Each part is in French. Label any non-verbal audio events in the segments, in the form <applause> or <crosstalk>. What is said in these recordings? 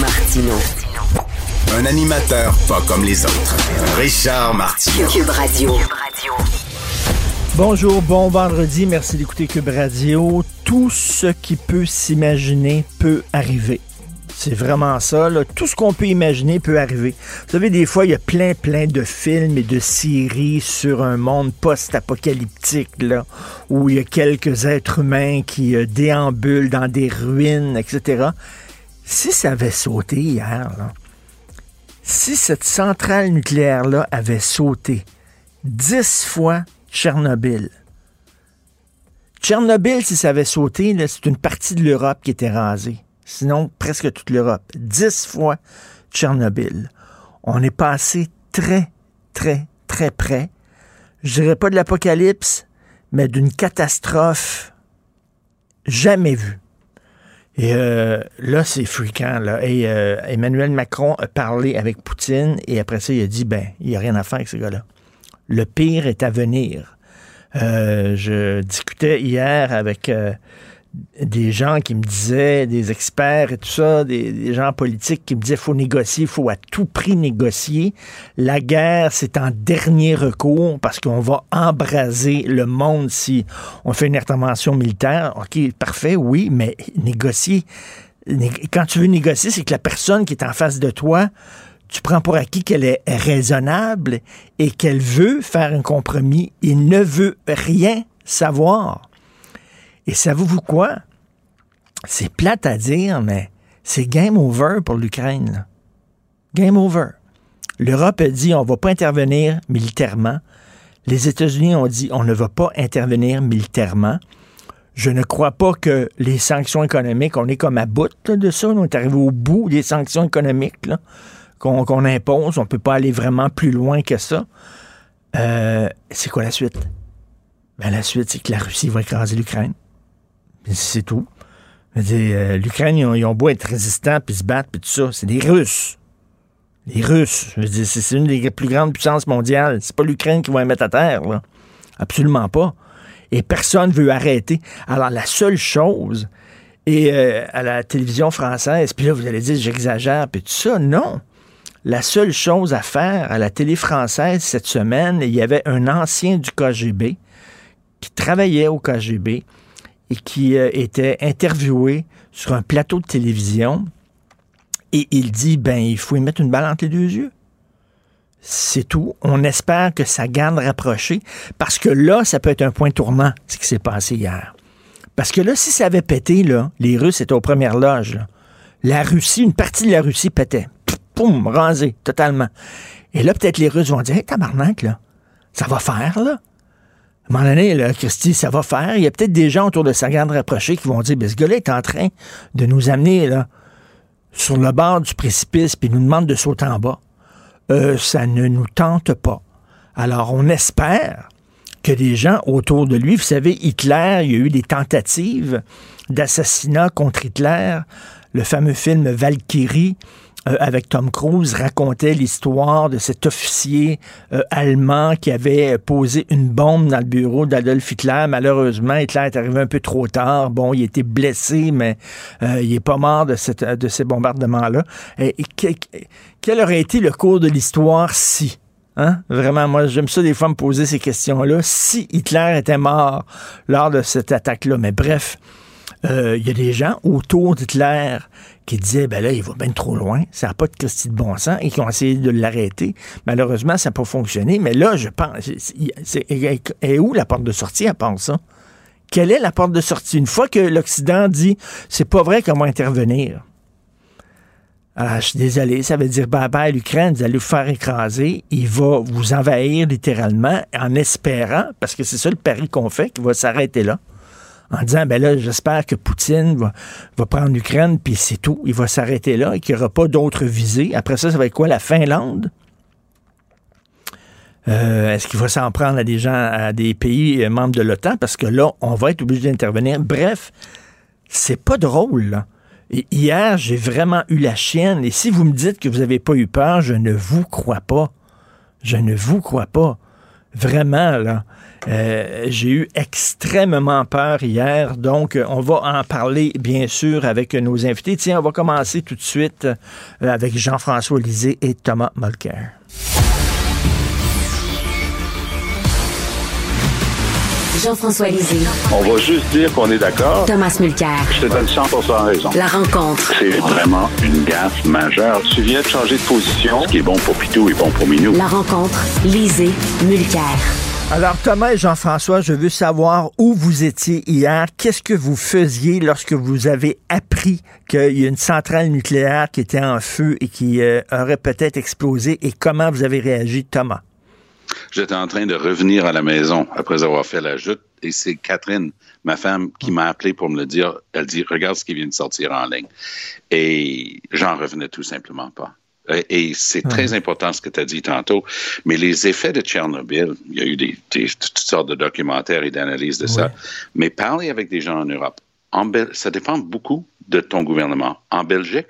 Martino. Un animateur pas comme les autres. Richard Martineau. Cube Radio. Bonjour, bon vendredi, merci d'écouter Cube Radio. Tout ce qui peut s'imaginer peut arriver. C'est vraiment ça. Là. Tout ce qu'on peut imaginer peut arriver. Vous savez, des fois, il y a plein, plein de films et de séries sur un monde post-apocalyptique, là, où il y a quelques êtres humains qui euh, déambulent dans des ruines, etc. Si ça avait sauté hier, si cette centrale nucléaire-là avait sauté dix fois Tchernobyl, Tchernobyl, si ça avait sauté, c'est une partie de l'Europe qui était rasée sinon presque toute l'Europe. Dix fois Tchernobyl. On est passé très, très, très près. Je dirais pas de l'apocalypse, mais d'une catastrophe jamais vue. Et euh, là, c'est fréquent. Là. Et euh, Emmanuel Macron a parlé avec Poutine et après ça, il a dit, ben, il n'y a rien à faire avec ce gars-là. Le pire est à venir. Euh, je discutais hier avec des gens qui me disaient, des experts et tout ça, des, gens politiques qui me disaient faut négocier, faut à tout prix négocier. La guerre, c'est en dernier recours parce qu'on va embraser le monde si on fait une intervention militaire. OK, parfait, oui, mais négocier. Quand tu veux négocier, c'est que la personne qui est en face de toi, tu prends pour acquis qu'elle est raisonnable et qu'elle veut faire un compromis. Il ne veut rien savoir. Et savez-vous quoi? C'est plate à dire, mais c'est game over pour l'Ukraine. Game over. L'Europe a dit on ne va pas intervenir militairement. Les États-Unis ont dit on ne va pas intervenir militairement. Je ne crois pas que les sanctions économiques, on est comme à bout de ça. On est arrivé au bout des sanctions économiques qu'on impose. On ne peut pas aller vraiment plus loin que ça. Euh, c'est quoi la suite? Ben, la suite, c'est que la Russie va écraser l'Ukraine. C'est tout. Euh, L'Ukraine, ils, ont beau être résistants, puis se battre, puis tout ça. C'est des Russes. Les Russes. C'est une des plus grandes puissances mondiales. C'est pas l'Ukraine qui va les mettre à terre, là. Absolument pas. Et personne veut arrêter. Alors, la seule chose, et euh, à la télévision française, puis là, vous allez dire, j'exagère, puis tout ça, non. La seule chose à faire à la télé française cette semaine, il y avait un ancien du KGB qui travaillait au KGB, et qui euh, était interviewé sur un plateau de télévision et il dit ben il faut y mettre une balle entre les deux yeux. C'est tout. On espère que ça garde rapproché parce que là, ça peut être un point tournant, ce qui s'est passé hier. Parce que là, si ça avait pété, là, les Russes étaient aux premières loges. La Russie, une partie de la Russie pétait. Poum, rasé, totalement. Et là, peut-être les Russes vont dire, hey, tabarnak, là, ça va faire, là. À un moment donné, là, Christy, ça va faire? Il y a peut-être des gens autour de sa garde rapprochée qui vont dire, ben, ce gars-là est en train de nous amener là, sur le bord du précipice puis nous demande de sauter en bas. Euh, ça ne nous tente pas. Alors, on espère que des gens autour de lui, vous savez, Hitler, il y a eu des tentatives d'assassinat contre Hitler, le fameux film Valkyrie, euh, avec Tom Cruise racontait l'histoire de cet officier euh, allemand qui avait posé une bombe dans le bureau d'Adolf Hitler. Malheureusement, Hitler est arrivé un peu trop tard. Bon, il était blessé, mais euh, il est pas mort de, cette, de ces bombardements-là. Et, quel aurait été le cours de l'histoire si Hein? Vraiment, moi, j'aime ça des fois me poser ces questions-là. Si Hitler était mort lors de cette attaque-là, mais bref, il y a des gens autour d'Hitler qui disaient, ben là, il va bien trop loin, ça n'a pas de Christie de bon sens, et qui ont essayé de l'arrêter. Malheureusement, ça n'a pas fonctionné, mais là, je pense, est, où la porte de sortie à part ça? Quelle est la porte de sortie? Une fois que l'Occident dit, c'est pas vrai va intervenir. Alors, je suis désolé, ça veut dire bye bye l'Ukraine, vous allez vous faire écraser, il va vous envahir littéralement en espérant, parce que c'est ça le pari qu'on fait, qu'il va s'arrêter là, en disant, ben là, j'espère que Poutine va, prendre l'Ukraine, puis c'est tout. Il va s'arrêter là et qu'il n'y aura pas d'autres visées. Après ça, ça va être quoi, la Finlande? Euh, est-ce qu'il va s'en prendre à des gens, à des pays euh, membres de l'OTAN? Parce que là, on va être obligé d'intervenir. Bref, c'est pas drôle, hier, j'ai vraiment eu la chienne. Et si vous me dites que vous n'avez pas eu peur, je ne vous crois pas. Je ne vous crois pas. Vraiment, là. Euh, j'ai eu extrêmement peur hier, donc on va en parler bien sûr avec nos invités. Tiens, on va commencer tout de suite avec Jean-François Lisée et Thomas Mulcair. Jean-François Lisée. On va juste dire qu'on est d'accord. Thomas Mulcair. Je te donne 100% raison. La rencontre. C'est vraiment une gaffe majeure. Tu viens de changer de position. Ce qui est bon pour Pitou est bon pour Minou. La rencontre. Lisée. Mulcair. Alors, Thomas et Jean-François, je veux savoir où vous étiez hier. Qu'est-ce que vous faisiez lorsque vous avez appris qu'il y a une centrale nucléaire qui était en feu et qui euh, aurait peut-être explosé? Et comment vous avez réagi, Thomas? J'étais en train de revenir à la maison après avoir fait la joute et c'est Catherine, ma femme, qui m'a appelé pour me le dire. Elle dit, regarde ce qui vient de sortir en ligne. Et j'en revenais tout simplement pas. Et c'est très important ce que tu as dit tantôt, mais les effets de Tchernobyl, il y a eu des, toutes sortes de documentaires et d'analyses de ça, mais parler avec des gens en Europe, en ça dépend beaucoup de ton gouvernement. En Belgique,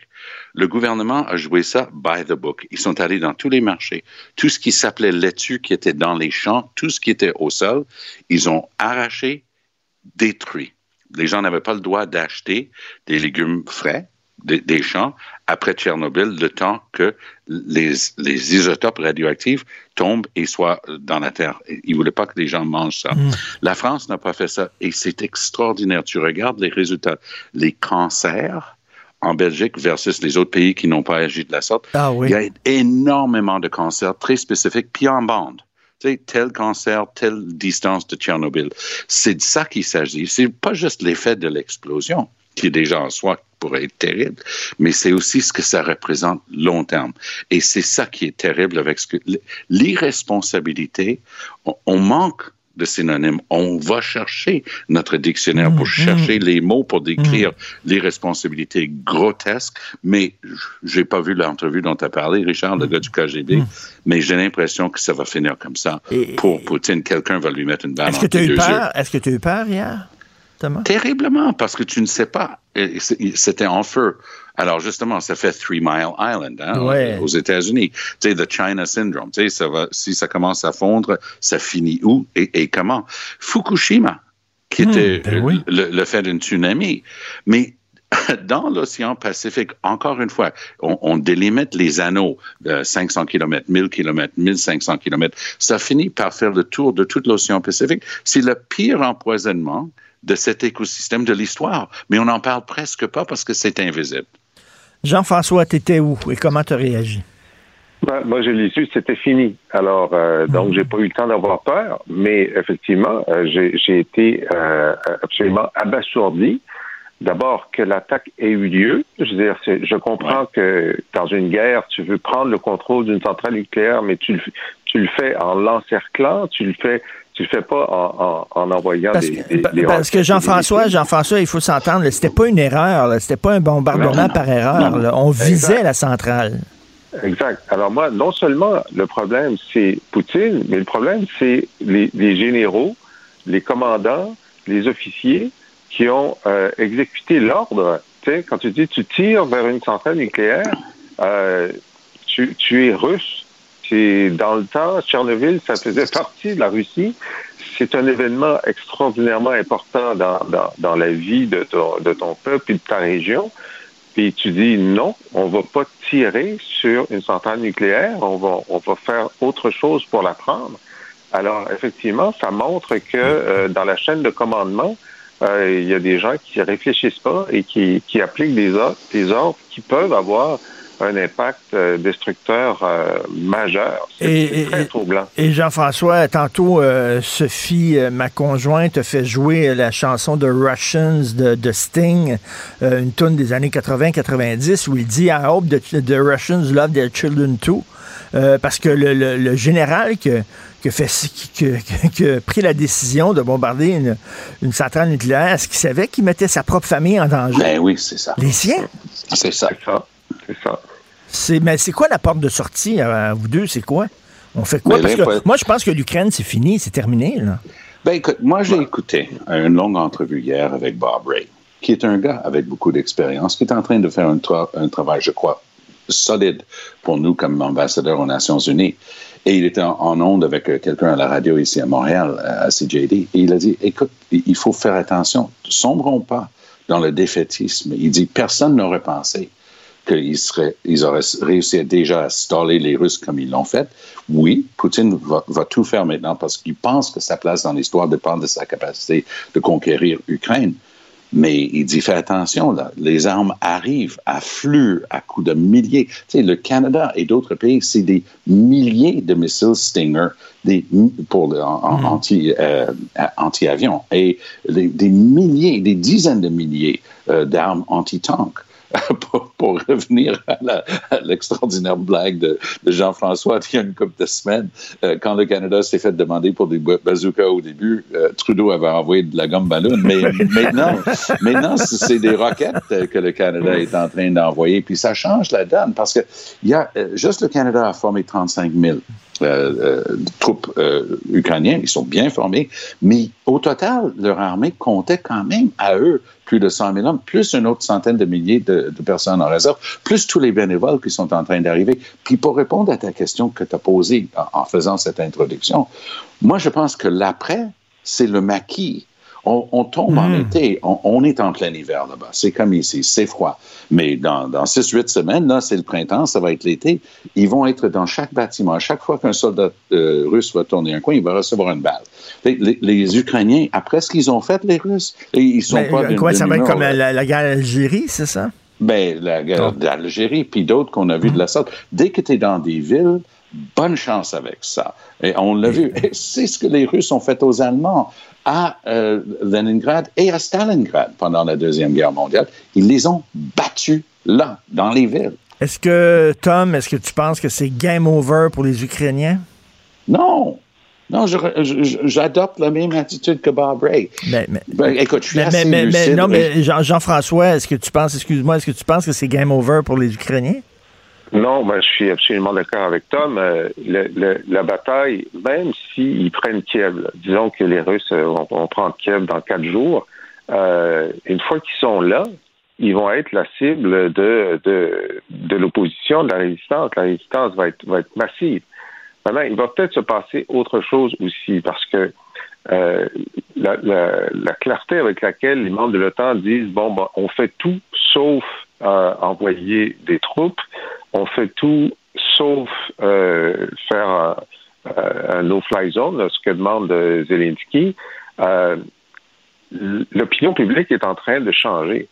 le gouvernement a joué ça by the book. Ils sont allés dans tous les marchés. Tout ce qui s'appelait laitue qui était dans les champs, tout ce qui était au sol, ils ont arraché, détruit. Les gens n'avaient pas le droit d'acheter des légumes frais des, champs après Tchernobyl, le temps que les, les, isotopes radioactifs tombent et soient dans la terre. Ils ne voulaient pas que les gens mangent ça. Mm. La France n'a pas fait ça et c'est extraordinaire. Tu regardes les résultats. Les cancers, en Belgique versus les autres pays qui n'ont pas agi de la sorte. Ah il y a énormément de cancers très spécifiques, puis en bande. Tel cancer, telle distance de Tchernobyl. C'est de ça qu'il s'agit. C'est pas juste l'effet de l'explosion, qui déjà en soi pourrait être terrible, mais c'est aussi ce que ça représente long terme. Et c'est ça qui est terrible avec ce que l'irresponsabilité, on manque de synonymes. On va chercher notre dictionnaire pour mm-hmm. chercher les mots pour décrire mm. les responsabilités grotesques, mais j'ai pas vu l'entrevue dont tu as parlé, Richard, le gars du KGB, mm. mais j'ai l'impression que ça va finir comme ça. pour Poutine, quelqu'un va lui mettre une balle Est-ce que tu as eu peur? Est-ce que tu as eu peur hier? Thomas? Terriblement, parce que tu ne sais pas. C'était en feu. Alors justement, ça fait Three Mile Island hein, aux États-Unis. Tu sais, the China syndrome. Tu sais, ça va, si ça commence à fondre, ça finit où et, comment? Fukushima, qui hmm, était ben le, fait d'un tsunami, mais <laughs> dans l'océan Pacifique, encore une fois, on, délimite les anneaux de 500 km, 1000 km, 1500 km. Ça finit par faire le tour de tout l'océan Pacifique. C'est le pire empoisonnement de cet écosystème de l'histoire, mais on n'en parle presque pas parce que c'est invisible. Jean-François, tu étais où et comment tu as réagi? Ben, moi, je l'ai su, c'était fini. Alors, euh, donc, j'ai pas eu le temps d'avoir peur, mais effectivement, euh, j'ai été euh, absolument abasourdi. D'abord, que l'attaque ait eu lieu. Je veux dire, je comprends que dans une guerre, tu veux prendre le contrôle d'une centrale nucléaire, mais tu, tu le fais en l'encerclant, tu le fais tu le fais pas en, envoyant parce des, Parce que Jean-François, Jean-François, il faut s'entendre, c'était pas une erreur, c'était pas un bombardement par erreur. On visait la centrale. Exact. Alors moi, non seulement le problème, c'est Poutine, mais le problème, c'est les, généraux, les commandants, les officiers qui ont euh, exécuté l'ordre. Tu sais, quand tu dis tu tires vers une centrale nucléaire, euh, tu, tu es russe, c'est dans le temps, Tchernobyl, ça faisait partie de la Russie. C'est un événement extraordinairement important dans, dans, dans la vie de ton, de ton peuple et de ta région. Puis tu dis non, on va pas tirer sur une centrale nucléaire, on va, on va faire autre chose pour la prendre. Alors effectivement, ça montre que euh, dans la chaîne de commandement, euh, il y a des gens qui réfléchissent pas et qui, qui appliquent des ordres, des ordres qui peuvent avoir un impact euh, destructeur euh, majeur. C'est très troublant. Et Jean-François, tantôt, euh, Sophie, ma conjointe, fait jouer la chanson de Russians de, Sting, une tune des années 80-90, où il dit I hope the, the Russians love their children too. euh, parce que le, le- le général qui, a- qui a fait, qui, qui- qui a pris la décision de bombarder une, une centrale nucléaire, est-ce qu'il savait qu'il mettait sa propre famille en danger? Ben oui, c'est ça. Les siens? C'est ça. C'est ça. C'est ça. C'est, mais c'est quoi la porte de sortie à, vous deux? C'est quoi? On fait quoi? Mais Parce que l'impo- moi, je pense que l'Ukraine, c'est fini, c'est terminé. Là. Ben écoute, moi j'ai écouté une longue entrevue hier avec Bob Ray, qui est un gars avec beaucoup d'expérience, qui est en train de faire un, tra- un travail, je crois, solide pour nous comme ambassadeur aux Nations Unies. Et il était en, en onde avec euh, quelqu'un à la radio ici à Montréal, à CJD, et il a dit, écoute, il faut faire attention, sombrons pas dans le défaitisme. Il dit, personne n'aurait pensé qu'ils seraient, ils auraient réussi à déjà à staller les Russes comme ils l'ont fait. Oui, Poutine va, va tout faire maintenant parce qu'il pense que sa place dans l'histoire dépend de sa capacité de conquérir Ukraine. Mais il dit, fais attention, là, les armes arrivent, affluent à coups de milliers. Tu sais, le Canada et d'autres pays, c'est des milliers de missiles Stinger des, pour le- en- en- anti, euh, anti-avions et les- des milliers, des dizaines de milliers euh, d'armes anti-tank. <laughs> pour, pour revenir à l'extraordinaire blague de, de Jean-François il y a une couple de semaines, euh, quand le Canada s'est fait demander pour des ba- bazookas au début, euh, Trudeau avait envoyé de la gomme ballon, mais <laughs> maintenant, maintenant c'est des roquettes euh, que le Canada est en train d'envoyer, puis ça change la donne parce que il y a euh, juste le Canada a formé 35 000 euh, euh, troupes euh, ukrainiennes, ils sont bien formés, mais au total, leur armée comptait quand même à eux plus de 100 000 hommes, plus une autre centaine de milliers de, de personnes en réserve, plus tous les bénévoles qui sont en train d'arriver. Puis pour répondre à ta question que tu as posée en, en faisant cette introduction, moi je pense que l'après, c'est le maquis. On, on tombe en été, on, on est en plein hiver là-bas. C'est comme ici, c'est froid. Mais dans, dans 6-8 semaines, là, c'est le printemps, ça va être l'été. Ils vont être dans chaque bâtiment. À chaque fois qu'un soldat euh, russe va tourner un coin, il va recevoir une balle. Les, les- les Ukrainiens, après ce qu'ils ont fait, les Russes, ils sont Ben, pas d'une- quoi, ça va être comme euh, la, la guerre d'Algérie, c'est ça? ben, la guerre d'Algérie, puis d'autres qu'on a vu de la sorte. Dès que tu es dans des villes, bonne chance avec ça. Et on l'a vu. Et C'est ce que les Russes ont fait aux Allemands à euh, Leningrad et à Stalingrad pendant la Deuxième Guerre mondiale. Ils les ont battus là, dans les villes. Est-ce que, Tom, est-ce que tu penses que c'est game over pour les Ukrainiens? Non! Non, j'adopte la même attitude que Bob Ray. Mais, Ben, écoute, je suis mais, assez mais- mais- non, mais Jean- Jean-François, est-ce que tu penses, excuse-moi, est-ce que tu penses que c'est game over pour les Ukrainiens? Non, ben, je suis absolument d'accord avec Tom. Euh, le- le- la bataille, même s'ils prennent Kiev, disons que les Russes euh, vont, prendre Kiev dans quatre jours, euh, une fois qu'ils sont là, ils vont être la cible de, de, l'opposition, de la résistance. La résistance va être, va être massive. Maintenant, il va peut-être se passer autre chose aussi, parce que la, la- la clarté avec laquelle les membres de l'OTAN disent bon, ben, on fait tout sauf envoyer des troupes, on fait tout sauf euh, faire un, euh, un no-fly zone, ce que demande euh, Zelensky. L'opinion publique est en train de changer.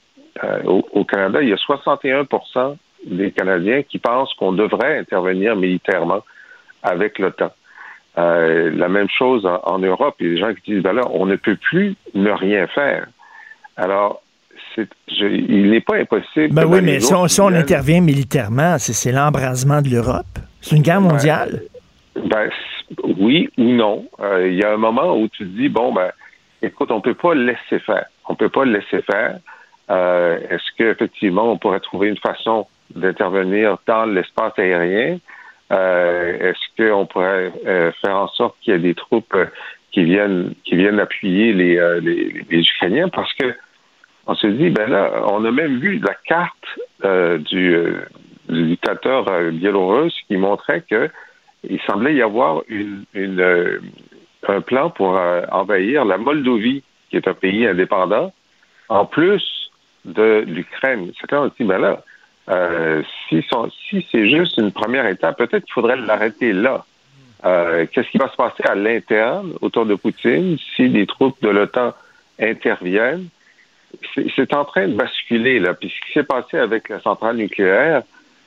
Au, Canada, il y a 61% des Canadiens qui pensent qu'on devrait intervenir militairement avec l'OTAN. La même chose en, Europe. Il y a des gens qui disent, ben on ne peut plus ne rien faire. Alors, je- il n'est pas impossible. Ben oui, mais si on, si intervient militairement, c'est, l'embrasement de l'Europe. C'est une guerre mondiale. Ben, oui ou non. Euh, Il y a un moment où tu te dis, bon, ben, écoute, on peut pas le laisser faire. On peut pas le laisser faire. Euh, est-ce qu'effectivement, on pourrait trouver une façon d'intervenir dans l'espace aérien? Euh, est-ce qu'on pourrait faire en sorte qu'il y ait des troupes qui viennent qui viennent appuyer les, les, les Ukrainiens? Parce que on se dit, ben là, on a même vu la carte euh, du, euh, du dictateur euh, biélorusse qui montrait que il semblait y avoir une, un plan pour envahir la Moldovie, qui est un pays indépendant, en plus de l'Ukraine. C'était on se dit, ben là, si, son- si c'est juste une première étape, peut-être qu'il faudrait l'arrêter là. Qu'est-ce qui va se passer à l'interne autour de Poutine si des troupes de l'OTAN interviennent? C'est en train de basculer, là. Puis ce qui s'est passé avec la centrale nucléaire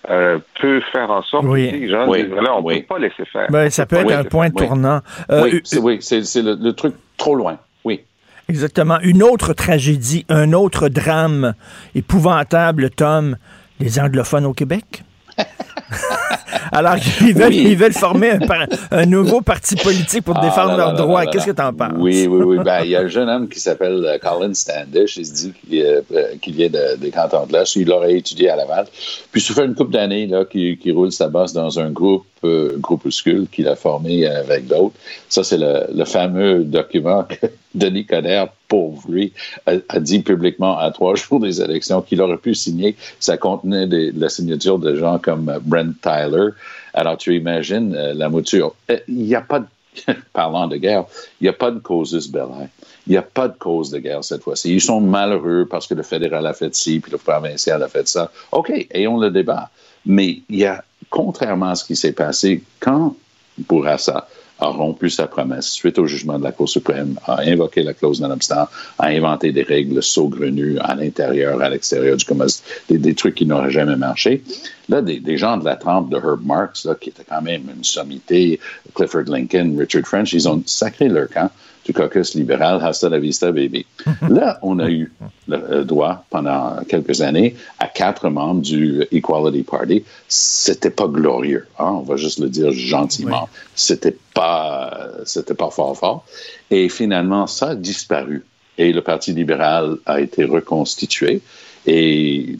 euh, peut faire en sorte Oui. que les gens Oui. disent, là, on ne Oui. peut pas laisser faire. Ben, ça peut être Oui, un point oui. tournant. Euh, oui, c'est, oui, c'est, c'est le, le truc trop loin. Oui. Exactement. Une autre tragédie, un autre drame épouvantable, Tom, les anglophones au Québec? <laughs> Alors, ils veulent, ils veulent former un, par- un nouveau parti politique pour Ah, défendre là, leurs là, droits. Qu'est-ce que tu en penses? Oui, oui, oui. Ben, il y a un jeune homme qui s'appelle euh, Colin Standish. Il se dit qu'il euh, qu'il vient de- des cantons de l'Est. Il aurait étudié à Laval. Puis, ça fait une couple d'années qu'il roule sa bosse dans un groupe, euh, groupuscule qu'il a formé avec d'autres. Ça, c'est le, fameux document que <laughs> Denis Coderre, pauvre lui, a, dit publiquement à trois <laughs> jours des élections qu'il aurait pu signer. Ça contenait la signature de gens comme Brent Tyler. Alors, tu imagines euh, la mouture. Euh, Il n'y a pas de <laughs> parlant de guerre, il n'y a pas de belli. Il n'y a pas de cause de guerre cette fois-ci. Ils sont malheureux parce que le fédéral a fait ci, puis le provincial a fait ça. OK, ayons le débat. Mais il y a, contrairement à ce qui s'est passé, quand Bourassa a rompu sa promesse suite au jugement de la Cour suprême, a invoqué la clause non-obstant, a inventé des règles saugrenues à l'intérieur, à l'extérieur du commerce, des, trucs qui n'auraient jamais marché. Là, des, gens de la trempe de Herb Marks, là, qui était quand même une sommité, Clifford Lincoln, Richard French, ils ont sacré leur camp du caucus libéral, hasta la vista, baby. <laughs> Là, on a eu le euh, droit pendant quelques années à quatre membres du Equality Party. C'était pas glorieux, hein, on va juste le dire gentiment. C'était pas, c'était pas fort fort. Et finalement, ça a disparu. Et le Parti libéral a été reconstitué. Et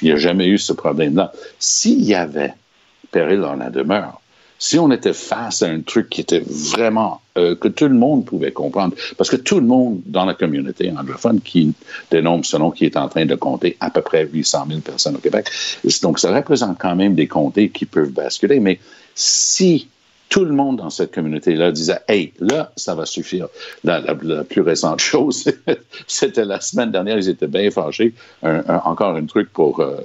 il n'y a jamais eu ce problème-là. S'il y avait péril dans la demeure, si on était face à un truc qui était vraiment euh, que tout le monde pouvait comprendre, parce que tout le monde dans la communauté anglophone qui dénombre selon qui est en train de compter à peu près 800 000 personnes au Québec, donc ça représente quand même des comtés qui peuvent basculer. Mais si tout le monde dans cette communauté-là disait Hey, là, ça va suffire. La, plus récente <laughs> chose, c'était la semaine dernière, ils étaient bien fâchés. Encore un truc pour euh,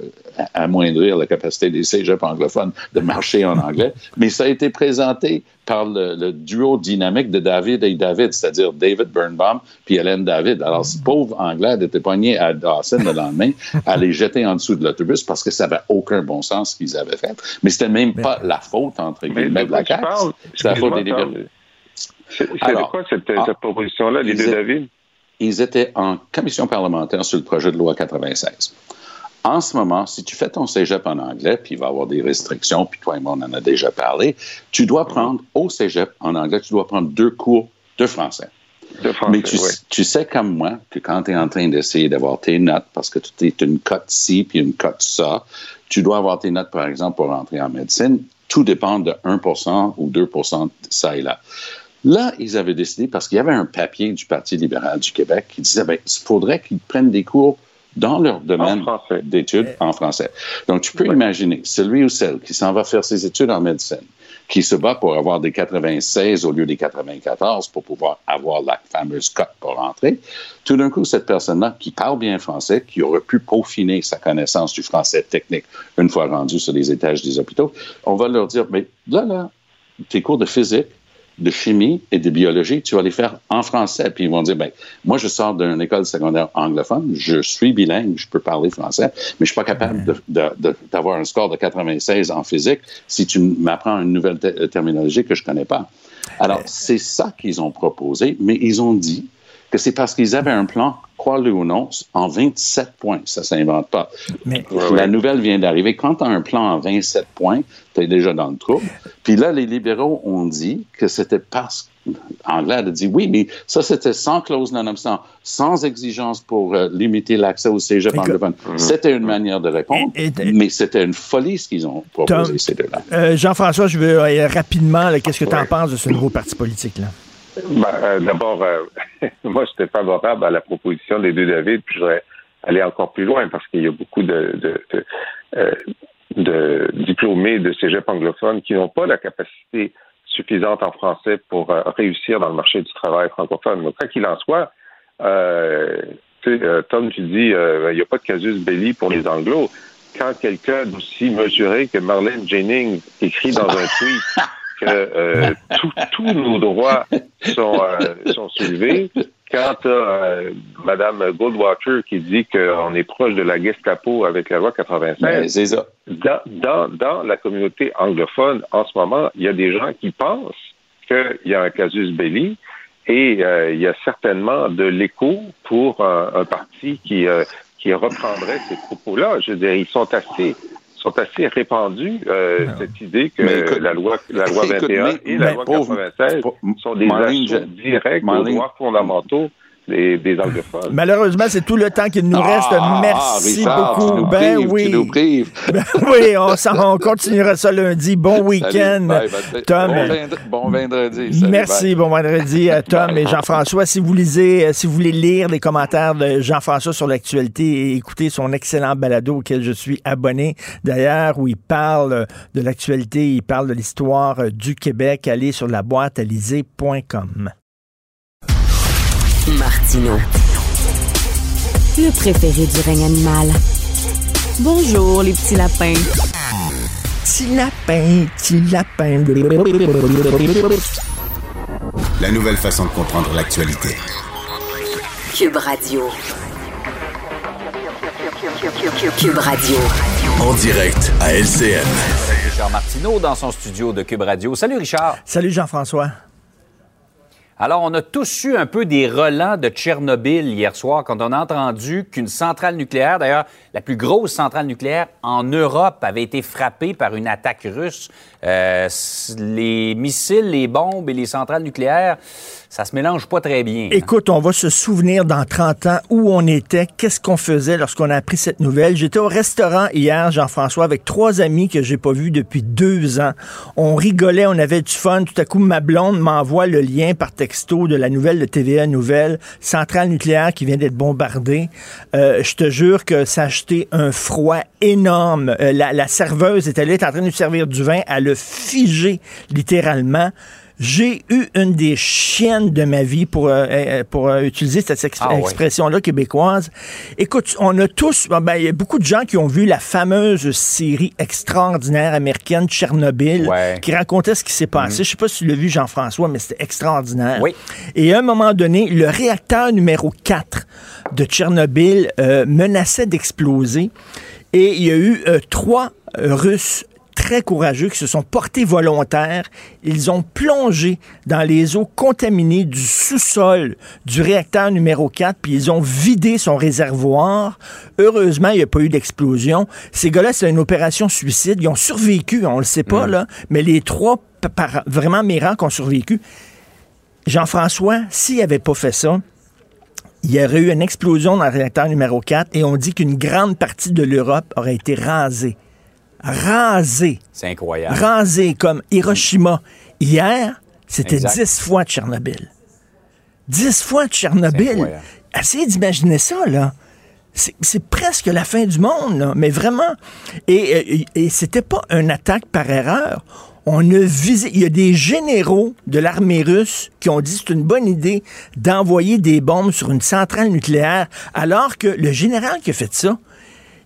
amoindrir la capacité des cégeps anglophones de marcher en anglais. Mais ça a été présenté par le, le duo dynamique de David et David, c'est-à-dire David Birnbaum puis Hélène David. Alors, ce pauvre Anglais était poigné à Dawson le lendemain à les jeter en dessous de l'autobus parce que ça n'avait aucun bon sens ce qu'ils avaient fait. Mais c'était même pas la faute, entre guillemets, de la CAQ. C'est la faute des libéraux. C'est de quoi cette, ah, cette proposition-là, les deux David? Ils étaient en commission parlementaire sur le projet de loi 96. En ce moment, si tu fais ton cégep en anglais, puis il va y avoir des restrictions, puis toi et moi, on en a déjà parlé, tu dois prendre au cégep en anglais, tu dois prendre deux cours de français. De français Mais tu, oui. tu, sais comme moi que quand tu es en train d'essayer d'avoir tes notes, parce que tu es une cote ci puis une cote ça, tu dois avoir tes notes, par exemple, pour entrer en médecine. Tout dépend de 1 ou 2% ça et là. Là, ils avaient décidé, parce qu'il y avait un papier du Parti libéral du Québec qui disait, ben, il faudrait qu'ils prennent des cours dans leur domaine d'études en français. Donc, tu peux Ouais. imaginer celui ou celle qui s'en va faire ses études en médecine, qui se bat pour avoir des 96 au lieu des 94 pour pouvoir avoir la fameuse cote pour rentrer. Tout d'un coup, cette personne-là qui parle bien français, qui aurait pu peaufiner sa connaissance du français technique une fois rendu sur les étages des hôpitaux, on va leur dire, mais là, là, tes cours de physique, de chimie et de biologie, tu vas les faire en français. Puis ils vont dire, ben, moi, je sors d'une école secondaire anglophone, je suis bilingue, je peux parler français, mais je suis pas capable d'avoir un score de 96 en physique si tu m'apprends une nouvelle te- terminologie que je connais pas. Alors, c'est ça qu'ils ont proposé, mais ils ont dit que c'est parce qu'ils avaient un plan, crois-le ou non, en 27 points. Ça s'invente pas. Mais La nouvelle vient d'arriver. Quand tu as un plan en 27 points, tu es déjà dans le trouble. Puis là, les libéraux ont dit que c'était parce Anglade a dit oui, mais ça, c'était sans clause non-obstant, sans exigence pour euh, limiter l'accès au cégep anglophone. C'était une manière de répondre, Et- et- mais c'était une folie ce qu'ils ont proposé, Tom- ces deux-là. euh, Jean-François, je veux euh, rapidement, qu'est-ce que tu en penses de ce nouveau parti politique? Ben, euh, D'abord, euh, <laughs> moi, j'étais favorable à la proposition des deux David, puis je voudrais aller encore plus loin parce qu'il y a beaucoup de, de, de, euh, de diplômés de cégep anglophones qui n'ont pas la capacité suffisante en français pour euh, réussir dans le marché du travail francophone. Donc, quoi qu'il en soit, euh, euh, Tom, tu dis, euh, il n'y a pas de casus belli pour les anglos. Quand quelqu'un d'aussi mesuré que Marlène Jennings écrit dans un tweet que euh, <laughs> tout- tous nos droits sont, euh, sont soulevés. Quand euh, Mme Goldwater qui dit qu'on est proche de la Gestapo avec la loi Mais 96, c'est ça. dans, dans, dans la communauté anglophone, en ce moment, il y a des gens qui pensent qu'il y a un casus belli et euh, il y a certainement de l'écho pour un, un parti qui, euh, qui reprendrait ces propos-là. Je veux dire, ils sont assez, sont assez répandus, euh, cette idée que écoute- la loi, la loi écoute, 21 mais- et la loi pauvre- 96 pauvre- sont des je- directs aux droits fondamentaux des, des anglophones. Malheureusement, c'est tout le temps qu'il nous reste. Ah, Merci Richard, beaucoup. Tu nous ben prives, oui. Tu nous prives. <laughs> Ben oui, on, continuera ça lundi. Bon week-end. Tom. Bon, vendre- bon vendredi. Salut, Merci, bye. bon vendredi à Tom et Jean-François. Si vous lisez, euh, si vous voulez lire les commentaires de Jean-François sur l'actualité et écouter son excellent balado auquel je suis abonné, d'ailleurs, où il parle de l'actualité, il parle de l'histoire euh, du Québec, allez sur la boîte Martino. Le préféré du règne animal. Bonjour, les petits lapins. Petit lapin, petit lapin. La nouvelle façon de comprendre l'actualité. Cube Radio. Cube Radio. En direct à LCN. Richard Martineau dans son studio de Cube Radio. Salut Richard. Salut Jean-François. Alors, on a tous eu un peu des relents de Tchernobyl hier soir quand on a entendu qu'une centrale nucléaire, d'ailleurs la plus grosse centrale nucléaire en Europe, avait été frappée par une attaque russe. Euh, les missiles, les bombes et les centrales nucléaires, ça se mélange pas très bien. hein. Écoute, on va se souvenir dans 30 ans où on était, qu'est-ce qu'on faisait lorsqu'on a appris cette nouvelle. J'étais au restaurant hier, Jean-François, avec trois amis que j'ai pas vus depuis deux ans. On rigolait, on avait du fun. Tout à coup, ma blonde m'envoie le lien par texto de la nouvelle de TVA Nouvelle, centrale nucléaire qui vient d'être bombardée. Euh, je te jure que ça un froid énorme. Euh, la, la serveuse était là, était en train de nous servir du vin. Elle a figé littéralement. J'ai eu une des chiennes de ma vie pour, euh, euh, pour euh, utiliser cette ex- Ah expression-là québécoise. Écoute, on a tous, ben, ben, il y a beaucoup de gens qui ont vu la fameuse série extraordinaire américaine Tchernobyl, Ouais. Qui racontait ce qui s'est passé. Je sais pas si tu l'as vu, Jean-François, mais c'était extraordinaire. Oui. Et à un moment donné, le réacteur numéro 4 de Tchernobyl euh, menaçait d'exploser. Et il y a eu euh, trois Russes très courageux qui se sont portés volontaires. Ils ont plongé dans les eaux contaminées du sous-sol du réacteur numéro 4, puis ils ont vidé son réservoir. Heureusement, il n'y a pas eu d'explosion. Ces gars-là, c'est une opération suicide. Ils ont survécu, on le sait pas, là, mais les trois, par vraiment miracles, ont survécu. Jean-François, s'il n'avait pas fait ça, il y aurait eu une explosion dans le réacteur numéro 4 et on dit qu'une grande partie de l'Europe aurait été rasée. Rasée. C'est incroyable. Rasée comme Hiroshima. Hier, c'était. 10 fois Tchernobyl. 10 fois Tchernobyl. Essayez d'imaginer ça, là. C'est presque la fin du monde, là, mais vraiment. Et, et, et c'était pas une attaque par erreur. On a visé. Il y a des généraux de l'armée russe qui ont dit que c'est une bonne idée d'envoyer des bombes sur une centrale nucléaire, alors que le général qui a fait ça,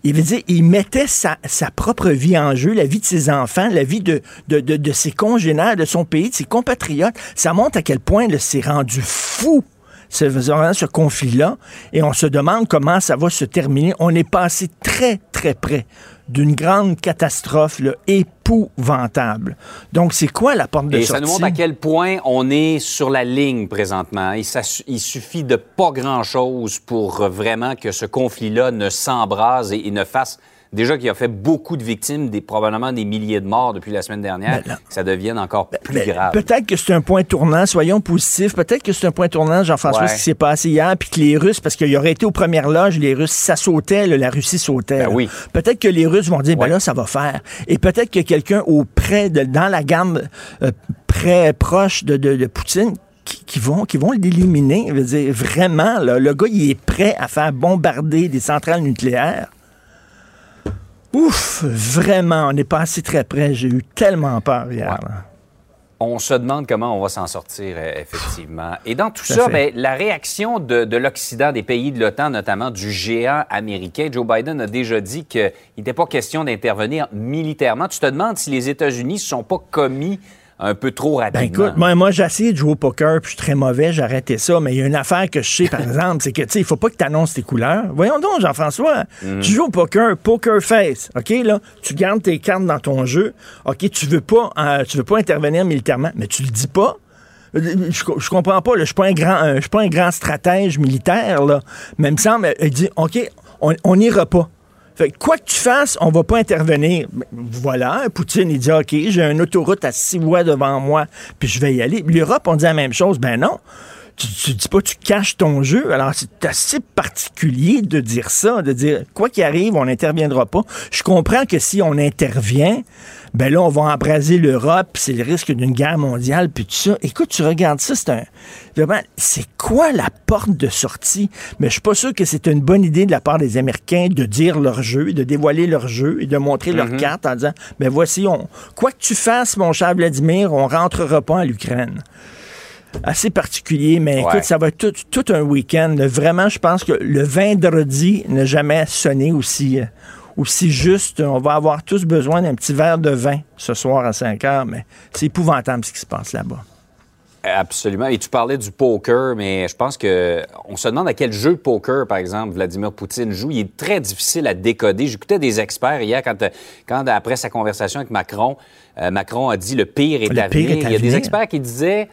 il veut dire, il mettait sa, sa propre vie en jeu, la vie de ses enfants, la vie de, de, de, ses congénères, de son pays, de ses compatriotes. Ça montre à quel point c'est rendu fou ce, vraiment ce conflit-là. Et on se demande comment ça va se terminer. On est passé très, très près d'une grande catastrophe là, épouvantable. Donc, c'est quoi la porte de Et sortie? ça nous montre à quel point on est sur la ligne présentement. Et ça su- il suffit de pas grand-chose pour euh, vraiment que ce conflit-là ne s'embrase et, et ne fasse... Déjà qu'il a fait beaucoup de victimes, des, probablement des milliers de morts depuis la semaine dernière, Ben que ça devienne encore plus Mais grave. Peut-être que c'est un point tournant, soyons positifs. Peut-être que c'est un point tournant, Jean-François, Ouais. ce qui s'est passé hier, puis que les Russes, parce qu'il aurait été aux premières loges, les Russes, ça sautait, là, la Russie sautait. Ben oui. Peut-être que les Russes vont dire, ben là, ça va faire. Et peut-être que quelqu'un au près, de, dans la gamme euh, près, proche de, de, de Poutine, qui, vont, qui vont l'éliminer. Vraiment, là, le gars, il est prêt à faire bombarder des centrales nucléaires. Ouf, vraiment, on est passé très près. J'ai eu tellement peur hier. Ouais. On se demande comment on va s'en sortir, euh, effectivement. Et dans tout ça, ben, la réaction de, de l'Occident, des pays de l'OTAN, notamment du géant américain, Joe Biden a déjà dit qu'il n'était pas question d'intervenir militairement. Tu te demandes si les États-Unis ne se sont pas commis un peu trop Ben rapidement. écoute, moi, moi j'ai essayé de jouer au poker, puis je suis très mauvais, j'ai arrêté ça, mais il y a une affaire que je sais, par <laughs> exemple, c'est que, tu sais, il faut pas que tu annonces tes couleurs. Voyons donc, Jean-François, Mhm. tu joues au poker, poker face, OK, là, tu gardes tes cartes dans ton jeu, OK, tu veux pas, euh, tu veux pas intervenir militairement, mais tu le dis pas. Euh, Je, je comprends pas, là, je suis pas un grand, euh, je suis pas un grand stratège militaire, là, mais il me semble, il dit, OK, on on n'ira pas. Quoi que tu fasses, on va pas intervenir. Voilà, Poutine, il dit, OK, j'ai une autoroute à six voies devant moi, puis je vais y aller. L'Europe, on dit la même chose. Ben non. Tu, tu dis pas, tu caches ton jeu. Alors, c'est assez particulier de dire ça, de dire, quoi qu'il arrive, on n'interviendra pas. Je comprends que si on intervient, ben là, on va embraser l'Europe, c'est le risque d'une guerre mondiale, puis tout ça. Écoute, tu regardes ça, c'est un... Vraiment, c'est quoi la porte de sortie? Mais je suis pas sûr que c'est une bonne idée de la part des Américains de dire leur jeu, de dévoiler leur jeu et de montrer leur carte en disant, ben voici, on... quoi que tu fasses, mon cher Vladimir, on rentrera pas en l'Ukraine assez particulier, mais Ouais. écoute, ça va être tout, tout un week-end. Vraiment, je pense que le vendredi n'a jamais sonné aussi, euh, aussi juste. On va avoir tous besoin d'un petit verre de vin ce soir à 5 heures, mais c'est épouvantable ce qui se passe là-bas. Absolument. Et tu parlais du poker, mais je pense que on se demande à quel jeu de poker, par exemple, Vladimir Poutine joue. Il est très difficile à décoder. J'écoutais des experts hier quand, quand après sa conversation avec Macron, euh, Macron a dit le pire est Le à pire venir. est à Il y a des experts qui disaient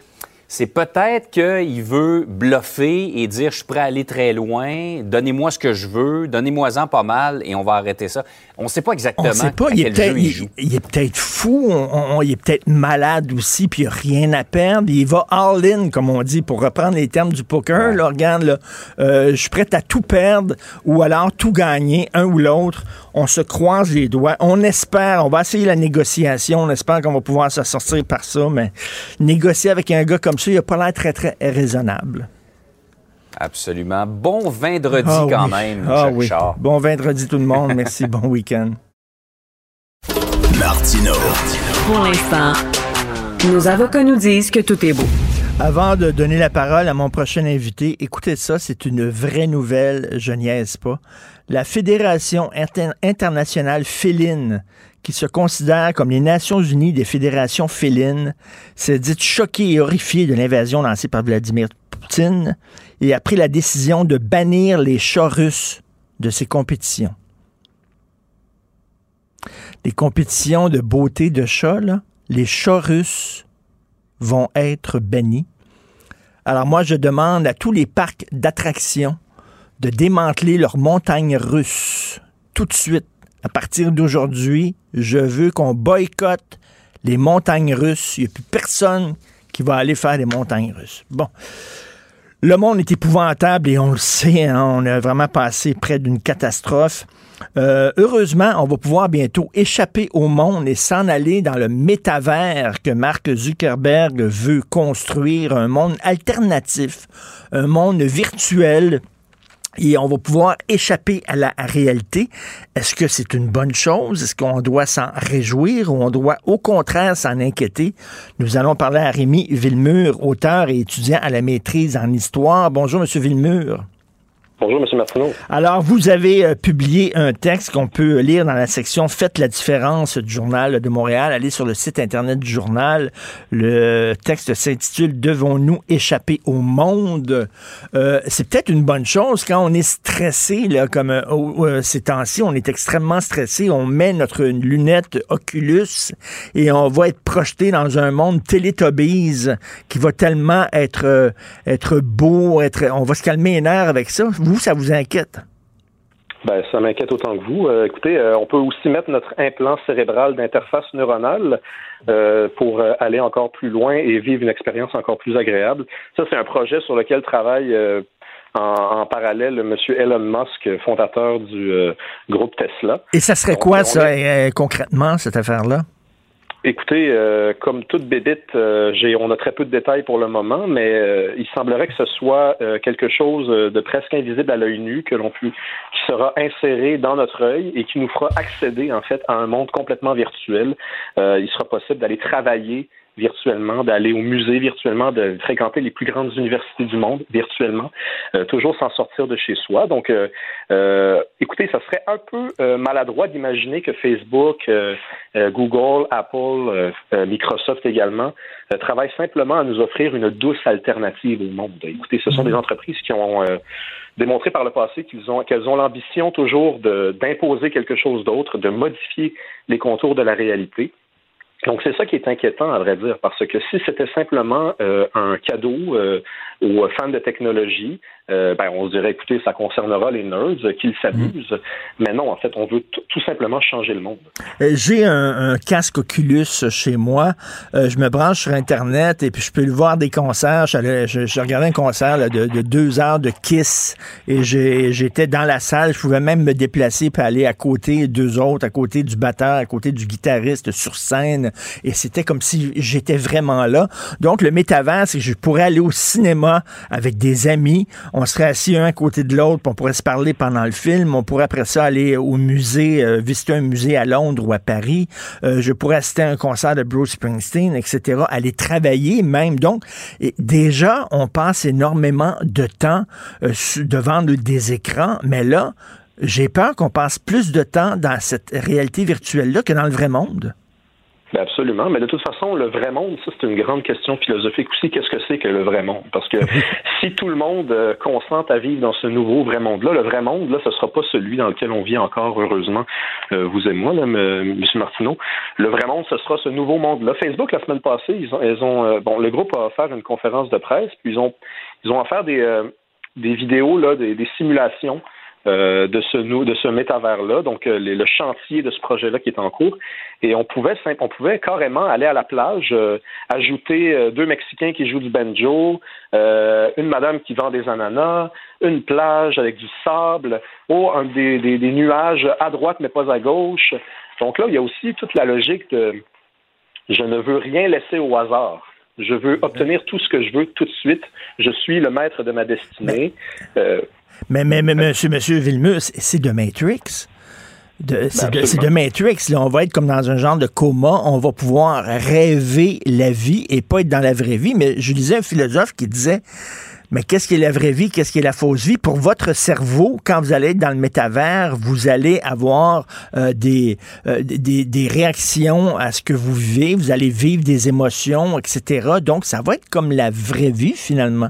c'est peut-être qu'il veut bluffer et dire je suis prêt à aller très loin, donnez-moi ce que je veux, donnez-moi-en pas mal et on va arrêter ça. On ne sait pas exactement On sait pas, il est peut-être il est peut-être fou, on- on- il est peut-être malade aussi, puis il n'a rien à perdre. Il va all-in, comme on dit, pour reprendre les termes du poker. Là, regarde, là, euh, je suis prêt à tout perdre ou alors tout gagner, un ou l'autre. On se croise les doigts. On espère, on va essayer la négociation. On espère qu'on va pouvoir se sortir par ça, mais négocier avec un gars comme ça, il a pas l'air très, très raisonnable. Absolument. Bon vendredi Ah quand oui. même, Ah Jacques oui. Char. Bon vendredi tout le monde. Merci. <laughs> bon week-end. Martino. Pour l'instant, nos avocats nous disent que tout est beau. Avant de donner la parole à mon prochain invité, écoutez ça, c'est une vraie nouvelle, je niaise pas. La Fédération inter- internationale féline, qui se considère comme les Nations unies des fédérations félines, s'est dite choquée et horrifiée de l'invasion lancée par Vladimir Poutine et a pris la décision de bannir les chats russes de ses compétitions. Les compétitions de beauté de chats, les chats russes vont être bannis. Alors moi, je demande à tous les parcs d'attractions de démanteler leurs montagnes russes tout de suite. À partir d'aujourd'hui, je veux qu'on boycotte les montagnes russes. Il n'y a plus personne qui va aller faire des montagnes russes. Bon. Le monde est épouvantable et on le sait, hein, on a vraiment passé près d'une catastrophe. Euh, heureusement, on va pouvoir bientôt échapper au monde et s'en aller dans le métavers que Mark Zuckerberg veut construire, un monde alternatif, un monde virtuel et on va pouvoir échapper à la réalité. Est-ce que c'est une bonne chose? Est-ce qu'on doit s'en réjouir ou on doit au contraire s'en inquiéter? Nous allons parler à Rémi Villemur, auteur et étudiant à la maîtrise en histoire. Bonjour, Monsieur Villemur. Bonjour, M. Martineau. Alors, vous avez euh, publié un texte qu'on peut lire dans la section Faites la différence du Journal de Montréal. Allez sur le site Internet du journal. Le texte s'intitule Devons-nous échapper au monde? Euh, c'est peut-être une bonne chose quand on est stressé, là, comme euh, euh, ces temps-ci, on est extrêmement stressé. On met notre lunette Oculus et on va être projeté dans un monde Teletubbies qui va tellement être, euh, être beau, être, on va se calmer les nerfs avec ça. Vous, ça vous inquiète? Ben, ça m'inquiète autant que vous. Euh, écoutez, euh, on peut aussi mettre notre implant cérébral d'interface neuronale euh, pour aller encore plus loin et vivre une expérience encore plus agréable. Ça, c'est un projet sur lequel travaille en, en parallèle M. Elon Musk, fondateur du groupe Tesla. Et ça serait quoi, on ça, concrètement, cette affaire-là? Écoutez, euh, comme toute bébite, euh, j'ai, on a très peu de détails pour le moment, mais euh, il semblerait que ce soit euh, quelque chose de presque invisible à l'œil nu que l'on peut, qui sera inséré dans notre œil et qui nous fera accéder en fait à un monde complètement virtuel. Il sera possible d'aller travailler virtuellement, d'aller au musée virtuellement, de fréquenter les plus grandes universités du monde virtuellement, euh, toujours sans sortir de chez soi. Donc, euh, euh, écoutez, ça serait un peu euh, maladroit d'imaginer que Facebook, euh, Google, Apple, Microsoft également, euh, travaillent simplement à nous offrir une douce alternative au monde. Écoutez, ce sont des entreprises qui ont euh, démontré par le passé qu'ils ont qu'elles ont l'ambition toujours de d'imposer quelque chose d'autre, de modifier les contours de la réalité. Donc c'est ça qui est inquiétant à vrai dire, parce que si c'était simplement euh, un cadeau euh, aux fans de technologie, euh, ben, on se dirait, écoutez, ça concernera les nerds, qu'ils s'amusent. Mm. Mais non, en fait, on veut tout simplement changer le monde. Euh, j'ai un, casque Oculus chez moi. Euh, je me branche sur Internet et puis je peux le voir des concerts. Je, regardais un concert de, deux heures de Kiss et j'étais dans la salle. Je pouvais même me déplacer puis aller à côté deux autres, à côté du batteur, à côté du guitariste sur scène. Et c'était comme si j'étais vraiment là. Donc, le métavers, c'est que je pourrais aller au cinéma avec des amis on serait assis un à côté de l'autre, on pourrait se parler pendant le film. On pourrait après ça aller au musée, euh, visiter un musée à Londres ou à Paris. Euh, je pourrais assister à un concert de Bruce Springsteen, etc. Aller travailler même. Donc, déjà, on passe énormément de temps euh, devant des écrans, mais là, j'ai peur qu'on passe plus de temps dans cette réalité virtuelle-là que dans le vrai monde. Ben absolument, mais de toute façon, le vrai monde, ça c'est une grande question philosophique aussi. Qu'est-ce que c'est que le vrai monde? Parce que <laughs> si tout le monde euh, consent à vivre dans ce nouveau vrai monde-là, le vrai monde, là, ce sera pas celui dans lequel on vit encore, heureusement, euh, vous et moi, là, M. Martineau. Le vrai monde, ce sera ce nouveau monde-là. Facebook, la semaine passée, ils ont, ils ont euh, bon, le groupe a offert une conférence de presse, puis ils ont, ils ont offert des, des vidéos là, des, des simulations euh, de ce de ce métavers-là, donc euh, le chantier de ce projet-là qui est en cours. Et on pouvait on pouvait carrément aller à la plage, euh, ajouter deux Mexicains qui jouent du banjo, une madame qui vend des ananas, une plage avec du sable, ou un, des, des, nuages à droite mais pas à gauche. Donc là, il y a aussi toute la logique de je ne veux rien laisser au hasard. Je veux obtenir tout ce que je veux tout de suite. Je suis le maître de ma destinée. Mais, mais, mais monsieur, monsieur Villemur, c'est de Matrix. C'est de, Matrix. Là. On va être comme dans un genre de coma. On va pouvoir rêver la vie et pas être dans la vraie vie. Mais je lisais un philosophe qui disait mais qu'est-ce qui est la vraie vie, qu'est-ce qui est la fausse vie? Pour votre cerveau, quand vous allez être dans le métavers, vous allez avoir euh, des, euh, des, des, réactions à ce que vous vivez, vous allez vivre des émotions, etc. Donc, ça va être comme la vraie vie, finalement.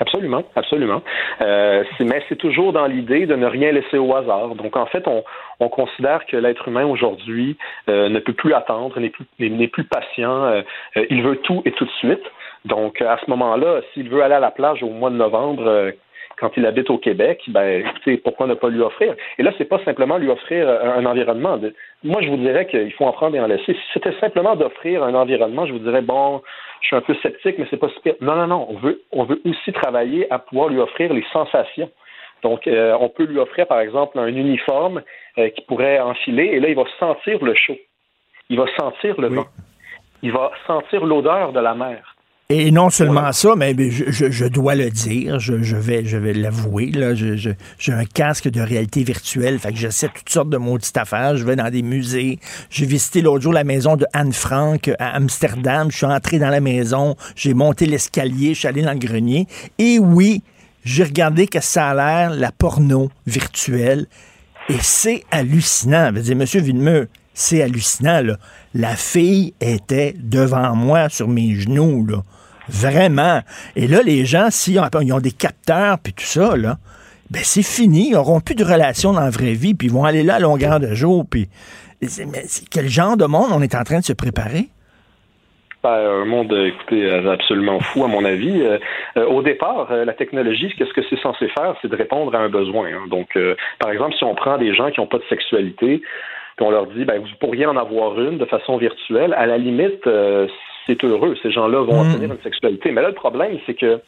Absolument, absolument. Euh, mais c'est toujours dans l'idée de ne rien laisser au hasard. Donc, en fait, on, on considère que l'être humain aujourd'hui euh, ne peut plus attendre, n'est plus, plus patient. Euh, euh, il veut tout et tout de suite. Donc, à ce moment-là, s'il veut aller à la plage au mois de novembre, quand il habite au Québec, ben, <laughs> écoutez, pourquoi ne pas lui offrir? Et là, c'est pas simplement lui offrir un, environnement. moi, je vous dirais qu'il faut en prendre et en laisser. Si c'était simplement d'offrir un environnement, je vous dirais, bon, je suis un peu sceptique, mais c'est pas super. Non, non, non. On veut, on veut aussi travailler à pouvoir lui offrir les sensations. Donc, euh, on peut lui offrir, par exemple, un uniforme euh, qui pourrait enfiler, et là, il va sentir le chaud. Il va sentir le vent. Il va sentir l'odeur de la mer. Et non seulement ça, mais je, dois le dire, je, vais, je vais l'avouer, là, j'ai un casque de réalité virtuelle, fait que j'essaie toutes sortes de maudites affaires, je vais dans des musées, j'ai visité l'autre jour la maison de Anne Frank à Amsterdam, je suis entré dans la maison, j'ai monté l'escalier, je suis allé dans le grenier, et oui, j'ai regardé que ça a l'air, la porno virtuelle, et c'est hallucinant. Je veux dire, Monsieur Villemeux, c'est hallucinant, là. La fille était devant moi sur mes genoux, là. Vraiment. Et là, les gens, s'ils ont, ils ont des capteurs puis tout ça, là, ben c'est fini. Ils n'auront plus de relations dans la vraie vie, puis ils vont aller là à longueur de jour. Puis, mais quel genre de monde on est en train de se préparer? Ben, un monde, écoutez, absolument fou, à mon avis. Euh, euh, au départ, euh, la technologie, qu'est-ce que c'est censé faire? C'est de répondre à un besoin. Hein. Donc, par exemple, si on prend des gens qui n'ont pas de sexualité, puis on leur dit, ben, vous pourriez en avoir une de façon virtuelle, à la limite, c'est heureux. Ces gens-là vont hmm. obtenir une sexualité. Mais là, le problème, c'est que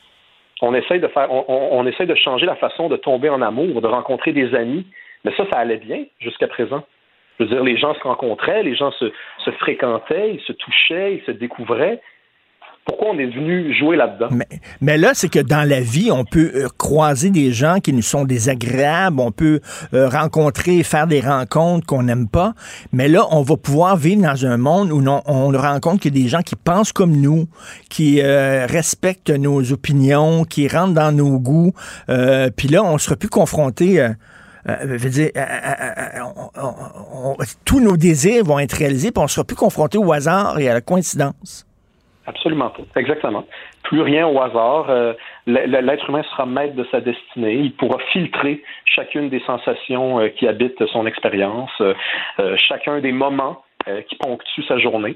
on essaye de faire, on, on, essaye de changer la façon de tomber en amour, de rencontrer des amis. Mais ça, ça allait bien jusqu'à présent. Je veux dire, les gens se rencontraient, les gens se, se fréquentaient, ils se touchaient, ils se découvraient pourquoi on est venu jouer là-dedans? Mais, là, c'est que dans la vie, on peut euh, croiser des gens qui nous sont désagréables, on peut euh, rencontrer, faire des rencontres qu'on n'aime pas, mais là, on va pouvoir vivre dans un monde où on, on rencontre que des gens qui pensent comme nous, qui euh, respectent nos opinions, qui rentrent dans nos goûts, puis là, on sera plus confronté... veux dire, tous nos désirs vont être réalisés, puis on sera plus confronté au hasard et à la coïncidence. Absolument pas. Exactement. Plus rien au hasard. Euh, l'être humain sera maître de sa destinée. Il pourra filtrer chacune des sensations euh, qui habitent son expérience, euh, chacun des moments qui ponctuent sa journée.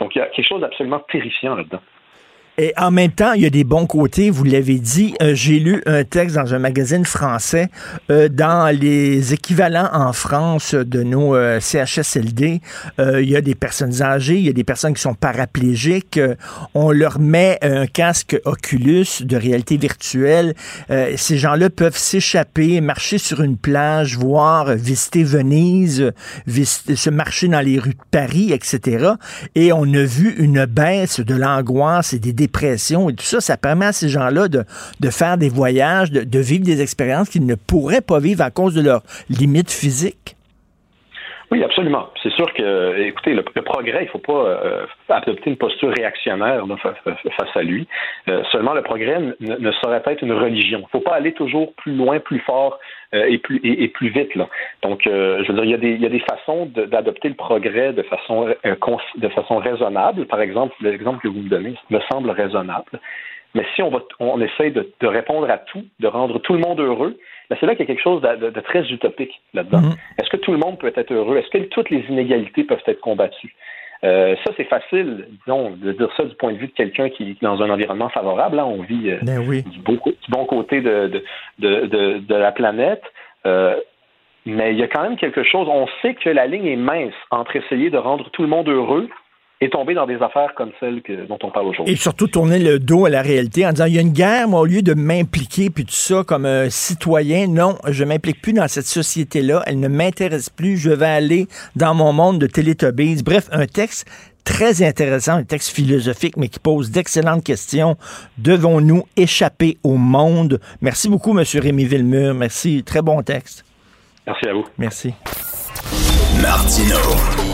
Donc, il y a quelque chose d'absolument terrifiant là-dedans. Et en même temps, il y a des bons côtés, vous l'avez dit. Euh, j'ai lu un texte dans un magazine français euh, dans les équivalents en France de nos euh, CHSLD. il y a des personnes âgées, il y a des personnes qui sont paraplégiques. on leur met un casque Oculus de réalité virtuelle. ces gens-là peuvent s'échapper, marcher sur une plage, voir, visiter Venise, visiter, se marcher dans les rues de Paris, etc. Et on a vu une baisse de l'angoisse et des dépressions et tout ça. Ça permet à ces gens-là de, de faire des voyages, de, de vivre des expériences qu'ils ne pourraient pas vivre à cause de leurs limites physiques? Oui, absolument. C'est sûr que, écoutez, le, progrès, il ne faut pas euh, adopter une posture réactionnaire face à lui. Euh, seulement, le progrès ne, saurait être une religion. Il ne faut pas aller toujours plus loin, plus fort et, plus, et, plus vite. Là. Donc, je veux dire, il y a des, il y a des façons d'adopter le progrès de façon, de façon raisonnable. Par exemple, l'exemple que vous me donnez me semble raisonnable. Mais si on, va, on essaye de, de répondre à tout, de rendre tout le monde heureux, ben, c'est là qu'il y a quelque chose de, très utopique là-dedans. Mhm. Est-ce que tout le monde peut être heureux? Est-ce que toutes les inégalités peuvent être combattues? Euh, ça, c'est facile, disons, de dire ça du point de vue de quelqu'un qui est dans un environnement favorable. Là, on vit euh, ben du, bon, côté de, de, la planète. Euh, mais il y a quand même quelque chose. On sait que la ligne est mince entre essayer de rendre tout le monde heureux et tomber dans des affaires comme celles que, dont on parle aujourd'hui. Et surtout tourner le dos à la réalité en disant il y a une guerre, moi, au lieu de m'impliquer puis tout ça comme un citoyen, non, je m'implique plus dans cette société-là, elle ne m'intéresse plus, je vais aller dans mon monde de Télétobies. Bref, un texte très intéressant, un texte philosophique, mais qui pose d'excellentes questions. Devons-nous échapper au monde? Merci beaucoup, M. Rémi Villemur. Merci. Très bon texte. Merci à vous. Merci. Martino,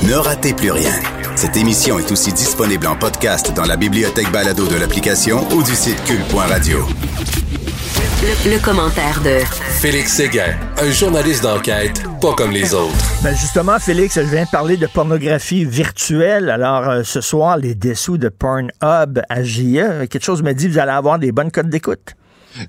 ne ratez plus rien. Cette émission est aussi disponible en podcast dans la bibliothèque balado de l'application ou du site cul.radio. Le, commentaire de Félix Séguin, un journaliste d'enquête pas comme les autres. Ben justement, Félix, je viens de parler de pornographie virtuelle. Alors, euh, ce soir, les dessous de Pornhub à JE, quelque chose me dit, vous allez avoir des bonnes codes d'écoute.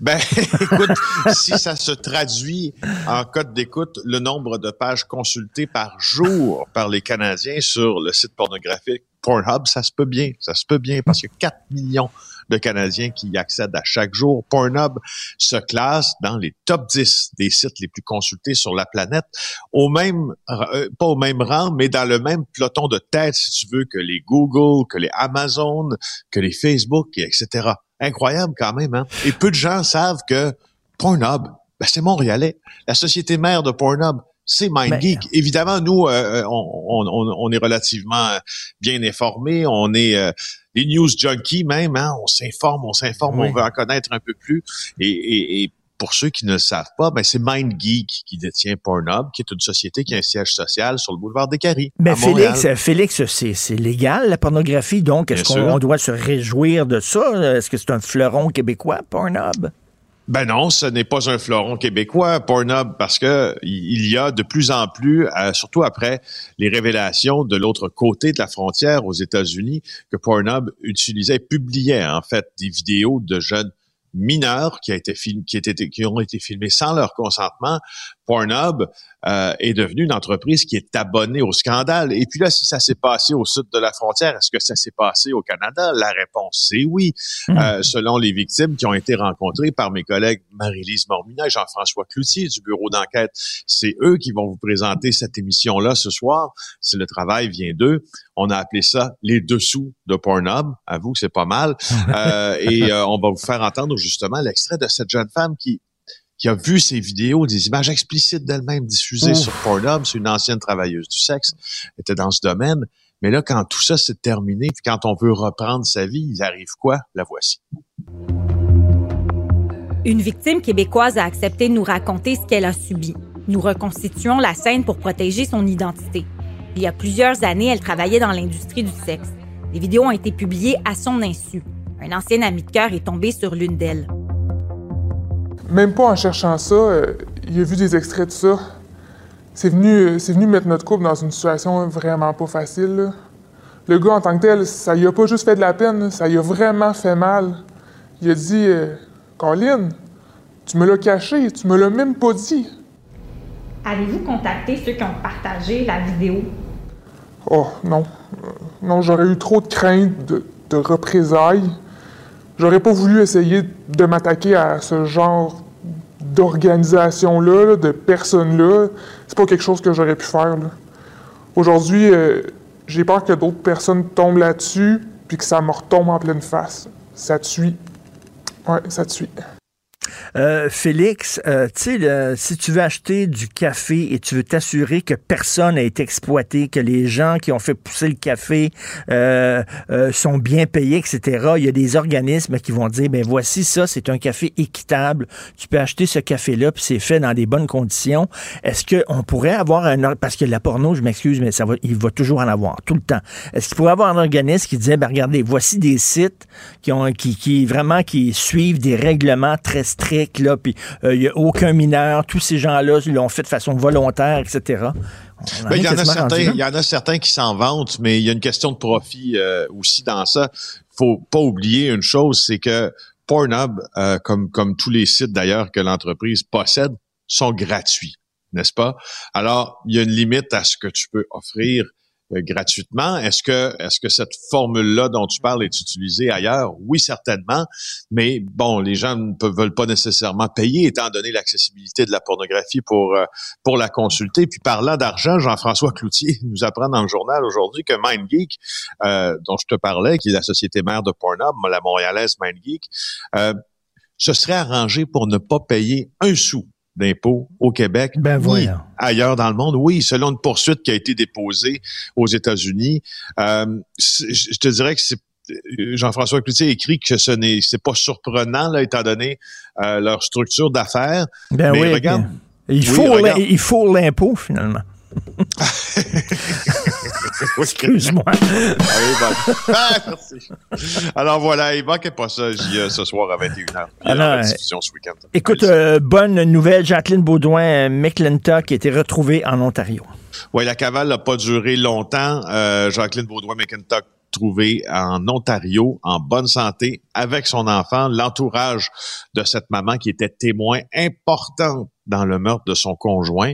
Ben, <laughs> écoute, si ça se traduit en code d'écoute, le nombre de pages consultées par jour par les Canadiens sur le site pornographique Pornhub, ça se peut bien, ça se peut bien, parce a 4 millions de Canadiens qui y accèdent à chaque jour. Pornhub se classe dans les top 10 des sites les plus consultés sur la planète, au même, euh, pas au même rang, mais dans le même peloton de tête, si tu veux, que les Google, que les Amazon, que les Facebook, etc. Incroyable quand même, hein? Et peu de gens savent que Pornhub, ben c'est montréalais. La société mère de Pornhub, c'est MindGeek. Ben, Évidemment, nous, euh, euh, on, on, on, est relativement bien informés. On est euh, les news junkies même. Hein? On s'informe, on s'informe, on veut en connaître un peu plus. Et, et, et pour ceux qui ne le savent pas, ben c'est MindGeek qui détient Pornhub, qui est une société qui a un siège social sur le boulevard des Caries. Mais Félix, Félix, c'est légal la pornographie, donc est-ce qu'on doit se réjouir de ça? Est-ce que c'est un fleuron québécois, Pornhub? Ben non, ce n'est pas un fleuron québécois, Pornhub, parce que il y a de plus en plus, euh, surtout après les révélations de l'autre côté de la frontière aux États-Unis, que Pornhub utilisait, publiait en fait des vidéos de jeunes mineurs qui, ont été filmés sans leur consentement. Pornhub euh, est devenu une entreprise qui est abonnée au scandale. Et puis là, si ça s'est passé au sud de la frontière, est-ce que ça s'est passé au Canada? La réponse, c'est oui. Mmh. Euh, selon les victimes qui ont été rencontrées par mes collègues Marie-Lise Mormina et Jean-François Cloutier du bureau d'enquête, c'est eux qui vont vous présenter cette émission-là ce soir. Si le travail vient d'eux, on a appelé ça les dessous de Pornhub. Avoue que c'est pas mal. Euh, et euh, on va vous faire entendre justement l'extrait de cette jeune femme qui qui a vu ces vidéos, des images explicites d'elle-même diffusées sur Pornhub. C'est une ancienne travailleuse du sexe, était dans ce domaine. Mais là, quand tout ça s'est terminé, puis quand on veut reprendre sa vie, il arrive quoi? La voici. Une victime québécoise a accepté de nous raconter ce qu'elle a subi. Nous reconstituons la scène pour protéger son identité. Il y a plusieurs années, elle travaillait dans l'industrie du sexe. Les vidéos ont été publiées à son insu. Un ancien ami de cœur est tombé sur l'une d'elles. Même pas en cherchant ça, euh, il a vu des extraits de ça. C'est venu, euh, c'est venu mettre notre couple dans une situation vraiment pas facile. Le gars, en tant que tel, ça lui a pas juste fait de la peine, ça lui a vraiment fait mal. Il a dit euh, Colin, tu me l'as caché, tu me l'as même pas dit. Avez-vous contacté ceux qui ont partagé la vidéo? Oh, non. Non, j'aurais eu trop de crainte de, de représailles. J'aurais pas voulu essayer de m'attaquer à ce genre d'organisation-là, de personnes-là. C'est pas quelque chose que j'aurais pu faire. Aujourd'hui, euh, j'ai peur que d'autres personnes tombent là-dessus puis que ça me retombe en pleine face. Ça suit. Ouais, ça suit. Euh, Félix, euh, tu sais, si tu veux acheter du café et tu veux t'assurer que personne n'a été exploité, que les gens qui ont fait pousser le café euh, sont bien payés, etc., il y a des organismes qui vont dire, ben voici ça, c'est un café équitable. Tu peux acheter ce café-là, puis c'est fait dans des bonnes conditions. Est-ce qu'on pourrait avoir un... Parce que la porno, je m'excuse, mais ça il va toujours en avoir, tout le temps. Est-ce qu'il pourrait avoir un organisme qui disait, ben regardez, voici des sites qui, ont, qui, qui vraiment qui suivent des règlements très stricts, là, puis il euh, n'y a aucun mineur, tous ces gens-là l'ont fait de façon volontaire, etc. Ben, il, y en a certains, il y en a certains qui s'en vantent, mais il y a une question de profit euh, aussi dans ça. faut pas oublier une chose, c'est que Pornhub, euh, comme, comme tous les sites d'ailleurs que l'entreprise possède, sont gratuits, n'est-ce pas? Alors, il y a une limite à ce que tu peux offrir gratuitement. Est-ce que est-ce que cette formule-là dont tu parles est utilisée ailleurs? Oui, certainement. Mais bon, les gens ne veulent pas nécessairement payer étant donné l'accessibilité de la pornographie pour euh, pour la consulter. Puis parlant d'argent, Jean-François Cloutier <laughs> nous apprend dans le journal aujourd'hui que MindGeek, euh, dont je te parlais, qui est la société mère de Pornhub, la montréalaise MindGeek, euh, se serait arrangé pour ne pas payer un sou d'impôts au Québec, ben oui, ailleurs dans le monde. Oui, selon une poursuite qui a été déposée aux États-Unis. Euh, je te dirais que c'est Jean-François Cloutier écrit que ce n'est c'est pas surprenant là, étant donné euh, leur structure d'affaires. Ben Mais oui, regarde, il faut il faut l'impôt finalement. <laughs> <laughs> Excuse-moi. <laughs> Ah, merci. Alors voilà, il manquait pas ça ce soir à 21h. Alors, ce week-end. Écoute, euh, bonne nouvelle, Jacqueline Baudouin euh, McClintock qui a été retrouvée en Ontario. Oui, la cavale n'a pas duré longtemps. Euh, Jacqueline Baudouin McClintock trouvée en Ontario en bonne santé avec son enfant, l'entourage de cette maman qui était témoin important dans le meurtre de son conjoint.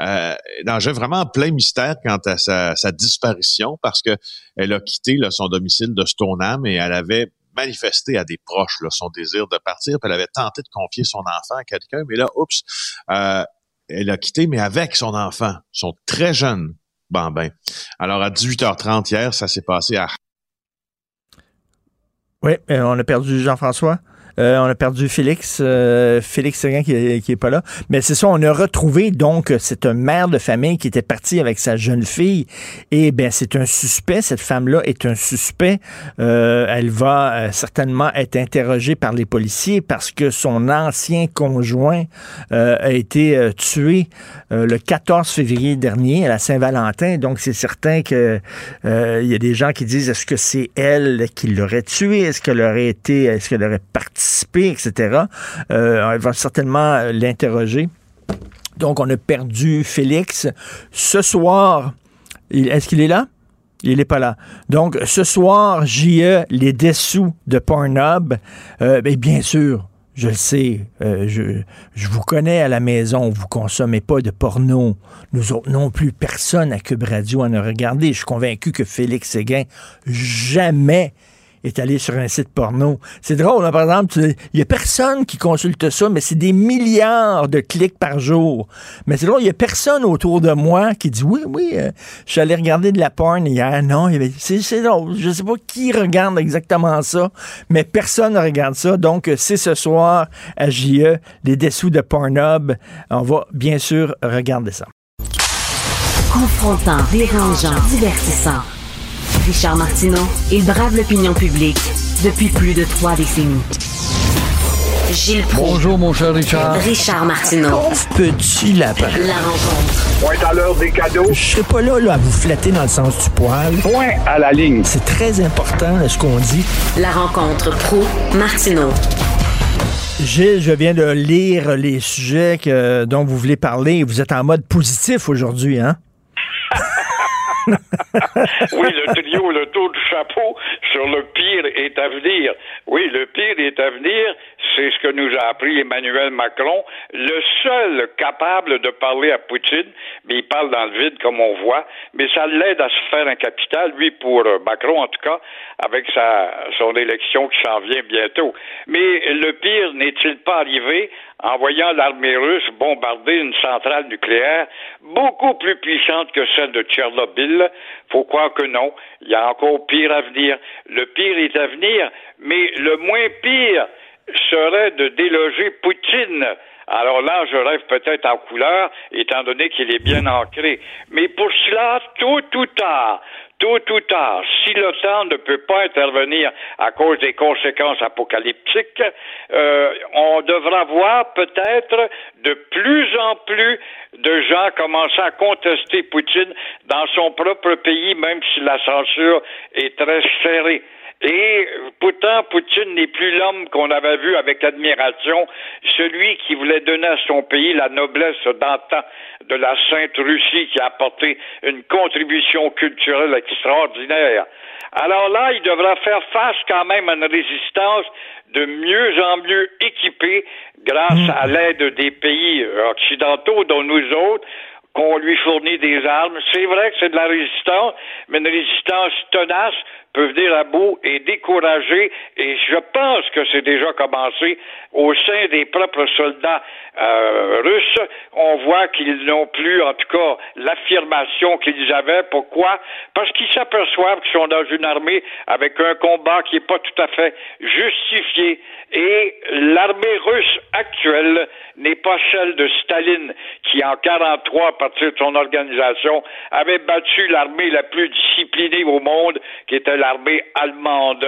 Euh, j'ai vraiment plein mystère quant à sa, disparition parce que elle a quitté son domicile de Stoneham et elle avait manifesté à des proches son désir de partir, puis elle avait tenté de confier son enfant à quelqu'un, mais là, oups, euh, elle a quitté, mais avec son enfant, son très jeune bambin. Alors, à 18h30 hier, ça s'est passé à... Oui, on a perdu Jean-François. Euh, on a perdu Félix, euh, Félix Séguin qui, qui est pas là. Mais c'est ça, on a retrouvé donc cette mère de famille qui était partie avec sa jeune fille. Et ben c'est un suspect. Cette femme-là est un suspect. Euh, elle va certainement être interrogée par les policiers parce que son ancien conjoint a été tué le 14 février dernier à la Saint-Valentin. Donc c'est certain que il y a des gens qui disent est-ce que c'est elle qui l'aurait tué? Est-ce qu'elle aurait été Est-ce qu'elle aurait participé etc. Euh, elle va certainement l'interroger. Donc, on a perdu Félix. Ce soir, est-ce qu'il est là? Il n'est pas là. Donc, ce soir, JE, les dessous de Pornhub, euh, ben, bien sûr, je le sais, euh, je, je, vous connais à la maison, vous consommez pas de porno. Nous autres non plus, personne à Cube Radio en a regardé. Je suis convaincu que Félix Séguin, jamais est allé sur un site porno. C'est drôle, hein, par exemple, il n'y a personne qui consulte ça, mais c'est des milliards de clics par jour. Mais c'est drôle, il n'y a personne autour de moi qui dit oui, oui, euh, je suis allé regarder de la porn hier. Non, c'est drôle. Je ne sais pas qui regarde exactement ça, mais personne ne regarde ça. Donc, c'est ce soir à JE, les dessous de Pornhub. On va bien sûr regarder ça. Confrontant, dérangeant, divertissant. Richard Martineau, il brave l'opinion publique depuis plus de trois décennies. Gilles Proulx. Bonjour, mon cher Richard. Richard Martineau. petit lapin. La rencontre. Point à l'heure des cadeaux. Je serai pas là, là, à vous flatter dans le sens du poil. Point à la ligne. C'est très important, ce qu'on dit. La rencontre pro martineau Gilles, je viens de lire les sujets que, dont vous voulez parler. Vous êtes en mode positif aujourd'hui, hein? <laughs> oui, le trio, le tour du chapeau sur le pire est à venir. Oui, le pire est à venir, c'est ce que nous a appris Emmanuel Macron, le seul capable de parler à Poutine, mais il parle dans le vide comme on voit, mais ça l'aide à se faire un capital, lui pour euh, Macron en tout cas, avec sa, son élection qui s'en vient bientôt. Mais le pire n'est-il pas arrivé en voyant l'armée russe bombarder une centrale nucléaire beaucoup plus puissante que celle de Tchernobyl? Faut croire que non. Il y a encore pire à venir. Le pire est à venir, mais le moins pire serait de déloger Poutine. Alors là, je rêve peut-être en couleur, étant donné qu'il est bien ancré. Mais pour cela, tôt ou tard, tôt ou tard, si l'OTAN ne peut pas intervenir à cause des conséquences apocalyptiques, euh, on devra voir peut-être de plus en plus de gens commencer à contester Poutine dans son propre pays, même si la censure est très serrée. Et pourtant, Poutine n'est plus l'homme qu'on avait vu avec admiration, celui qui voulait donner à son pays la noblesse d'antan de la Sainte Russie qui a apporté une contribution culturelle extraordinaire. Alors là, il devra faire face quand même à une résistance de mieux en mieux équipée grâce à l'aide des pays occidentaux, dont nous autres, qu'on lui fournit des armes. C'est vrai que c'est de la résistance, mais une résistance tenace peut venir à bout et décourager, et je pense que c'est déjà commencé au sein des propres soldats euh, russes. On voit qu'ils n'ont plus, en tout cas, l'affirmation qu'ils avaient. Pourquoi? Parce qu'ils s'aperçoivent qu'ils sont dans une armée avec un combat qui n'est pas tout à fait justifié. Et l'armée russe actuelle n'est pas celle de Staline, qui en 43, à partir de son organisation, avait battu l'armée la plus disciplinée au monde, qui était l'armée allemande.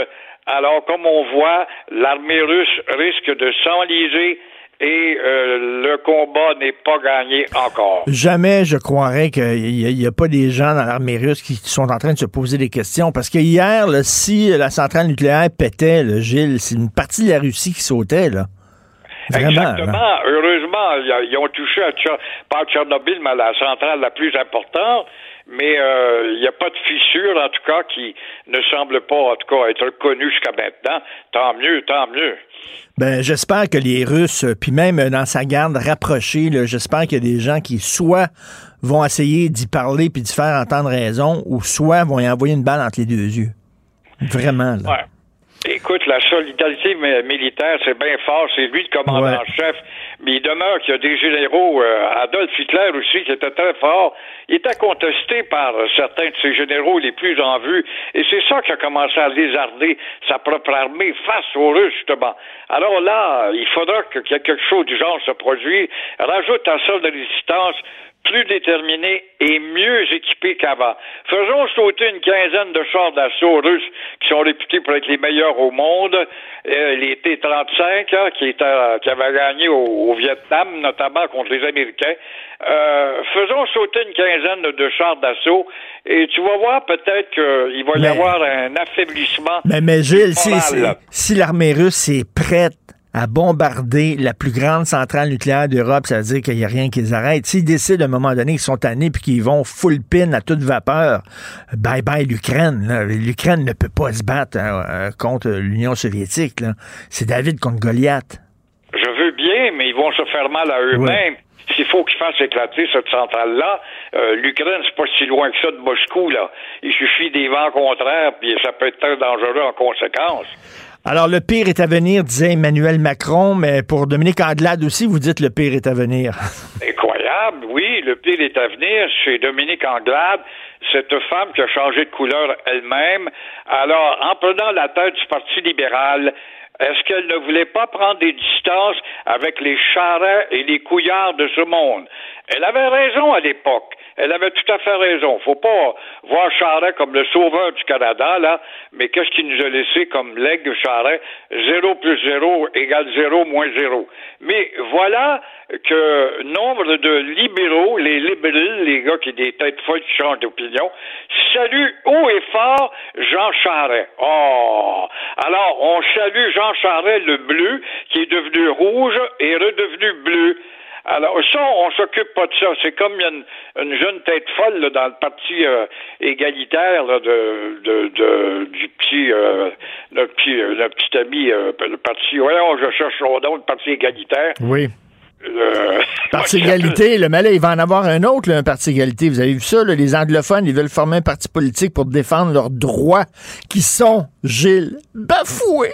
Alors, comme on voit, l'armée russe risque de s'enliser et euh, le combat n'est pas gagné encore. Jamais je croirais qu'il n'y a, pas des gens dans l'armée russe qui sont en train de se poser des questions. Parce que hier, si la centrale nucléaire pétait, Gilles, c'est une partie de la Russie qui sautait. Là. Exactement. Heureusement, ils ont touché à pas à Tchernobyl, mais à la centrale la plus importante. Mais euh, il n'y a pas de fissure, en tout cas, qui ne semble pas, en tout cas, être connue jusqu'à maintenant. Tant mieux, tant mieux. Ben, j'espère que les Russes, puis même dans sa garde rapprochée, j'espère qu'il y a des gens qui soit vont essayer d'y parler puis de faire entendre raison, ou soit vont y envoyer une balle entre les deux yeux. Vraiment, là. Ouais. Écoute, la solidarité militaire, c'est bien fort. C'est lui le commandant-chef. Mais il demeure qu'il y a des généraux, euh, Adolf Hitler aussi, qui était très fort. Il était contesté par certains de ses généraux les plus en vue. Et c'est ça qui a commencé à lézarder sa propre armée face aux Russes, justement. Alors là, il faudra que quelque chose du genre se produise. Rajoute à ça de résistance plus déterminés et mieux équipés qu'avant. Faisons sauter une quinzaine de chars d'assaut russes qui sont réputés pour être les meilleurs au monde, euh, les T-35 hein, qui, qui avaient gagné au, Vietnam, notamment contre les Américains. Euh, faisons sauter une quinzaine de chars d'assaut et tu vas voir peut-être qu'il va y avoir un affaiblissement. Mais, mais Gilles, si, si l'armée russe est prête à bombarder la plus grande centrale nucléaire d'Europe, ça veut dire qu'il n'y a rien qui les arrête. S'ils décident à un moment donné qu'ils sont tannés puis qu'ils vont full pin à toute vapeur, bye bye l'Ukraine. L'Ukraine ne peut pas se battre euh, euh, contre l'Union soviétique. C'est David contre Goliath. Je veux bien, mais ils vont se faire mal à eux-mêmes. S'il faut qu'ils fassent éclater cette centrale-là, euh, l'Ukraine, c'est pas si loin que ça de Moscou, là. Il suffit des vents contraires, puis ça peut être très dangereux en conséquence. Alors, le pire est à venir, disait Emmanuel Macron, mais pour Dominique Anglade aussi, vous dites le pire est à venir. <laughs> Incroyable, oui, le pire est à venir chez Dominique Anglade, cette femme qui a changé de couleur elle-même. Alors, en prenant la tête du Parti libéral, est-ce qu'elle ne voulait pas prendre des distances avec les charrets et les couillards de ce monde? Elle avait raison à l'époque. Elle avait tout à fait raison. Faut pas voir Charret comme le sauveur du Canada, là, mais qu'est-ce qu'il nous a laissé comme legs Charret? Zéro plus zéro égale zéro moins zéro. Mais voilà que nombre de libéraux, les libéraux, les gars qui ont des têtes folles qui changent d'opinion, saluent haut et fort Jean Charret. Oh! Alors, on salue Jean Charret le bleu, qui est devenu rouge et redevenu bleu. Alors, ça, on s'occupe pas de ça. C'est comme il y a une, une jeune tête folle là, dans le parti euh, égalitaire là, de, de, de, du petit, euh, petit, euh, notre petit ami, euh, le parti, voyons, je cherche son nom, le parti égalitaire. Oui. Le- <laughs> Parti <laughs> égalité, le là, il va en avoir un autre, là, un parti égalité. Vous avez vu ça, là, les anglophones, ils veulent former un parti politique pour défendre leurs droits qui sont, Gilles, bafoués.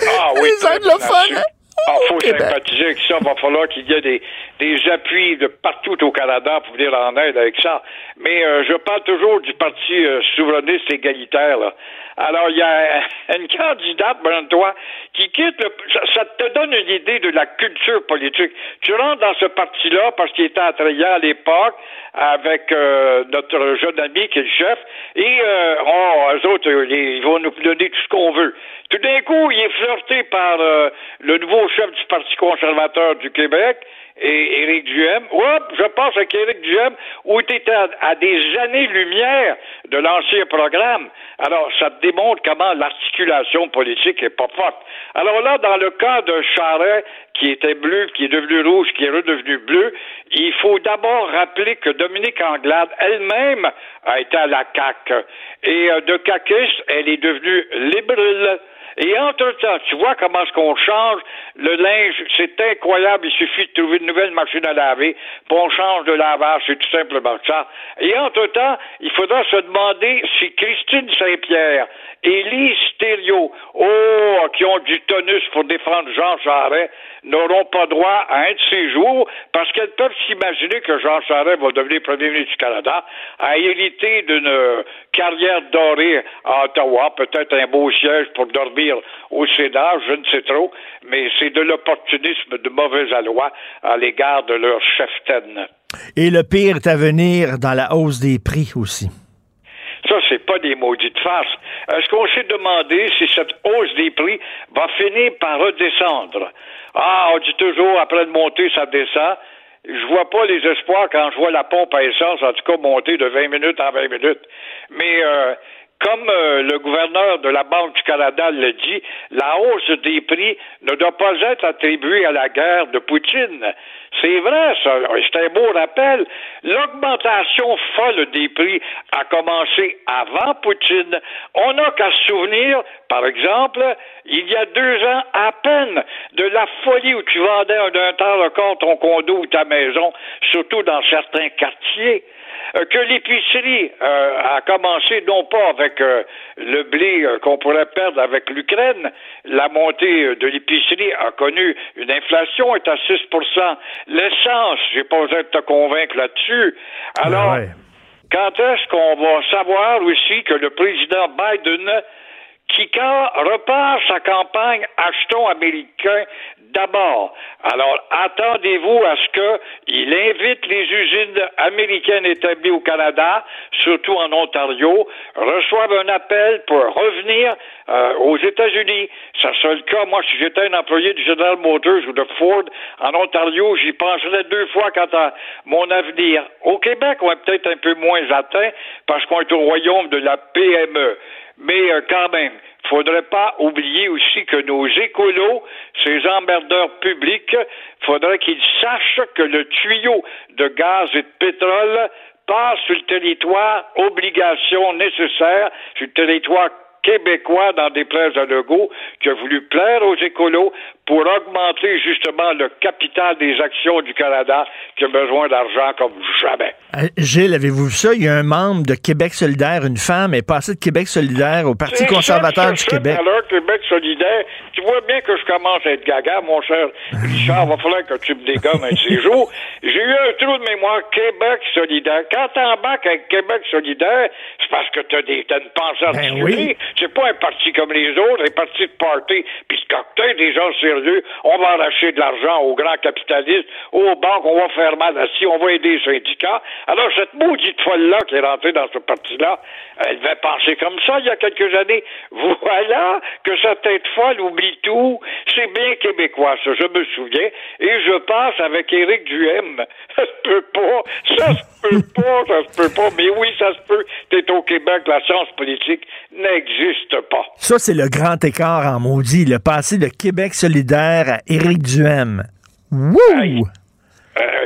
Ah oui, <laughs> les anglophones. Ah, faut sympathiser avec ça. Il va falloir qu'il y ait des, des appuis de partout au Canada pour venir en aide avec ça. Mais euh, je parle toujours du Parti euh, souverainiste égalitaire. Là. Alors, il y a <laughs> une candidate, toi, qui quitte le... Ça, ça te donne une idée de la culture politique. Tu rentres dans ce parti-là parce qu'il était attrayant à l'époque avec euh, notre jeune ami qui est le chef. Et, euh, oh, eux autres, ils vont nous donner tout ce qu'on veut. Tout d'un coup, il est flirté par euh, le nouveau chef du Parti conservateur du Québec, et Éric Duhem. Hop, je pense avec Éric Duhem, où était à, des années-lumière de l'ancien programme. Alors, ça démontre comment l'articulation politique est pas forte. Alors là, dans le cas de Charret, qui était bleu, qui est devenu rouge, qui est redevenu bleu, il faut d'abord rappeler que Dominique Anglade elle-même a été à la CAQ. Et euh, de caquiste, elle est devenue libérale. Et entre-temps, tu vois comment est-ce qu'on change? Le linge, c'est incroyable, il suffit de trouver une nouvelle machine à laver, puis on change de lavage, c'est tout simplement ça. Et entre-temps, il faudra se demander si Christine Saint-Pierre et Lise Thériault, oh, qui ont du tonus pour défendre Jean Charest, n'auront pas droit à un de ces jours, parce qu'elles peuvent s'imaginer que Jean Charest va devenir premier ministre du Canada, a hérité d'une euh, carrière dorée à Ottawa, peut-être un beau siège pour dormir au Sénat, je ne sais trop, mais c'est de l'opportunisme de mauvais aloi à l'égard de leur cheftaine. Et le pire est à venir dans la hausse des prix aussi. Ça, c'est pas des maudites farces. Est-ce qu'on s'est demandé si cette hausse des prix va finir par redescendre? Ah, on dit toujours, après de monter, ça descend. Je vois pas les espoirs quand je vois la pompe à essence, en tout cas, monter de 20 minutes en 20 minutes. Mais, euh, comme euh, le gouverneur de la Banque du Canada le dit, la hausse des prix ne doit pas être attribuée à la guerre de Poutine. C'est vrai, ça. C'est un beau rappel. L'augmentation folle des prix a commencé avant Poutine. On n'a qu'à se souvenir, par exemple, il y a deux ans à peine, de la folie où tu vendais un d'un temps record ton condo ou ta maison, surtout dans certains quartiers. Euh, que l'épicerie euh, a commencé non pas avec euh, le blé euh, qu'on pourrait perdre avec l'Ukraine, la montée euh, de l'épicerie a connu une inflation est à 6% L'essence, j'ai pas besoin de te convaincre là-dessus. Alors, quand est-ce qu'on va savoir aussi que le président Biden quand repart sa campagne achetons américain d'abord. Alors, attendez-vous à ce qu'il invite les usines américaines établies au Canada, surtout en Ontario, reçoivent un appel pour revenir euh, aux États-Unis. Ça serait le cas, moi, si j'étais un employé du General Motors ou de Ford en Ontario, j'y penserais deux fois quant à mon avenir. Au Québec, on est peut-être un peu moins atteint parce qu'on est au royaume de la PME. Mais euh, quand même, faudrait pas oublier aussi que nos écolos, ces emmerdeurs publics, faudrait qu'ils sachent que le tuyau de gaz et de pétrole passe sur le territoire, obligation nécessaire, sur le territoire québécois dans des places à Legault qui a voulu plaire aux écolos pour augmenter justement le capital des actions du Canada qui a besoin d'argent comme jamais. Euh, Gilles, avez-vous vu ça? Il y a un membre de Québec solidaire, une femme, est passée de Québec solidaire au Parti conservateur ça, du Québec. Alors, Québec solidaire, tu vois bien que je commence à être gaga, mon cher Richard, va falloir que tu me dégommes un de ces <laughs> jours. J'ai eu un trou de mémoire Québec solidaire. Quand t'embarques avec Québec solidaire, c'est parce que t'as des, t'as une pensée Ben articulée. C'est pas un parti comme les autres, un parti de party, puis de cocktail, des gens sérieux. On va arracher de l'argent aux grands capitalistes, aux banques, on va faire mal assis, on va aider les syndicats. Alors, cette maudite folle-là qui est rentrée dans ce parti-là, elle devait penser comme ça il y a quelques années. <laughs> Voilà que sa tête folle oublie tout. C'est bien québécois, ça, je me souviens. Et je passe avec Éric Duhem. <laughs> Ça se peut pas. Ça se peut pas, ça se peut pas. Mais oui, ça se peut. T'es au Québec, la science politique n'existe pas. Ça, c'est le grand écart en maudit. Le passé de Québec solidaire à Éric Duhem. Wouh! Euh,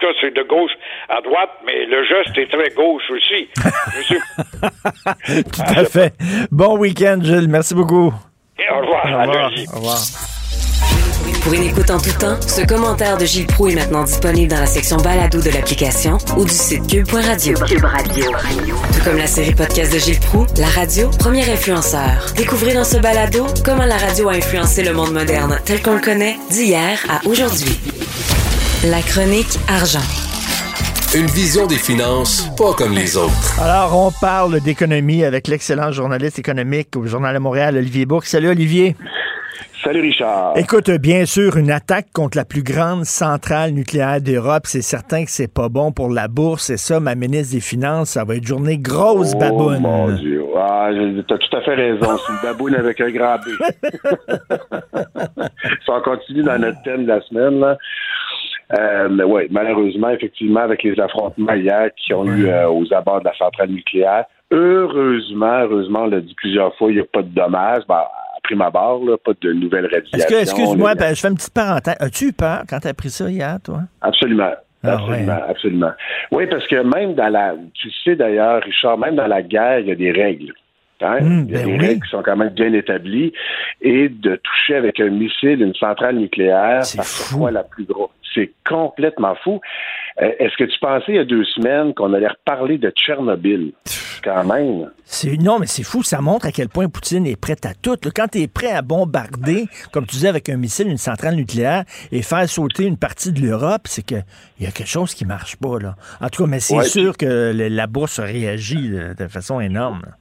ça, c'est de gauche à droite, mais le geste est très gauche aussi. <laughs> Tout à fait. Bon week-end, Gilles. Merci beaucoup. Et au revoir. Au revoir. Au revoir. Pour une écoute en tout temps, ce commentaire de Gilles Proux est maintenant disponible dans la section balado de l'application ou du site cube.radio. Cube Radio. Tout comme la série podcast de Gilles Proux, la radio, premier influenceur. Découvrez dans ce balado comment la radio a influencé le monde moderne tel qu'on le connaît d'hier à aujourd'hui. La chronique argent. Une vision des finances pas comme les autres. Alors, on parle d'économie avec l'excellent journaliste économique au Journal de Montréal, Olivier Bourque. Salut, Olivier. Salut Richard. Écoute, bien sûr, une attaque contre la plus grande centrale nucléaire d'Europe, c'est certain que c'est pas bon pour la bourse. Et ça, ma ministre des Finances, ça va être journée grosse Oh, baboune. mon Dieu. Ah, t'as tout à fait raison. C'est une baboune avec un grand B. <laughs> si on continue dans notre thème de la semaine, là. Euh, ouais, malheureusement, effectivement, avec les affrontements hier qui ont eu euh, aux abords de la centrale nucléaire, heureusement, heureusement, on l'a dit plusieurs fois, il n'y a pas de dommages. Ben, prime abord, là, pas de nouvelles radiations. Est-ce que, excuse-moi, ben, je fais une petite parenthèse. As-tu eu peur quand t'as appris ça hier, toi? Absolument. Ah absolument, ouais. absolument. Oui, parce que même dans la, tu sais d'ailleurs, Richard, même dans la guerre, il y a des règles. Hein? Hum, il y a ben des oui. règles qui sont quand même bien établies. Et de toucher avec un missile une centrale nucléaire, quoi la plus grosse, c'est complètement fou. Euh, Est-ce que tu pensais il y a deux semaines qu'on allait reparler de Tchernobyl? Quand même. C'est, non, mais c'est fou. Ça montre à quel point Poutine est prêt à tout. Quand tu es prêt à bombarder, comme tu disais, avec un missile, une centrale nucléaire et faire sauter une partie de l'Europe, c'est qu'il y a quelque chose qui marche pas. Là. En tout cas, mais c'est Ouais. sûr que la bourse réagit de façon énorme. là.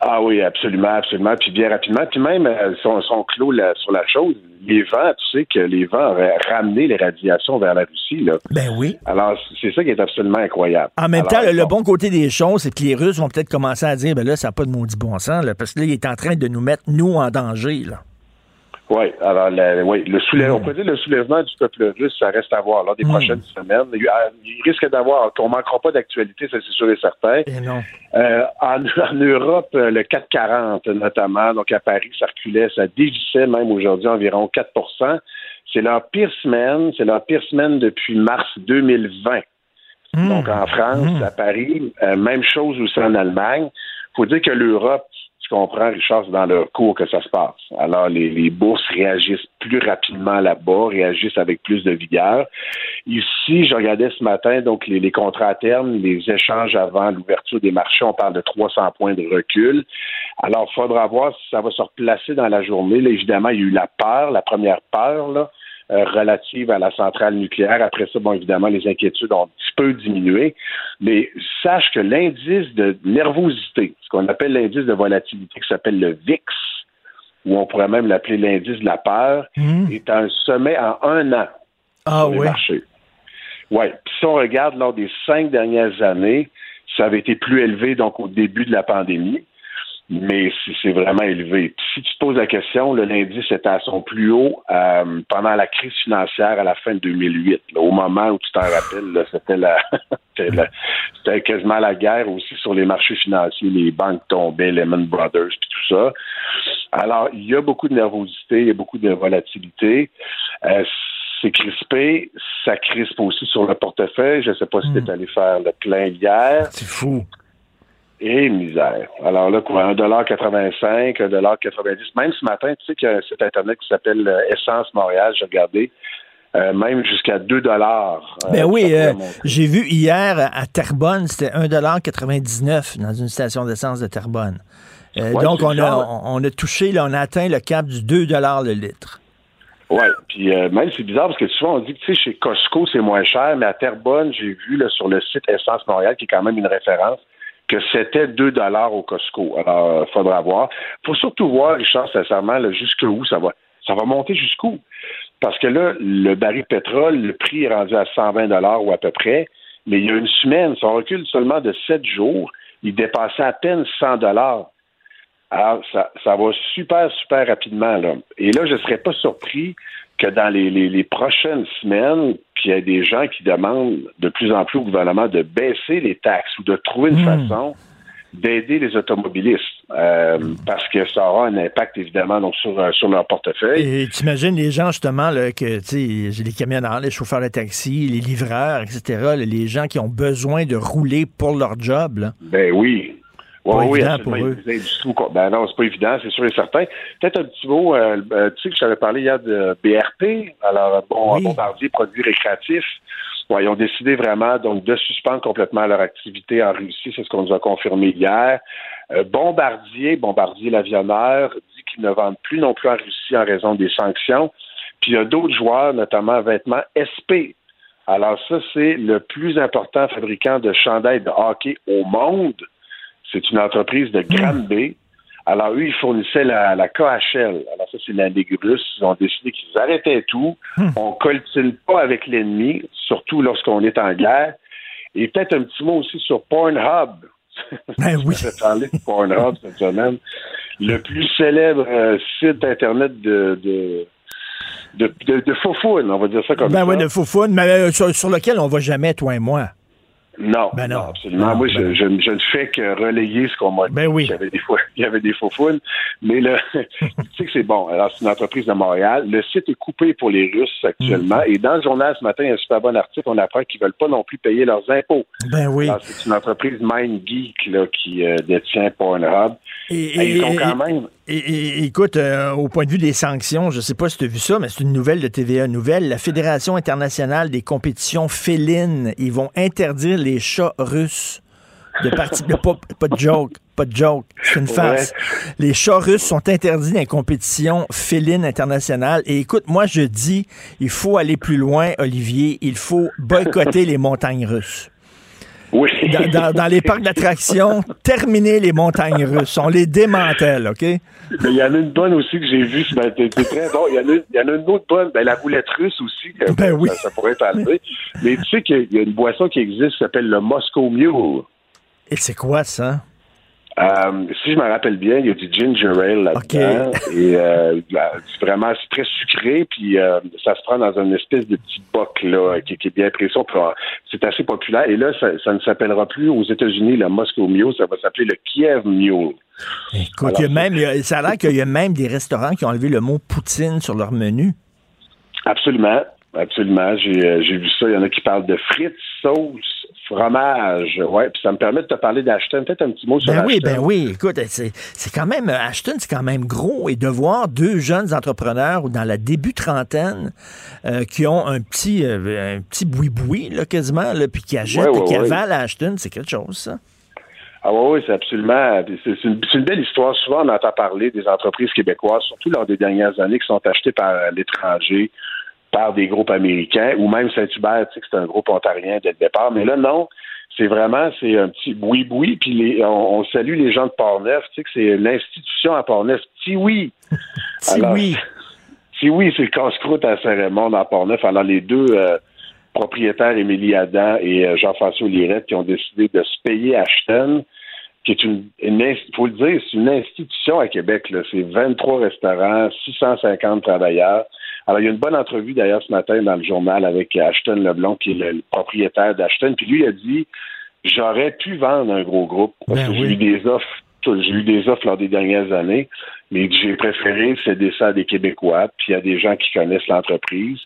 Ah oui, absolument, absolument. Puis bien rapidement. Puis même, euh, son, son clos là, sur la chose, les vents, tu sais que les vents auraient ramené les radiations vers la Russie. Là. Ben oui. Alors, c'est ça qui est absolument incroyable. En même Alors, temps, le, bon côté des choses, c'est que les Russes vont peut-être commencer à dire, ben là, ça n'a pas de maudit bon sens, là, parce que là, il est en train de nous mettre, nous, en danger. Là. Oui, alors la- oui, le soulèvement, on peut dire le soulèvement du peuple russe, ça reste à voir lors des prochaines semaines. Il, il risque d'avoir, qu'on ne manquera pas d'actualité, ça c'est sûr et certain. Et non. Euh, en, <laughs> en Europe, euh, le 440 notamment, donc à Paris, ça reculait, ça dévissait même aujourd'hui environ 4 C'est leur pire semaine, c'est leur pire semaine depuis mars 2020. Donc en France, à Paris, euh, même chose aussi en Allemagne. faut dire que l'Europe, tu comprends, Richard, c'est dans leur cours que ça se passe. Alors, les, bourses réagissent plus rapidement là-bas, réagissent avec plus de vigueur. Ici, je regardais ce matin, donc les, les contrats à terme, les échanges avant l'ouverture des marchés, on parle de 300 points de recul. Alors, il faudra voir si ça va se replacer dans la journée. Là, évidemment, il y a eu la peur, la première peur, là, euh, relative à la centrale nucléaire. Après ça, bon, évidemment, les inquiétudes ont un petit peu diminué. Mais sache que l'indice de nervosité, ce qu'on appelle l'indice de volatilité, qui s'appelle le VIX, ou on pourrait même l'appeler l'indice de la peur, est à un sommet en un an Ah sur les oui. marchés. Oui. Puis si on regarde lors des cinq dernières années, ça avait été plus élevé donc au début de la pandémie, mais c'est vraiment élevé. Puis si tu te poses la question, là, l'indice était à son plus haut euh, pendant la crise financière à la fin de 2008, là, au moment où tu t'en rappelles, c'était la, <laughs> c'était la- c'était quasiment la guerre aussi sur les marchés financiers, les banques tombaient, Lehman Brothers, puis tout ça. Alors, il y a beaucoup de nervosité, il y a beaucoup de volatilité. Euh, c'est crispé, ça crispe aussi sur le portefeuille. Je ne sais pas si tu es allé faire le plein hier. C'est fou. Et misère. Alors là, quoi, 1,85 1,90 Même ce matin, tu sais qu'il y a un site Internet qui s'appelle euh, Essence Montréal, j'ai regardé, euh, même jusqu'à 2 dollars. Ben oui, euh, j'ai vu hier à Terrebonne, c'était 1,99 dans une station d'essence de Terrebonne. Euh, Ouais, donc, on a, bizarre. on a touché, là, on a atteint le cap du 2 le litre. Oui, puis euh, même c'est bizarre parce que souvent on dit que tu sais, chez Costco c'est moins cher, mais à Terrebonne, j'ai vu là, sur le site Essence Montréal, qui est quand même une référence, que c'était 2 dollars au Costco. Alors, il faudra voir. faut surtout voir, Richard, sincèrement, jusqu'où ça va. Ça va monter jusqu'où? Parce que là, le baril pétrole, le prix est rendu à 120 dollars ou à peu près, mais il y a une semaine, si on recule seulement de 7 jours, il dépassait à peine 100 dollars. Alors, ça, ça va super, super rapidement. Là. Et là, je ne serais pas surpris que dans les, les, les prochaines semaines, qu'il y ait des gens qui demandent de plus en plus au gouvernement de baisser les taxes ou de trouver une façon d'aider les automobilistes euh, parce que ça aura un impact évidemment donc sur, euh, sur leur portefeuille. Et tu imagines les gens justement là, que tu sais les camionneurs, les chauffeurs de taxi, les livreurs, etc. les gens qui ont besoin de rouler pour leur job. Là. Ben oui. Pas oui, évident pour eux. Ben non, c'est pas évident, c'est sûr et certain. Peut-être un petit mot, euh, euh, tu sais que je t'avais parlé hier de BRP, alors bon, Bombardier Produits Récréatifs. Ouais, ils ont décidé vraiment donc de suspendre complètement leur activité en Russie, c'est ce qu'on nous a confirmé hier. Euh, Bombardier, Bombardier l'avionneur, dit qu'ils ne vendent plus non plus en Russie en raison des sanctions. Puis il y a d'autres joueurs, notamment vêtements SP. Alors ça, c'est le plus important fabricant de chandails de hockey au monde. C'est une entreprise de Granby. Alors, eux, ils fournissaient la, la KHL. Alors, ça, c'est la Ligue russe. Ils ont décidé qu'ils arrêtaient tout. On coltine pas avec l'ennemi, surtout lorsqu'on est en guerre. Et peut-être un petit mot aussi sur Pornhub. Ben oui. Je parler de Pornhub cette semaine. Le plus célèbre euh, site Internet de, de, de, de, de faux-founes, on va dire ça comme Ben ça. oui, de faux mais euh, sur, sur lequel on va jamais, toi et moi. Non, Ben non. non, absolument. Non, Moi, ben je, je, je ne fais que relayer ce qu'on m'a dit. Ben oui. Il y avait des fois, <laughs> il y avait des faux foules. Mais le, <laughs> tu sais que c'est bon. Alors, c'est une entreprise de Montréal. Le site est coupé pour les Russes actuellement. Mm. Et dans le journal ce matin, il y a un super bon article. On apprend qu'ils veulent pas non plus payer leurs impôts. Ben oui. C'est une entreprise MindGeek là, qui euh, détient Pornhub. Et, Et ils ont quand même. Et- et- écoute, euh, au point de vue des sanctions, je ne sais pas si tu as vu ça, mais c'est une nouvelle de TVA Nouvelle. La Fédération internationale des compétitions félines, ils vont interdire les chats russes de partie. de- pas, pas de joke, pas de joke, c'est une farce. Les chats russes sont interdits dans les compétitions félines internationales. Et écoute, moi je dis, il faut aller plus loin, Olivier. Il faut boycotter <laughs> les montagnes russes. Oui. <laughs> Dans, dans- dans les parcs d'attractions, terminer les montagnes russes. On les démantèle, OK? Il y en a une bonne aussi que j'ai vue. matin. C'est très bon. Il y, en a, il y en a une autre bonne. Ben, la roulette russe aussi. Ben oui. ça, ça pourrait. Mais tu sais qu'il y a une boisson qui existe qui s'appelle le Moscow Mule. Et c'est quoi ça? Euh, si je me rappelle bien, il y a du ginger ale là-dedans. Et euh, c'est vraiment c'est très sucré, puis euh, ça se prend dans une espèce de petit boc là, qui, qui est bien euh, C'est assez populaire. Et là, ça, ça ne s'appellera plus aux États-Unis le Moscow Mule, ça va s'appeler le Kiev Mule. Écoute, il y a même, il y a- ça a l'air qu'il y a même des restaurants qui ont enlevé le mot poutine sur leur menu. Absolument. Absolument. J'ai euh, j'ai vu ça. Il y en a qui parlent de frites, sauce, fromage. Ouais. Puis ça me permet de te parler d'Ashton. Peut-être un petit mot sur Ben oui, Ashton. ben oui. Écoute, c'est c'est quand même, euh, Ashton, c'est quand même gros. Et de voir deux jeunes entrepreneurs ou dans la début trentaine euh, qui ont un petit, euh, un petit boui-boui, là, quasiment, là, puis qui achètent Ouais, et qui ouais. avalent Ashton, c'est quelque chose, ça. Ah oui, oui, c'est absolument. C'est c'est une, c'est une belle histoire. Souvent, on entend parler des entreprises québécoises, surtout lors des dernières années, qui sont achetées par l'étranger, par des groupes américains, ou même Saint-Hubert, tu sais que c'est un groupe ontarien dès le départ. Mais là, non. C'est vraiment, c'est un petit boui-boui, puis les- on, on salue les gens de Portneuf, tu sais que c'est l'institution à Portneuf. oui. oui. Si oui, c'est le casse-croûte à Saint-Raymond dans Portneuf. Alors, les deux euh, propriétaires, Émilie Adam et euh, Jean-François Lirette, qui ont décidé de se payer Ashton, qui est une, il faut le dire, c'est une institution à Québec. Là. C'est 23 restaurants, 650 travailleurs. Alors, il y a une bonne entrevue d'ailleurs ce matin dans le journal avec Ashton Leblond, qui est le, le propriétaire d'Ashton. Puis lui, il a dit J'aurais pu vendre un gros groupe. Parce Ben que j'ai eu des offres. J'ai eu des offres lors des dernières années, mais j'ai préféré céder ça à des Québécois, puis à des gens qui connaissent l'entreprise.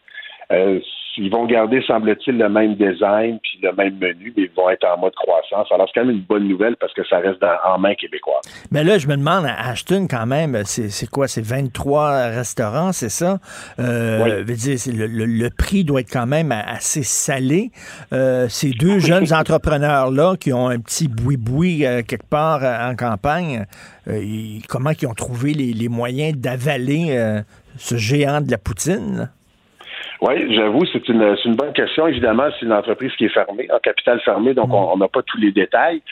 Euh, ils vont garder, semble-t-il, le même design puis le même menu, mais ils vont être en mode croissance. Alors, c'est quand même une bonne nouvelle parce que ça reste dans- en main québécoise. Mais là, je me demande, à Ashton, quand même, c'est quoi? C'est 23 restaurants, c'est ça? Euh, Oui. veut dire, le, le- le prix doit être quand même assez salé. Euh, ces deux <laughs> jeunes entrepreneurs-là qui ont un petit boui-boui euh, quelque part en campagne, ils- comment ils ont trouvé les, les moyens d'avaler ce géant de la poutine? Oui, j'avoue, c'est une, une bonne question. Évidemment, c'est une entreprise qui est fermée, en capital fermé, donc on on n'a pas tous les détails.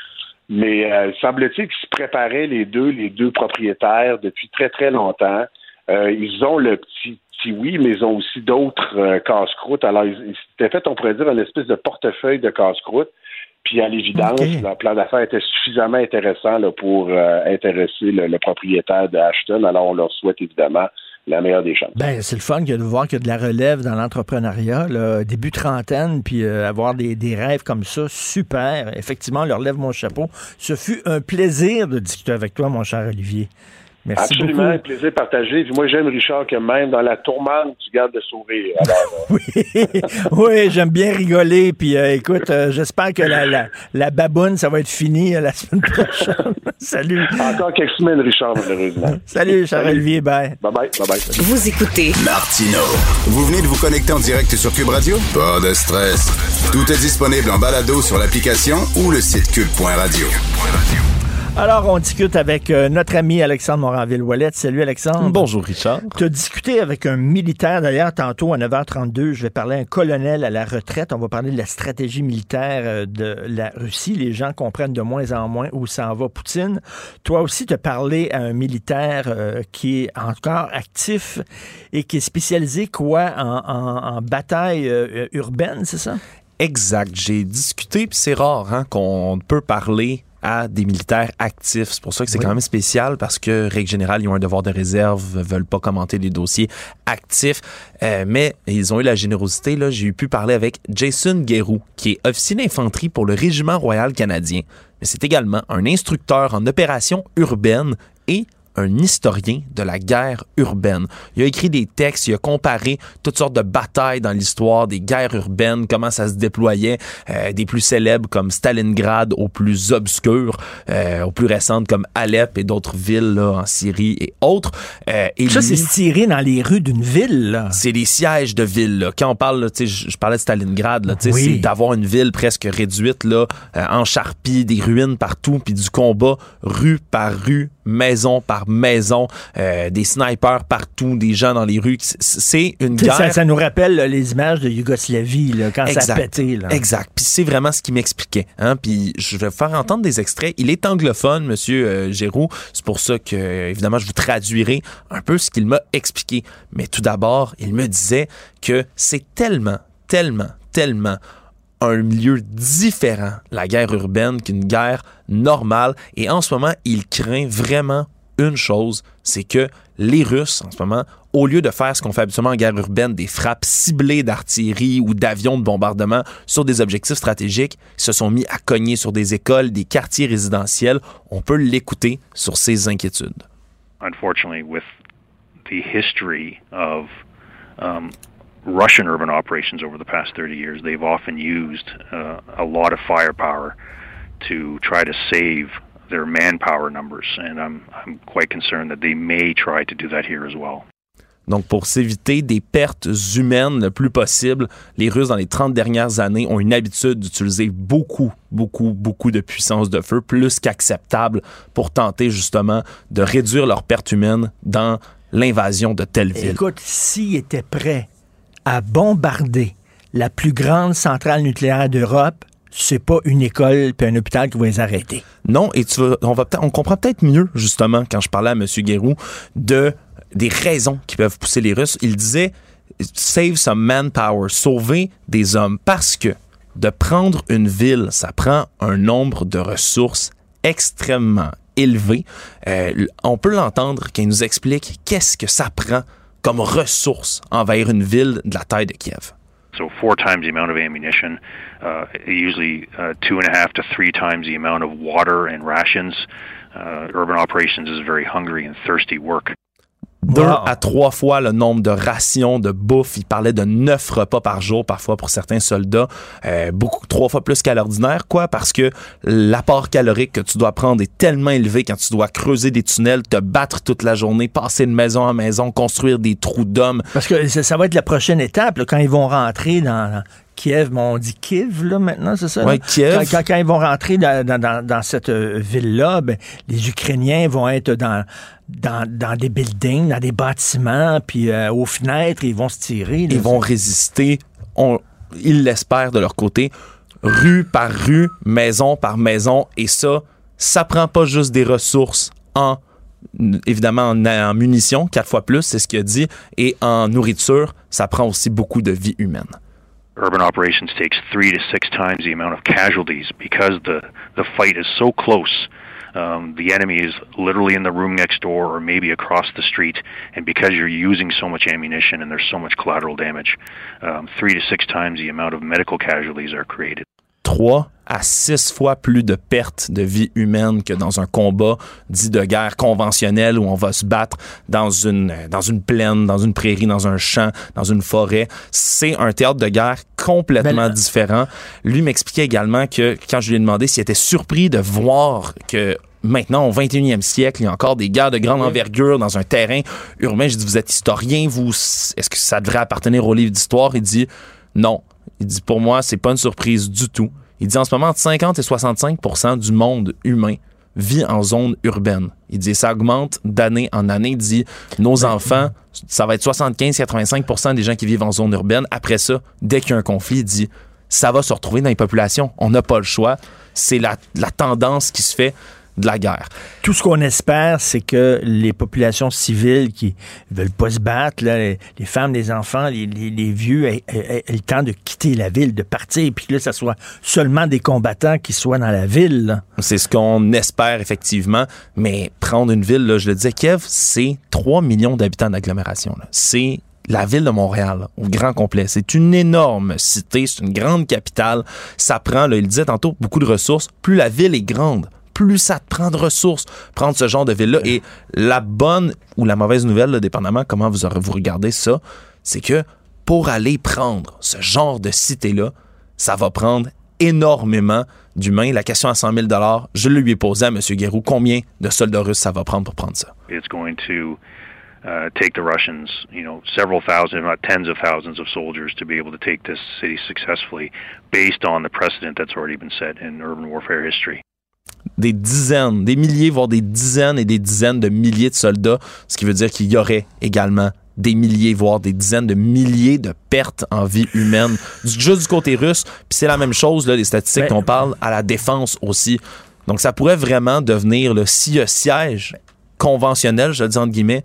Mais euh, semble-t-il qu'ils se préparaient les deux, les deux propriétaires depuis très très longtemps. Euh, ils ont le petit petit oui, mais ils ont aussi d'autres euh, casse-croûtes. Alors, ils, ils fait, on pourrait dire, une espèce de portefeuille de casse-croûtes. Puis à l'évidence, leur plan d'affaires était suffisamment intéressant là, pour euh, intéresser le, le propriétaire de Ashton. Alors, on leur souhaite évidemment la meilleure des chances. Ben, c'est le fun de voir qu'il y a de la relève dans l'entrepreneuriat, début trentaine, puis euh, avoir des, des, rêves comme ça, super. Effectivement, leur lève mon chapeau. Ce fut un plaisir de discuter avec toi, mon cher Olivier. Merci Absolument, beaucoup. un plaisir partagé. Puis moi, j'aime Richard que même dans la tourmente, tu gardes le sourire. Alors, <laughs> oui, <laughs> oui j'aime bien rigoler. Puis euh, écoute, euh, j'espère que la, la, la, baboune, ça va être fini euh, la semaine prochaine. <laughs> Salut. Encore quelques semaines, Richard, malheureusement. Salut, Charles-Olivier. Bye. Bye-bye. Bye-bye. Vous écoutez Martino. Vous venez de vous connecter en direct sur Cube Radio? Pas de stress. Tout est disponible en balado sur l'application ou le site cube.radio. Alors, on discute avec euh, notre ami Alexandre Moranville-Ouellette. Salut, Alexandre. Bonjour, Richard. Tu as discuté avec un militaire, d'ailleurs, tantôt à 9h32. Je vais parler à un colonel à la retraite. On va parler de la stratégie militaire euh, de la Russie. Les gens comprennent de moins en moins où s'en va Poutine. Toi aussi, tu as parlé à un militaire euh, qui est encore actif et qui est spécialisé, quoi, en, en, en bataille urbaine, c'est ça? Exact. J'ai discuté, puis c'est rare hein, qu'on peut parler à des militaires actifs. C'est pour ça que c'est oui. quand même spécial parce que, règle générale, ils ont un devoir de réserve, veulent pas commenter des dossiers actifs. Euh, mais ils ont eu la générosité. Là, j'ai pu parler avec Jason Guérou, qui est officier d'infanterie pour le Régiment royal canadien. Mais c'est également un instructeur en opération urbaine et un historien de la guerre urbaine. Il a écrit des textes, il a comparé toutes sortes de batailles dans l'histoire des guerres urbaines, comment ça se déployait, euh, des plus célèbres comme Stalingrad aux plus obscures, euh, aux plus récentes comme Alep et d'autres villes là, en Syrie et autres. Euh, et ça, c'est tiré dans les rues d'une ville. C'est des sièges de villes. Là. Quand on parle, je, je parlais de Stalingrad, oui. c'est d'avoir une ville presque réduite, là, en charpie, des ruines partout, puis du combat rue par rue, maison par maison, euh, des snipers partout, des gens dans les rues. C'est une guerre. Ça, ça, nous rappelle là, les images de Yougoslavie là, quand exact. ça a pété. Là. Exact. Puis c'est vraiment ce qu'il m'expliquait. Hein? Puis je vais faire entendre des extraits. Il est anglophone, Monsieur euh, Géroux. C'est pour ça que évidemment je vous traduirai un peu ce qu'il m'a expliqué. Mais tout d'abord, il me disait que c'est tellement, tellement, tellement un milieu différent, la guerre urbaine, qu'une guerre normale. Et en ce moment, il craint vraiment une chose, c'est que les Russes, en ce moment, au lieu de faire ce qu'on fait habituellement en guerre urbaine, des frappes ciblées d'artillerie ou d'avions de bombardement sur des objectifs stratégiques, se sont mis à cogner sur des écoles, des quartiers résidentiels. On peut l'écouter sur ses inquiétudes. Unfortunately, with the history of um, Russian urban operations over the past 30 years, they've often used uh, a lot of firepower to try to save their manpower numbers, and I'm, I'm quite concerned that they may try to do that here as well. Donc, pour s'éviter des pertes humaines le plus possible, les Russes, dans les 30 dernières années, ont une habitude d'utiliser beaucoup, beaucoup, beaucoup de puissance de feu, plus qu'acceptable, pour tenter justement de réduire leurs pertes humaines dans l'invasion de telle ville. Écoute, s'ils étaient prêts à bombarder la plus grande centrale nucléaire d'Europe, c'est pas une école puis un hôpital qui va les arrêter. Non, et tu vas, on, va on comprend peut-être mieux, justement, quand je parlais à M. Guérou, de, des raisons qui peuvent pousser les Russes. Il disait save some manpower, sauver des hommes, parce que de prendre une ville, ça prend un nombre de ressources extrêmement élevé. Euh, on peut l'entendre quand il nous explique qu'est-ce que ça prend comme ressources envers une ville de la taille de Kiev. So four times the amount of ammunition, uh, usually uh, two and a half to three times the amount of water and rations. Uh, urban operations is very hungry and thirsty work. Deux wow. à trois fois le nombre de rations de bouffe. Il parlait de neuf repas par jour, parfois pour certains soldats. Euh, beaucoup, trois fois plus qu'à l'ordinaire. Quoi? Parce que l'apport calorique que tu dois prendre est tellement élevé quand tu dois creuser des tunnels, te battre toute la journée, passer de maison en maison, construire des trous d'hommes. Parce que ça, ça, va être la prochaine étape, là, quand ils vont rentrer dans, Kiev, mais on dit Kiev, là, maintenant, c'est ça? Oui, Kiev. Quand, ils vont rentrer dans, dans, dans cette euh, ville-là, ben, les Ukrainiens vont être dans, dans, dans, des buildings, dans des bâtiments, puis euh, aux fenêtres, ils vont se tirer. Là, ils vont résister, on, ils l'espèrent de leur côté, rue par rue, maison par maison, et ça, ça prend pas juste des ressources en évidemment en, en munitions, quatre fois plus, c'est ce qu'il a dit, et en nourriture, ça prend aussi beaucoup de vie humaine. Urban operations takes three to six times the amount of casualties because the, the fight is so close um, the enemy is literally in the room next door or maybe across the street, and because you're using so much ammunition and there's so much collateral damage, um, three to six times the amount of medical casualties are created. 3 à 6 fois plus de pertes de vie humaine que dans un combat dit de guerre conventionnel où on va se battre dans une, dans une plaine, dans une prairie, dans un champ, dans une forêt. C'est un théâtre de guerre complètement Ben, différent. Lui m'expliquait également que quand je lui ai demandé s'il était surpris de voir que Maintenant, au 21e siècle, il y a encore des guerres de grande envergure dans un terrain urbain. Je dis, vous êtes historien, vous, est-ce que ça devrait appartenir au livre d'histoire? Il dit, non. Il dit, pour moi, c'est pas une surprise du tout. Il dit, en ce moment, entre 50 et 65% du monde humain vit en zone urbaine. Il dit, ça augmente d'année en année. Il dit, nos enfants, ça va être 75-85% des gens qui vivent en zone urbaine. Après ça, dès qu'il y a un conflit, il dit, ça va se retrouver dans les populations. On n'a pas le choix. C'est la, la tendance qui se fait de la guerre. Tout ce qu'on espère, c'est que les populations civiles qui veulent pas se battre, là, les, les femmes, les enfants, les, les- les vieux, aient, aient- aient le temps de quitter la ville, de partir, puis que là, ça soit seulement des combattants qui soient dans la ville. C'est ce qu'on espère effectivement, mais prendre une ville, là, je le disais, Kiev, c'est 3 millions d'habitants d'agglomération. C'est la ville de Montréal, là, au grand complet. C'est une énorme cité, c'est une grande capitale. Ça prend, là, il disait tantôt, beaucoup de ressources. Plus la ville est grande, plus ça te prend de ressources, prendre ce genre de ville-là. Et la bonne ou la mauvaise nouvelle, là, dépendamment comment vous, aurez- vous regardez ça, c'est que pour aller prendre ce genre de cité-là, ça va prendre énormément d'humains. La question à 100 000 je le lui ai posé à M. Guérou. Combien de soldats russes ça va prendre pour prendre ça? It's going to uh, take the Russians, you know, several thousand, if not tens of thousands of soldiers to be able to take this city successfully based on the precedent that's already been set in urban warfare history. Des dizaines, des milliers, voire des dizaines et des dizaines de milliers de soldats, ce qui veut dire qu'il y aurait également des milliers, voire des dizaines de milliers de pertes en vie humaine, juste du côté russe. Puis c'est la même chose, là, les statistiques Mais- qu'on parle, à la défense aussi. Donc ça pourrait vraiment devenir, si le siège conventionnel, je le dis entre guillemets,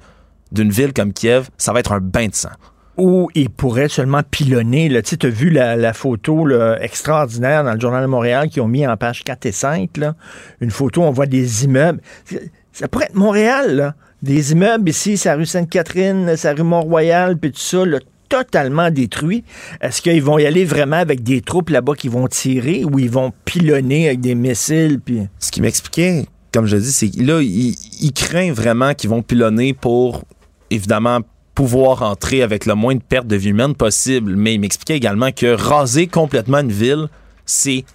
d'une ville comme Kiev, ça va être un bain de sang. Où ils pourraient seulement pilonner. là. Tu as vu la, photo extraordinaire dans le Journal de Montréal qu'ils ont mis en page 4 et 5. Là. Une photo, on voit des immeubles. Ça pourrait être Montréal, là. Des immeubles ici, la rue Sainte-Catherine, la rue Mont-Royal, puis tout ça, totalement détruit. Est-ce qu'ils vont y aller vraiment avec des troupes là-bas qui vont tirer ou ils vont pilonner avec des missiles? Ce qui m'expliquait, comme je dis, c'est là, il, il craint vraiment qu'ils vont pilonner pour, évidemment, pouvoir entrer avec le moins de pertes de vie humaine possible. Mais il m'expliquait également que raser complètement une ville, c'est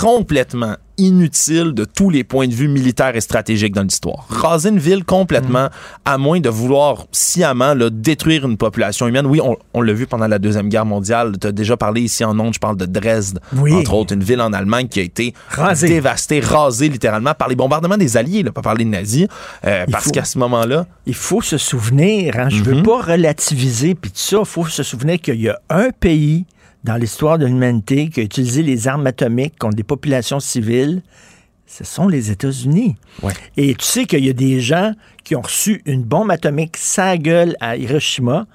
complètement inutile de tous les points de vue militaires et stratégiques dans l'histoire. Raser une ville complètement, à moins de vouloir sciemment là, détruire une population humaine. Oui, on, on l'a vu pendant la Deuxième Guerre mondiale. Tu as déjà parlé ici en ondes, je parle de Dresde, Oui. entre autres, une ville en Allemagne qui a été Rasée. dévastée, rasée littéralement par les bombardements des Alliés, là, pas par les nazis, euh, parce qu'à ce moment-là, Il faut se souvenir, hein, je veux Mhm. pas relativiser, puis tout ça, il faut se souvenir qu'il y a un pays dans l'histoire de l'humanité qui a utilisé les armes atomiques contre des populations civiles, ce sont les États-Unis. Ouais. Et tu sais qu'il y a des gens qui ont reçu une bombe atomique sa gueule à Hiroshima,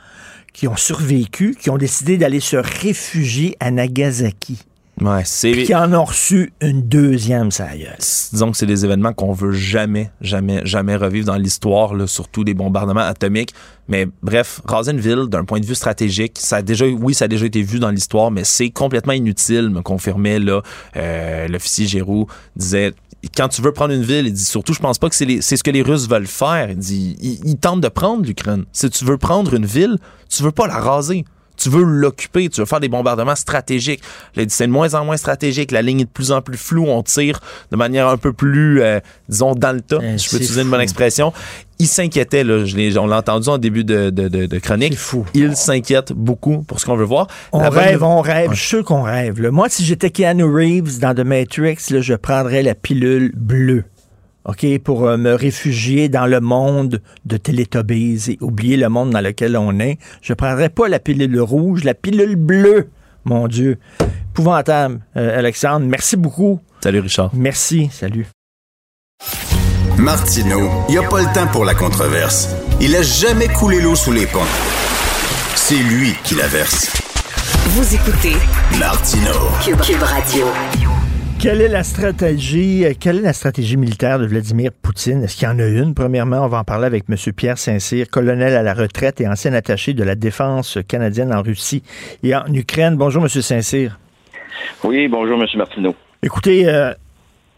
qui ont survécu, qui ont décidé d'aller se réfugier à Nagasaki, ouais, c'est puis qui en ont reçu une deuxième gueule. disons que c'est des événements qu'on veut jamais, jamais, jamais revivre dans l'histoire, là, surtout des bombardements atomiques. Mais bref, raser une ville, d'un point de vue stratégique, ça a déjà, oui, ça a déjà été vu dans l'histoire, mais c'est complètement inutile, me confirmait là euh, l'officier Giroux disait. Quand tu veux prendre une ville, il dit surtout, je pense pas que c'est les- c'est ce que les Russes veulent faire. Il dit, ils, ils tentent de prendre l'Ukraine. Si tu veux prendre une ville, tu veux pas la raser. Tu veux l'occuper, tu veux faire des bombardements stratégiques. C'est de moins en moins stratégique, la ligne est de plus en plus floue, on tire de manière un peu plus, euh, disons, dans le tas, Eh, je peux utiliser une fou. bonne expression. Il s'inquiétait, là, je l'ai- on l'a entendu en début de, de, de- de chronique. Il s'inquiète beaucoup pour ce qu'on veut voir. On La rêve, on rêve. Ouais. Je suis sûr qu'on rêve. là. Moi, si j'étais Keanu Reeves dans The Matrix, là, je prendrais la pilule bleue. OK, pour euh, me réfugier dans le monde de Teletubbies et oublier le monde dans lequel on est. Je prendrais pas la pilule rouge, la pilule bleue. Mon Dieu. Épouvantable, euh, Alexandre. Merci beaucoup. Salut, Richard. Merci. Salut. Martineau, il n'y a pas le temps pour la controverse. Il a jamais coulé l'eau sous les ponts. C'est lui qui la verse. Vous écoutez Martineau. Cube, Cube Radio. Quelle est la stratégie, euh, quelle est la stratégie militaire de Vladimir Poutine? Est-ce qu'il y en a une? Premièrement, on va en parler avec M. Pierre Saint-Cyr, colonel à la retraite et ancien attaché de la défense canadienne en Russie et en Ukraine. Bonjour, M. Saint-Cyr. Oui, bonjour, M. Martineau. Écoutez, euh,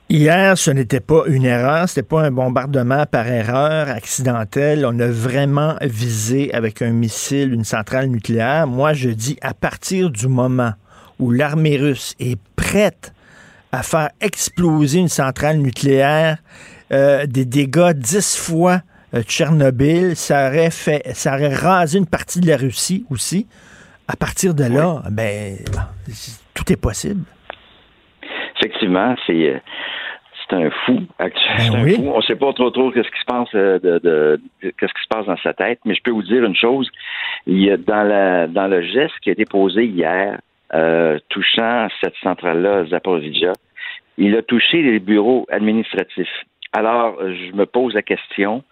hier, ce n'était pas une erreur, c'était pas un bombardement par erreur accidentel. On a vraiment visé avec un missile une centrale nucléaire. Moi, je dis à partir du moment où l'armée russe est prête à faire exploser une centrale nucléaire, euh, des dégâts dix fois euh, Tchernobyl, ça aurait fait, ça aurait rasé une partie de la Russie aussi. À partir de là, ben, tout est possible. Effectivement, c'est euh, c'est un fou actuellement. Ben On ne sait pas trop trop qu'est-ce qui se passe de, qu'est-ce qui se passe dans sa tête, mais je peux vous dire une chose. Il y a dans la dans le geste qui a été posé hier, touchant cette centrale-là, Zaporizhia, il a touché les bureaux administratifs. Alors, je me pose la question,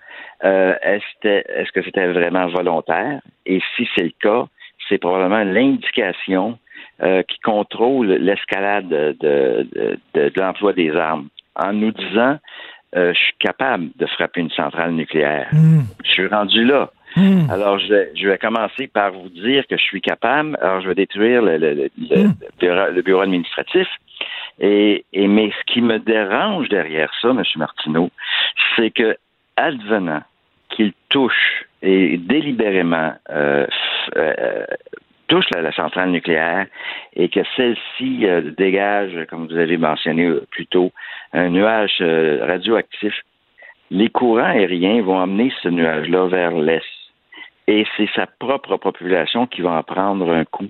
euh, est-ce que c'était vraiment volontaire? Et si c'est le cas, c'est probablement l'indication euh, qui contrôle l'escalade de, de, l'emploi des armes. En nous disant, je suis capable de frapper une centrale nucléaire. Hmm. Je suis rendu là. Hmm. Alors, je vais, commencer par vous dire que je suis capable. Alors, je vais détruire le, le, hmm. bureau, administratif. Et, et, mais ce qui me dérange derrière ça, M. Martineau, c'est que, advenant qu'il touche et délibérément euh, euh, touche la, centrale nucléaire et que celle-ci euh, dégage, comme vous avez mentionné plus tôt, un nuage radioactif, les courants aériens vont amener ce nuage-là vers l'est et c'est sa propre population qui va en prendre un coup.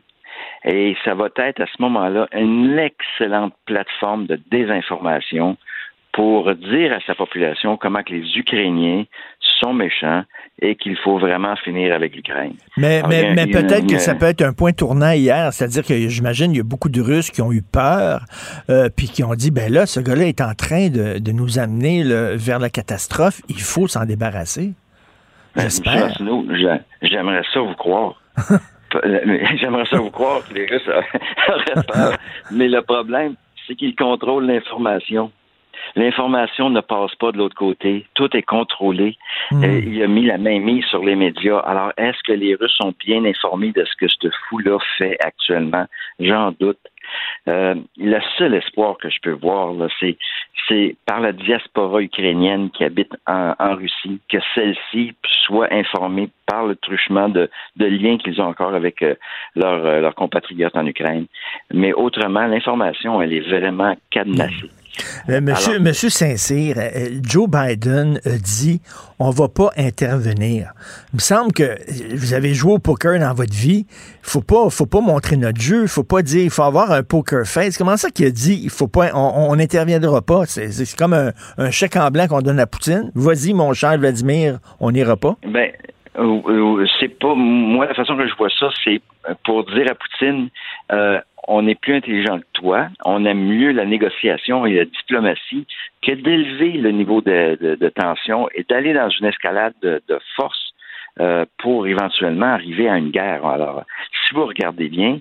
Et ça va être à ce moment-là une excellente plateforme de désinformation pour dire à sa population comment que les Ukrainiens sont méchants et qu'il faut vraiment finir avec l'Ukraine. Mais, mais, mais peut-être que ça peut être un point tournant hier, c'est-à-dire que j'imagine il y a beaucoup de Russes qui ont eu peur, euh, puis qui ont dit, ben là, ce gars-là est en train de, de nous amener vers la catastrophe, il faut s'en débarrasser. J'espère. J'aimerais ça vous croire. <laughs> <laughs> J'aimerais ça vous croire que les Russes <laughs> auraient peur. Mais le problème, c'est qu'ils contrôlent l'information. L'information ne passe pas de l'autre côté. Tout est contrôlé. Hmm. Euh, il a mis la main mise sur les médias. Alors, est-ce que les Russes sont bien informés de ce que ce fou-là fait actuellement? J'en doute. Euh, le seul espoir que je peux voir, c'est, par la diaspora ukrainienne qui habite en, Russie, que celle-ci soit informée par le truchement de, liens qu'ils ont encore avec euh, euh, leurs compatriotes en Ukraine. Mais autrement, l'information, elle est vraiment cadenassée. Euh, monsieur, monsieur Saint-Cyr, euh, Joe Biden a dit on va pas intervenir. Il me semble que vous avez joué au poker dans votre vie. Faut pas, faut pas montrer notre jeu. Faut pas dire il faut avoir un poker face. Comment ça qu'il a dit il faut pas, on n'interviendra pas? C'est comme un, chèque en blanc qu'on donne à Poutine. Vas-y, mon cher Vladimir, on n'ira pas. Ben, euh, c'est pas moi la façon que je vois ça, c'est pour dire à Poutine on est plus intelligent que toi, on aime mieux la négociation et la diplomatie que d'élever le niveau de, tension et d'aller dans une escalade de, force euh, pour éventuellement arriver à une guerre. Alors, si vous regardez bien,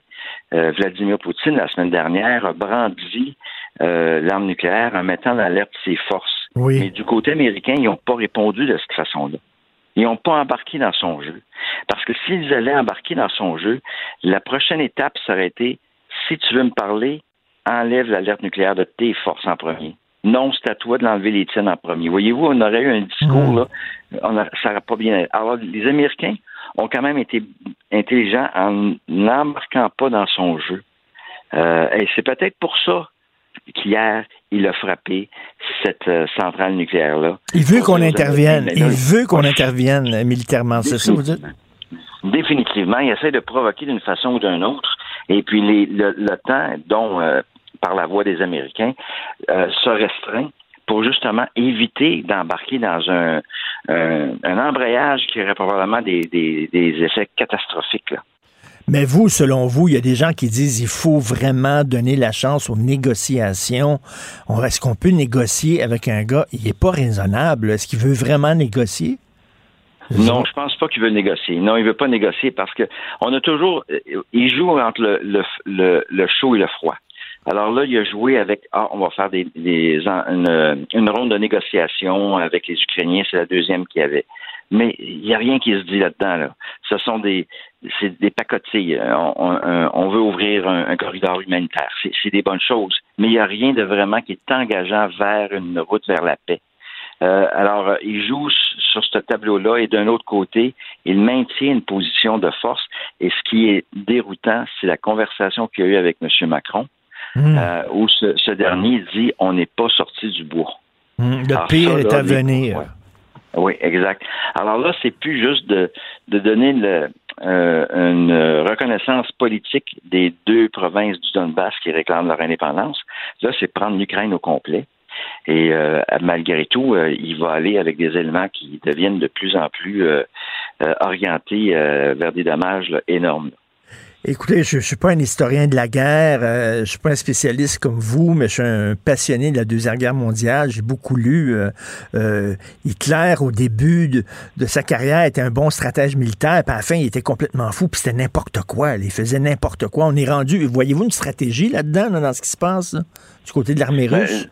euh, Vladimir Poutine, la semaine dernière, a brandi euh, l'arme nucléaire en mettant en alerte ses forces. Mais du côté américain, ils n'ont pas répondu de cette façon-là. Ils n'ont pas embarqué dans son jeu. Parce que s'ils allaient embarquer dans son jeu, la prochaine étape serait été si tu veux me parler, enlève l'alerte nucléaire de tes forces en premier. Non, c'est à toi de l'enlever les tiennes en premier. Voyez-vous, on aurait eu un discours, hmm. là, on ça n'aurait pas bien. Alors, les Américains ont quand même été intelligents en n'embarquant pas dans son jeu. Euh, et c'est peut-être pour ça qu'hier, il a frappé cette euh, centrale nucléaire-là. Il veut qu'on intervienne. Il veut qu'on intervienne militairement, c'est ça, vous dites? Définitivement. Il essaie de provoquer d'une façon ou d'une autre. Et puis le, temps dont, euh, par la voix des Américains, euh, se restreint pour justement éviter d'embarquer dans un, embrayage qui aurait probablement des, des, effets catastrophiques. Mais vous, selon vous, il y a des gens qui disent il faut vraiment donner la chance aux négociations. Est-ce qu'on peut négocier avec un gars? Il n'est pas raisonnable. Est-ce qu'il veut vraiment négocier? Non, je pense pas qu'il veut négocier. Non, il veut pas négocier parce que on a toujours, il joue entre le, le, le, chaud et le froid. Alors là, il a joué avec ah, on va faire des, une, une, ronde de négociation avec les Ukrainiens, c'est la deuxième qu'il y avait. Mais il n'y a rien qui se dit là-dedans. Là. Ce sont des c'est des pacotilles. On, on, veut ouvrir un, corridor humanitaire. C'est des bonnes choses. Mais il n'y a rien de vraiment qui est engageant vers une route vers la paix. Euh, alors, euh, il joue sur ce tableau-là et d'un autre côté, il maintient une position de force. Et ce qui est déroutant, c'est la conversation qu'il y a eu avec M. Macron, hmm. euh, où ce, dernier dit on n'est pas sorti du bois. Hmm. Le pire est à venir. Oui, exact. Alors là, c'est plus juste de, de donner le, une reconnaissance politique des deux provinces du Donbass qui réclament leur indépendance. Là, c'est prendre l'Ukraine au complet. Et euh, malgré tout, euh, il va aller avec des éléments qui deviennent de plus en plus euh, orientés vers des dommages énormes. Écoutez, je ne suis pas un historien de la guerre, je ne suis pas un spécialiste comme vous, mais je suis un passionné de la Deuxième Guerre mondiale. J'ai beaucoup lu. Hitler, au début de, sa carrière, était un bon stratège militaire, puis à la fin, il était complètement fou, puis c'était n'importe quoi. Il faisait n'importe quoi. On est rendu... Voyez-vous une stratégie là-dedans, dans ce qui se passe, du côté de l'armée ben, russe?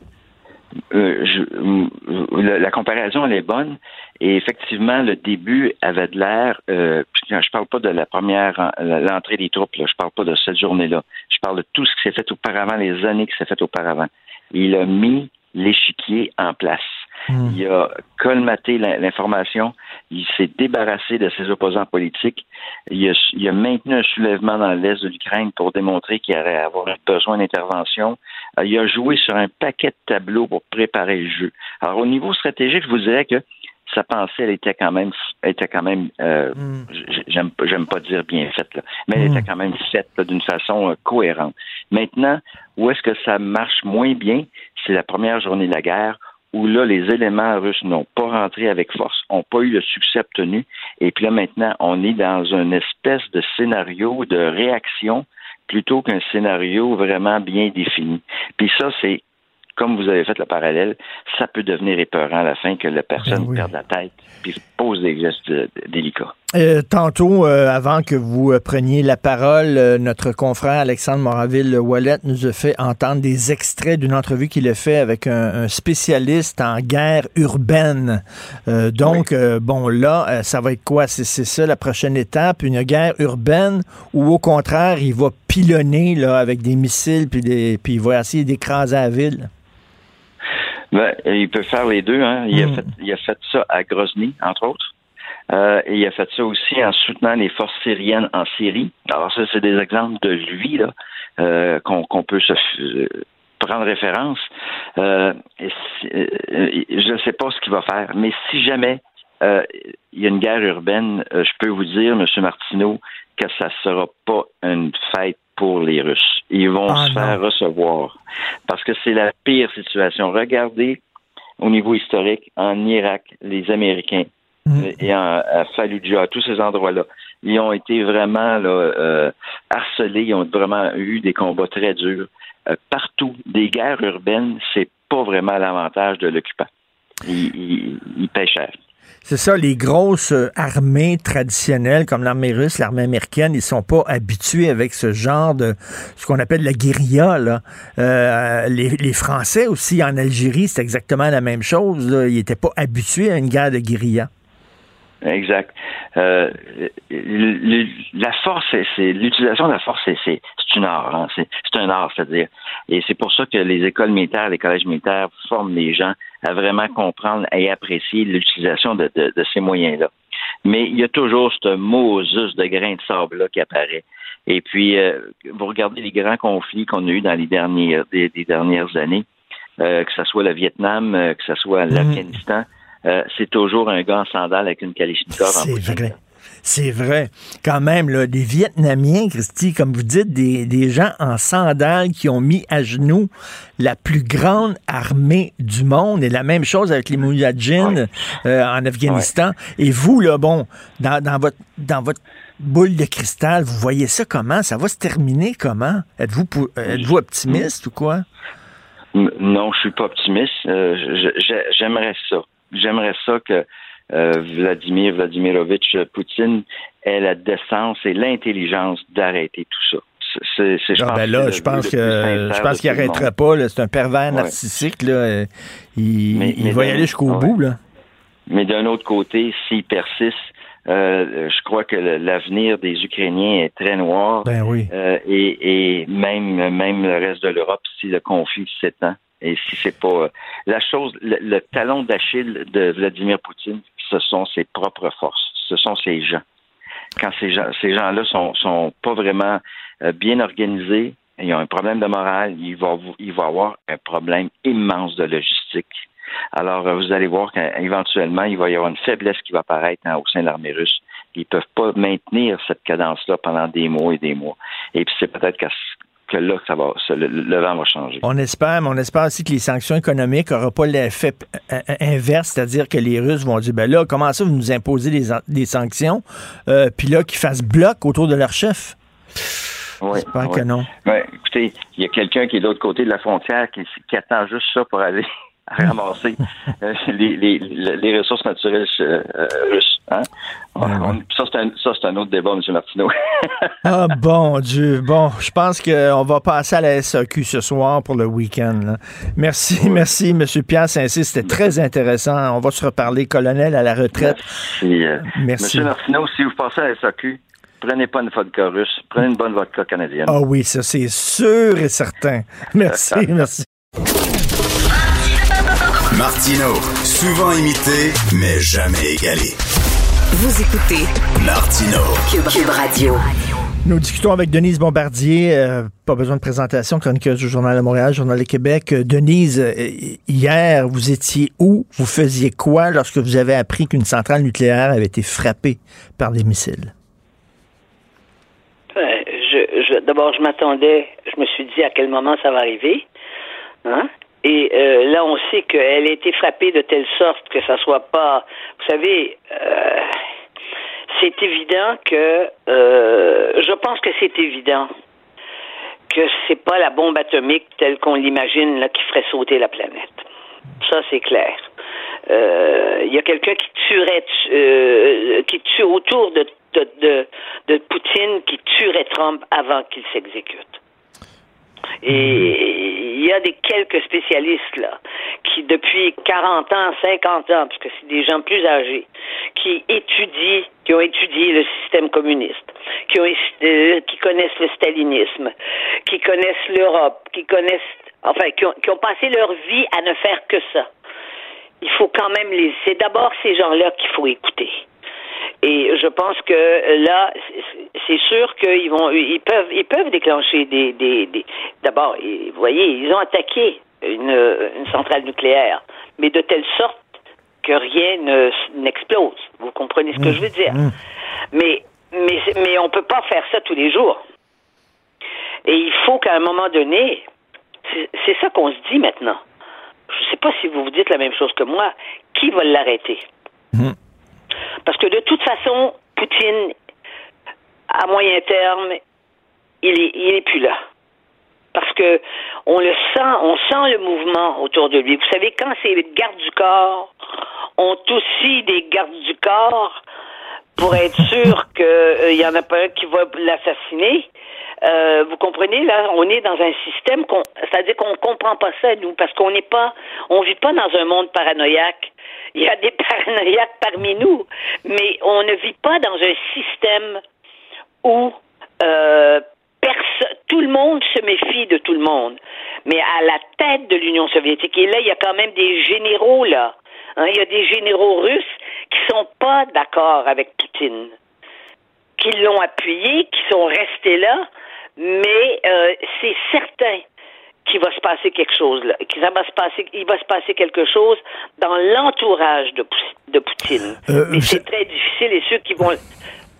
Euh, je, la comparaison elle est bonne et effectivement le début avait de l'air. Euh, je parle pas de la première l'entrée des troupes, là, je parle pas de cette journée-là. Je parle de tout ce qui s'est fait auparavant, les années qui s'est fait auparavant. Il a mis l'échiquier en place. Hmm. Il a colmaté l'information, il s'est débarrassé de ses opposants politiques, il a, maintenu un soulèvement dans l'est de l'Ukraine pour démontrer qu'il allait avoir besoin d'intervention. Euh, il a joué sur un paquet de tableaux pour préparer le jeu. Alors au niveau stratégique, je vous dirais que sa pensée, elle était quand même, était quand même, euh, hmm. j'aime, j'aime pas dire bien faite, là, mais elle était hmm. quand même faite d'une façon euh, cohérente. Maintenant, où est-ce que ça marche moins bien, c'est la première journée de la guerre où là, les éléments russes n'ont pas rentré avec force, n'ont pas eu le succès obtenu. Et puis là, maintenant, on est dans une espèce de scénario de réaction plutôt qu'un scénario vraiment bien défini. Puis ça, c'est comme vous avez fait le parallèle, ça peut devenir épeurant à la fin que la personne ben perde la tête puis pose des gestes délicats. Euh, tantôt, euh, avant que vous euh, preniez la parole, notre confrère Alexandre Moraville-Wallet nous a fait entendre des extraits d'une entrevue qu'il a fait avec un, spécialiste en guerre urbaine. donc, bon, là, ça va être quoi? C'est ça la prochaine étape, une guerre urbaine ou au contraire, il va pilonner là, avec des missiles puis, des, puis il va essayer d'écraser la ville? Ben, il peut faire les deux. Hein. Il, a hmm. fait, il a fait ça à Grozny, entre autres. Euh, et il a fait ça aussi en soutenant les forces syriennes en Syrie. Alors ça, c'est des exemples de lui là euh, qu'on peut se euh, prendre référence. Euh, je ne sais pas ce qu'il va faire, mais si jamais il y a une guerre urbaine, je peux vous dire, M. Martineau, que ça ne sera pas une fête pour les Russes. Ils vont ah, se faire recevoir parce que c'est la pire situation. Regardez au niveau historique en Irak, les Américains mm. et en, à Fallujah, tous ces endroits-là, ils ont été vraiment là, euh, harcelés, ils ont vraiment eu des combats très durs. Euh, partout, des guerres urbaines, c'est pas vraiment l'avantage de l'occupant. Il, il, il paie cher. C'est ça, les grosses euh, armées traditionnelles comme l'armée russe, l'armée américaine, ils sont pas habitués avec ce genre de ce qu'on appelle la guérilla. Là. Euh, les, Français aussi en Algérie, c'est exactement la même chose. Ils n'étaient pas habitués à une guerre de guérilla. Exact. Euh, la force, c'est l'utilisation de la force, c'est une art. Hein. C'est un art, c'est-à-dire. Et c'est pour ça que les écoles militaires, les collèges militaires forment les gens à vraiment comprendre et apprécier l'utilisation de, ces moyens-là. Mais il y a toujours ce Moses de grain de sable-là qui apparaît. Et puis, euh, vous regardez les grands conflits qu'on a eus dans les dernières, des, dernières années, euh, que ce soit le Vietnam, euh, que ce soit mm. l'Afghanistan, c'est toujours un gars en sandales avec une Kalachnikov en C'est vrai. C'est vrai. Quand même, là, des Vietnamiens, Christy, comme vous dites, des, gens en sandales qui ont mis à genoux la plus grande armée du monde. Et la même chose avec les Mouyadjins euh, en Afghanistan. Et vous, là, bon, dans, votre, dans votre boule de cristal, vous voyez ça comment? Ça va se terminer comment? Êtes-vous êtes optimiste ou quoi? Non, je suis pas optimiste. Euh, j'aimerais ça. J'aimerais ça que euh, Vladimir Vladimirovitch Poutine ait la décence et l'intelligence d'arrêter tout ça. c'est, je ah, pense ben là, je pense que je pense qu'il arrêterait pas. C'est un pervers narcissique. Là. Il, va y aller jusqu'au bout. Là. Mais d'un autre côté, s'il persiste, euh, je crois que l'avenir des Ukrainiens est très noir. Ben oui. Euh, et, et même même le reste de l'Europe, si le conflit s'étend et si c'est pas euh, la chose, le, talon d'Achille de Vladimir Poutine, ce sont ses propres forces, ce sont ses gens. Quand ces gens, ces gens-là sont sont pas vraiment bien organisés, ils ont un problème de morale, il va il va avoir un problème immense de logistique alors, euh, vous allez voir qu'éventuellement, il va y avoir une faiblesse qui va apparaître hein, au sein de l'armée russe. Ils ne peuvent pas maintenir cette cadence-là pendant des mois et des mois. Et puis, c'est peut-être que là, ça va, le, vent va changer. On espère, mais on espère aussi que les sanctions économiques n'auront pas l'effet euh, euh, inverse, c'est-à-dire que les Russes vont dire, ben là, comment ça, vous nous imposez des, sanctions, puis là, qu'ils fassent bloc autour de leur chef? Oui, J'espère que non. écoutez, il y a quelqu'un qui est de l'autre côté de la frontière qui, attend juste ça pour aller ramasser <laughs> euh, les, les, les, ressources naturelles euh, russes. Hein? ça, c'est un, un, autre débat, M. Martineau. <laughs> ah, bon Dieu. Bon, je pense qu'on va passer à la SAQ ce soir pour le week-end. Merci, merci, M. Pierre Saint-Cyr. C'était très intéressant. On va se reparler, colonel, à la retraite. Merci. Euh, merci. M. Martineau, si vous passez à la SAQ, prenez pas une vodka russe, prenez une bonne vodka canadienne. Ah oui, ça c'est sûr et certain. Merci, <laughs> merci. Martino, souvent imité, mais jamais égalé. Vous écoutez Martino, Cube, Radio. Nous discutons avec Denise Bombardier, euh, pas besoin de présentation, chroniqueuse du Journal de Montréal, Journal de Québec. Euh, Denise, euh, hier, vous étiez où? Vous faisiez quoi lorsque vous avez appris qu'une centrale nucléaire avait été frappée par des missiles? D'abord, je m'attendais, je me suis dit à quel moment ça va arriver. Hein? Et euh, là, on sait qu'elle a été frappée de telle sorte que ça soit pas. Vous savez, euh, c'est évident que. Euh, je pense que c'est évident que c'est pas la bombe atomique telle qu'on l'imagine là qui ferait sauter la planète. Ça, c'est clair. Il y a quelqu'un qui tuerait, qui tue autour de, de, de, de Poutine, qui tuerait Trump avant qu'il s'exécute. Et il y a des quelques spécialistes là qui depuis 40 ans, 50 ans, parce que c'est des gens plus âgés, qui étudient, qui ont étudié le système communiste, qui ont euh, qui connaissent le stalinisme, qui connaissent l'Europe, qui connaissent enfin qui ont, qui ont passé leur vie à ne faire que ça. Il faut quand même les c'est d'abord ces gens-là qu'il faut écouter. Et je pense que là, c'est sûr qu'ils vont, ils peuvent, ils peuvent déclencher des, des, des d'abord, vous voyez, ils ont attaqué une, une centrale nucléaire, mais de telle sorte que rien ne n'explose. Vous comprenez ce que je veux dire? Mmh. Mais mais mais on peut pas faire ça tous les jours. Et il faut qu'à un moment donné, c'est ça qu'on se dit maintenant. Je ne sais pas si vous vous dites la même chose que moi. Qui va l'arrêter? Mmh. Parce que de toute façon, Poutine, à moyen terme, il est, il est plus là. Parce que on le sent, on sent le mouvement autour de lui. Vous savez, quand ces gardes du corps ont aussi des gardes du corps pour être sûr <laughs> qu'il euh, n'y en a pas un qui va l'assassiner, euh, vous comprenez, là, on est dans un système, c'est-à-dire qu'on comprend pas ça, nous, parce qu'on n'est pas, on vit pas dans un monde paranoïaque. Il y a des <laughs> paranoïaques parmi nous, mais on ne vit pas dans un système où euh, tout le monde se méfie de tout le monde. Mais à la tête de l'Union soviétique, et là, il y a quand même des généraux, là. Hein, il y a des généraux russes qui sont pas d'accord avec Poutine, qui l'ont appuyé, qui sont restés là, mais euh, c'est certain qu'il va se passer quelque chose là, qu'il va se passer, il va se passer quelque chose dans l'entourage de, de Poutine. Euh, mais c'est très difficile et ceux qui vont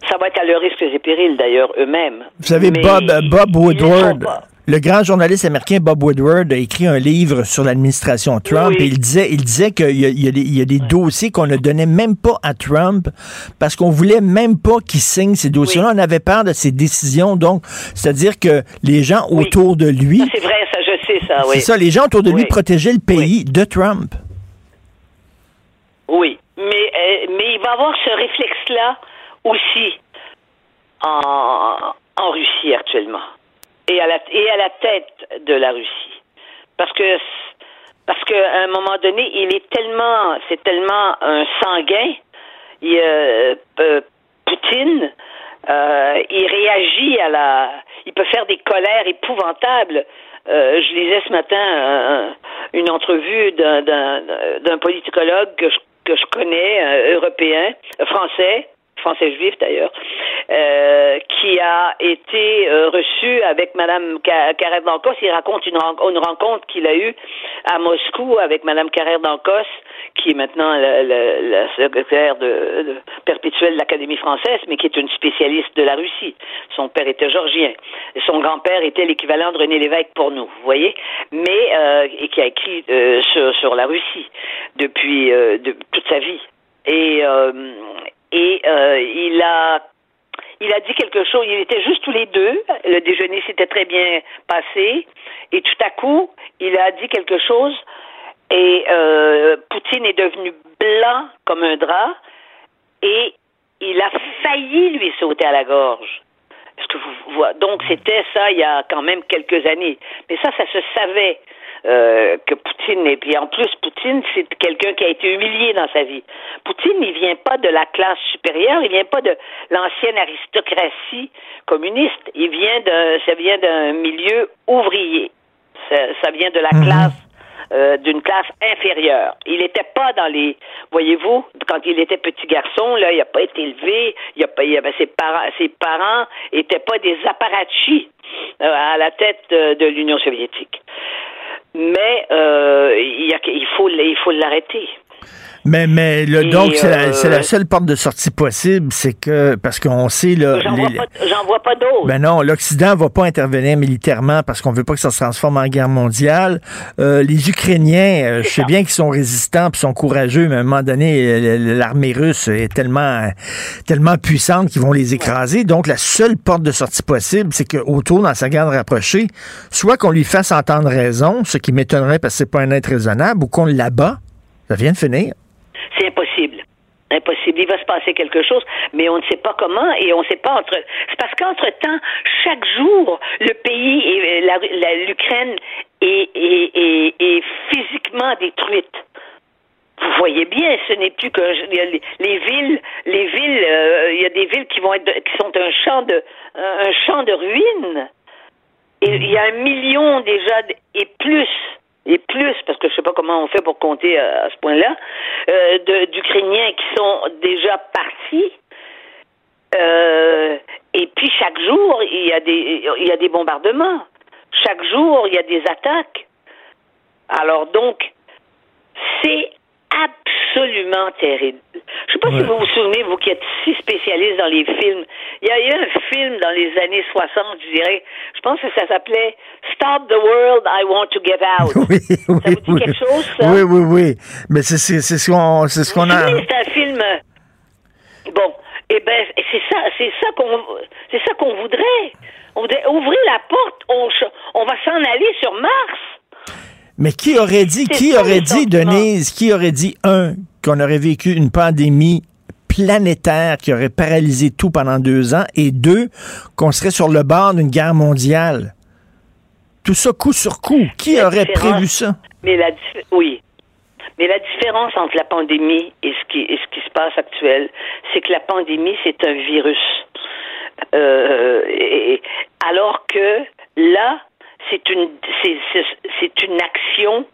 ça va être à leur risque et péril d'ailleurs eux-mêmes. Vous savez, Bob, Bob Woodward, le grand journaliste américain Bob Woodward a écrit un livre sur l'administration Trump et il disait, il disait qu'il y, y, a des dossiers qu'on ne donnait même pas à Trump parce qu'on voulait même pas qu'il signe ces dossiers-là. On avait peur de ses décisions. Donc, c'est-à-dire que les gens autour de lui. C'est vrai, ça, je sais ça, oui. C'est ça, les gens autour de lui protégeaient le pays de Trump. Oui, mais, euh, mais il va avoir ce réflexe-là aussi en, en Russie actuellement. Et à la et à la tête de la Russie. Parce que parce qu'à un moment donné, il est tellement c'est tellement un sanguin. Il, euh, Poutine, euh, il réagit à la il peut faire des colères épouvantables. Euh, je lisais ce matin une entrevue d'un politicologue que je, que je connais, européen, français, français juif d'ailleurs, euh, qui a été euh, reçu avec Madame Carrère d'Ancos. Il raconte une, rencontre qu'il a eue à Moscou avec Madame Carrère d'Ancos, qui est maintenant la, secrétaire de, perpétuelle de l'Académie française, mais qui est une spécialiste de la Russie. Son père était georgien. Son grand-père était l'équivalent de René Lévesque pour nous, vous voyez, mais euh, et qui a écrit sur, la Russie depuis de, toute sa vie. Et, et euh, il a il a dit quelque chose. Il était juste tous les deux. Le déjeuner s'était très bien passé. Et tout à coup, il a dit quelque chose. Et euh, Poutine est devenu blanc comme un drap. Et il a failli lui sauter à la gorge. Que vous, donc c'était ça il y a quand même quelques années. Mais ça, ça se savait. Euh, que Poutine, et puis en plus, Poutine, c'est quelqu'un qui a été humilié dans sa vie. Poutine, il vient pas de la classe supérieure, il vient pas de l'ancienne aristocratie communiste, il vient d'un, ça vient d'un milieu ouvrier. Ça, vient de la mhm. classe euh, d'une classe inférieure. Il n'était pas dans les, voyez-vous, quand il était petit garçon, là, il n'a pas été élevé, il a pas, il avait ses parents, ses parents étaient pas des apparatchis euh, à la tête de l'Union soviétique mais euh, il, faut il faut l'arrêter. Mais, mais le, donc, c'est la, la, euh, seule porte de sortie possible, c'est que, parce qu'on sait, là. J'en vois, vois, pas d'autres. Ben non, l'Occident va pas intervenir militairement parce qu'on veut pas que ça se transforme en guerre mondiale. Euh, les Ukrainiens, euh, je sais bien qu'ils sont résistants puis sont courageux, mais à un moment donné, l'armée russe est tellement, tellement puissante qu'ils vont les écraser. Donc, la seule porte de sortie possible, c'est qu'autour, dans sa garde rapprochée, soit qu'on lui fasse entendre raison, ce qui m'étonnerait parce que c'est pas un être raisonnable, ou qu'on l'abat. Ça vient de finir. C'est impossible. Impossible. Il va se passer quelque chose, mais on ne sait pas comment et on ne sait pas entre. C'est parce qu'entre-temps, chaque jour, le pays et l'Ukraine est, est, physiquement détruite. Vous voyez bien, ce n'est plus que les, villes, les villes, euh, il y a des villes qui vont être, qui sont un champ de, un champ de ruines. Il y a un million déjà et plus et plus, parce que je sais pas comment on fait pour compter à, ce point-là, euh, d'Ukrainiens qui sont déjà partis. Euh, et puis chaque jour, il y a des il y a des bombardements. Chaque jour, il y a des attaques. Alors donc, c'est absolument terrible. Je sais pas si vous vous souvenez, vous qui êtes si spécialiste dans les films, il y a eu un film dans les années 60, je dirais, je pense que ça s'appelait Stop the World, I Want to Get <laughs> Out. Oui, ça vous dit quelque chose, ça? Oui, oui, oui. Mais c'est ce qu'on ce qu'on a... C'est un film... Bon, eh ben, c'est ça, c'est ça qu'on c'est ça qu'on voudrait. On voudrait ouvrir la porte, on, on va s'en aller sur Mars. Mais qui aurait dit, qui aurait dit, Denise, qui aurait dit, un, qu'on aurait vécu une pandémie planétaire qui aurait paralysé tout pendant deux ans, et deux, qu'on serait sur le bord d'une guerre mondiale? Tout ça coup sur coup. Qui aurait prévu ça? Mais la, oui. Mais la différence entre la pandémie et ce qui, et ce qui se passe actuel, c'est que la pandémie, c'est un virus. Euh, et, alors que là, c'est une, c'est une action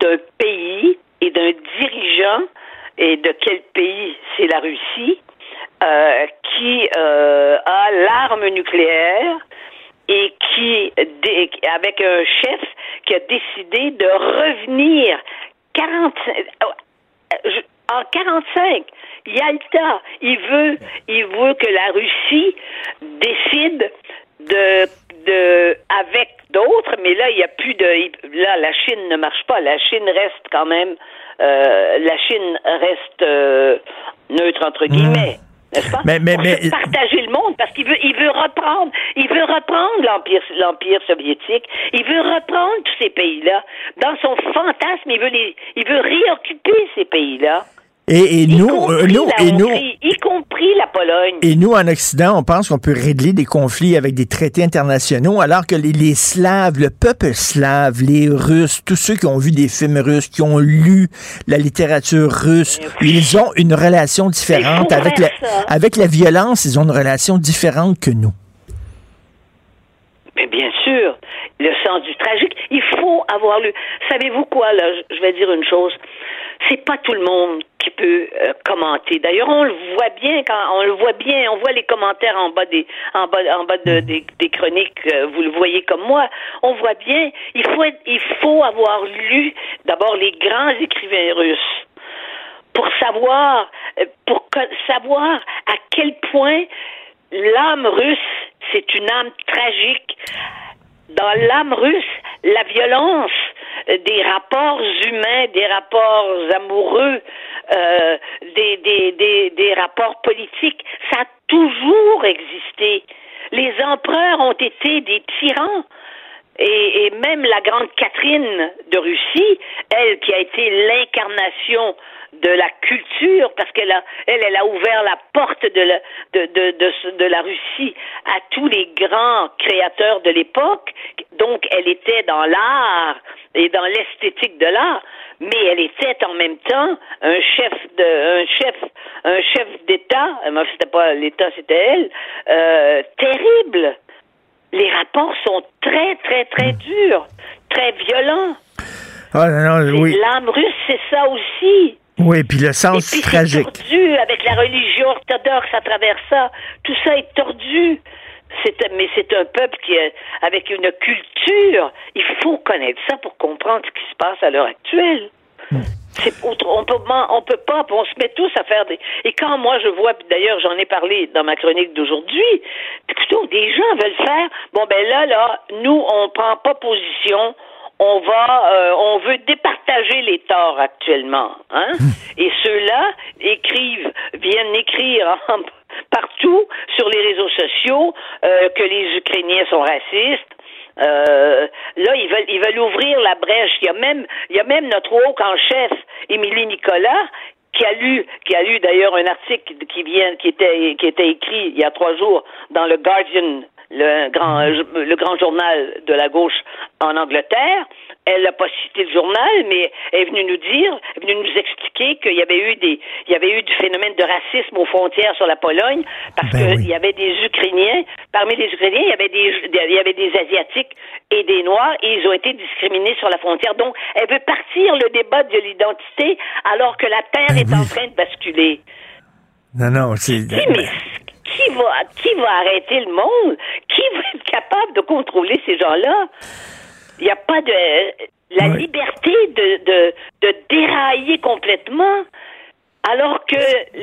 d'un pays et d'un dirigeant, et de quel pays? C'est la Russie, euh, qui euh, a l'arme nucléaire et qui, avec un chef qui a décidé de revenir 40, euh, en 45. Yalta, il veut, il veut que la Russie décide de, de, avec d'autres, mais là, il n'y a plus de. Là, la Chine ne marche pas. La Chine reste quand même. Euh, la Chine reste euh, neutre, entre guillemets. Hmm. N'est-ce pas? Mais, mais, mais... partager le monde parce qu'il veut, il veut reprendre, il veut reprendre l'empire, l'empire soviétique. Il veut reprendre tous ces pays-là dans son fantasme. Il veut les, il veut réoccuper ces pays-là. Et, et nous, euh, nous, et nous, y compris la Pologne Pologne. Et nous, en Occident, on pense qu'on peut régler des conflits avec des traités internationaux, alors que les, les, Slaves, le peuple slave, les Russes, tous ceux qui ont vu des films russes, qui ont lu la littérature russe, ils ont une relation différente avec la, avec la violence. Ils ont une relation différente que nous. Mais bien sûr, le sens du tragique. Il faut avoir lu. Savez-vous quoi, là? Je vais dire une chose. C'est pas tout le monde qui peut euh, commenter. D'ailleurs, on le voit bien quand on le voit bien, on voit les commentaires en bas des en bas en bas de, des, chroniques. Euh, vous le voyez comme moi. On voit bien. Il faut être, il faut avoir lu d'abord les grands écrivains russes pour savoir euh, pour savoir à quel point l'âme russe c'est une âme tragique dans l'âme russe, la violence des rapports humains, des rapports amoureux, euh, des, des, des, des rapports politiques, ça a toujours existé. Les empereurs ont été des tyrans. Et, et, même la grande Catherine de Russie, elle qui a été l'incarnation de la culture, parce qu'elle a, elle, elle a ouvert la porte de la, de, de, de, de la Russie à tous les grands créateurs de l'époque. Donc, elle était dans l'art et dans l'esthétique de l'art, mais elle était en même temps un chef de, un chef, un chef d'État. C'était pas l'État, c'était elle. Euh, terrible. Les rapports sont très, très, très durs, très violents. Ah, non, non, oui. L'âme russe, c'est ça aussi. Oui, puis le sens et puis tragique. tordu avec la religion orthodoxe à travers ça. Tout ça est tordu. C'est, mais c'est un peuple qui est avec une culture. Il faut connaître ça pour comprendre ce qui se passe à l'heure actuelle. On peut on peut pas, on se met tous à faire des. Et quand moi je vois, d'ailleurs j'en ai parlé dans ma chronique d'aujourd'hui, plutôt des gens veulent faire. Bon ben là là, nous on prend pas position, on va, euh, on veut départager les torts actuellement, hein? Et ceux-là écrivent, viennent écrire <laughs> partout sur les réseaux sociaux euh, que les Ukrainiens sont racistes. Euh, là, ils veulent, ouvrir la brèche. Il y a même, notre haut en chef, Émilie Nicolas, qui a lu, qui a lu d'ailleurs un article qui vient, qui était, écrit il y a trois jours dans le Guardian le grand journal de la gauche en Angleterre. Elle n'a pas cité le journal, mais elle est venue nous dire, elle est venue nous expliquer qu'il y avait eu des, il y avait eu du phénomène de racisme aux frontières sur la Pologne, parce ben qu'il y avait des Ukrainiens, parmi les Ukrainiens, il y avait des, il y avait des Asiatiques et des Noirs, et ils ont été discriminés sur la frontière. Donc, elle veut partir le débat de l'identité, alors que la Terre Ben est en train de basculer. Non, non, c'est. Mais qui va, qui va arrêter le monde? Qui va être capable de contrôler ces gens-là? Il n'y a pas de. La Ouais. liberté de, de, de dérailler complètement. Alors que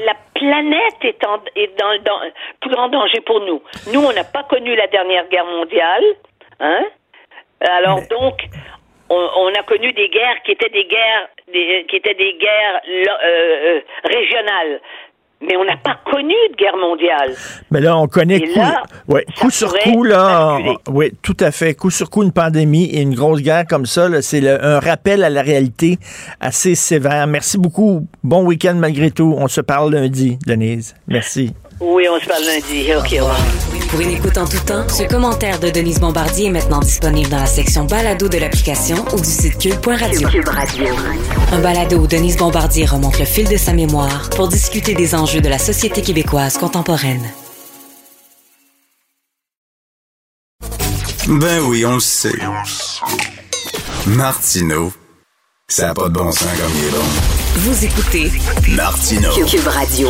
la planète est, en, est dans, dans plus grand danger pour nous. Nous, on n'a pas connu la dernière guerre mondiale, hein? Alors donc, on, on a connu des guerres qui étaient des guerres, des, qui étaient des guerres euh, euh, régionales, mais on n'a pas connu de guerre mondiale. Mais là, on connaît coup, là, ouais, coup sur coup, là, oui, tout à fait. Coup sur coup, une pandémie et une grosse guerre comme ça, c'est un rappel à la réalité assez sévère. Merci beaucoup. Bon week-end malgré tout. On se parle lundi, Denise. Merci. Oui, on se parle lundi. OK, au revoir. Pour une écoute en tout temps, ce commentaire de Denise Bombardier est maintenant disponible dans la section balado de l'application ou du site cube.radio. Un balado où Denise Bombardier remonte le fil de sa mémoire pour discuter des enjeux de la société québécoise contemporaine. Ben oui, on le sait. Martineau, ça n'a pas de bon sens comme il est bon. Vous écoutez Martineau. Cube Radio.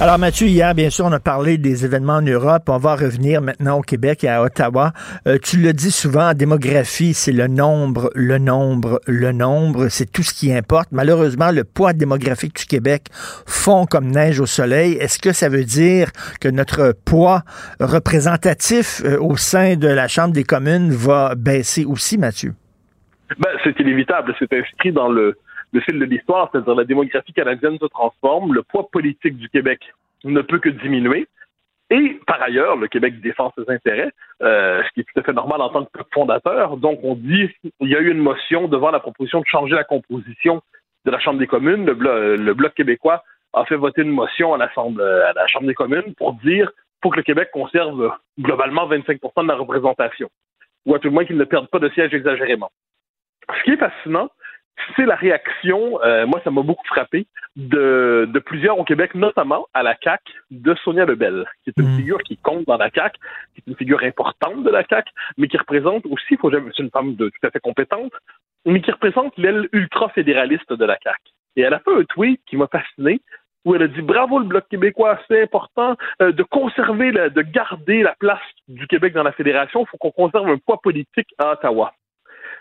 Alors Mathieu, hier, bien sûr, on a parlé des événements en Europe. On va revenir maintenant au Québec et à Ottawa. Euh, tu le dis souvent, en démographie, c'est le nombre, le nombre, le nombre. C'est tout ce qui importe. Malheureusement, le poids démographique du Québec fond comme neige au soleil. Est-ce que ça veut dire que notre poids représentatif euh, au sein de la Chambre des communes va baisser aussi, Mathieu? Ben, c'est inévitable. C'est inscrit dans le le fil de l'histoire, c'est-à-dire la démographie canadienne se transforme, le poids politique du Québec ne peut que diminuer. Et par ailleurs, le Québec défend ses intérêts, euh, ce qui est tout à fait normal en tant que fondateur. Donc, on dit il y a eu une motion devant la proposition de changer la composition de la Chambre des communes. Le, Bloc, québécois a fait voter une motion à, la Chambre des communes pour dire faut que le Québec conserve globalement 25% de la représentation, ou à tout le moins qu'il ne perde pas de siège exagérément. Ce qui est fascinant, c'est la réaction, euh, moi ça m'a beaucoup frappé, de, plusieurs au Québec, notamment à la CAC de Sonia Lebel, qui est une mm. figure qui compte dans la CAC, qui est une figure importante de la CAC, mais qui représente aussi, faut c'est une femme de, tout à fait compétente, mais qui représente l'aile ultra-fédéraliste de la CAC. Et elle a fait un tweet qui m'a fasciné, où elle a dit bravo le Bloc québécois, c'est important euh, de conserver, de garder la place du Québec dans la fédération, il faut qu'on conserve un poids politique à Ottawa.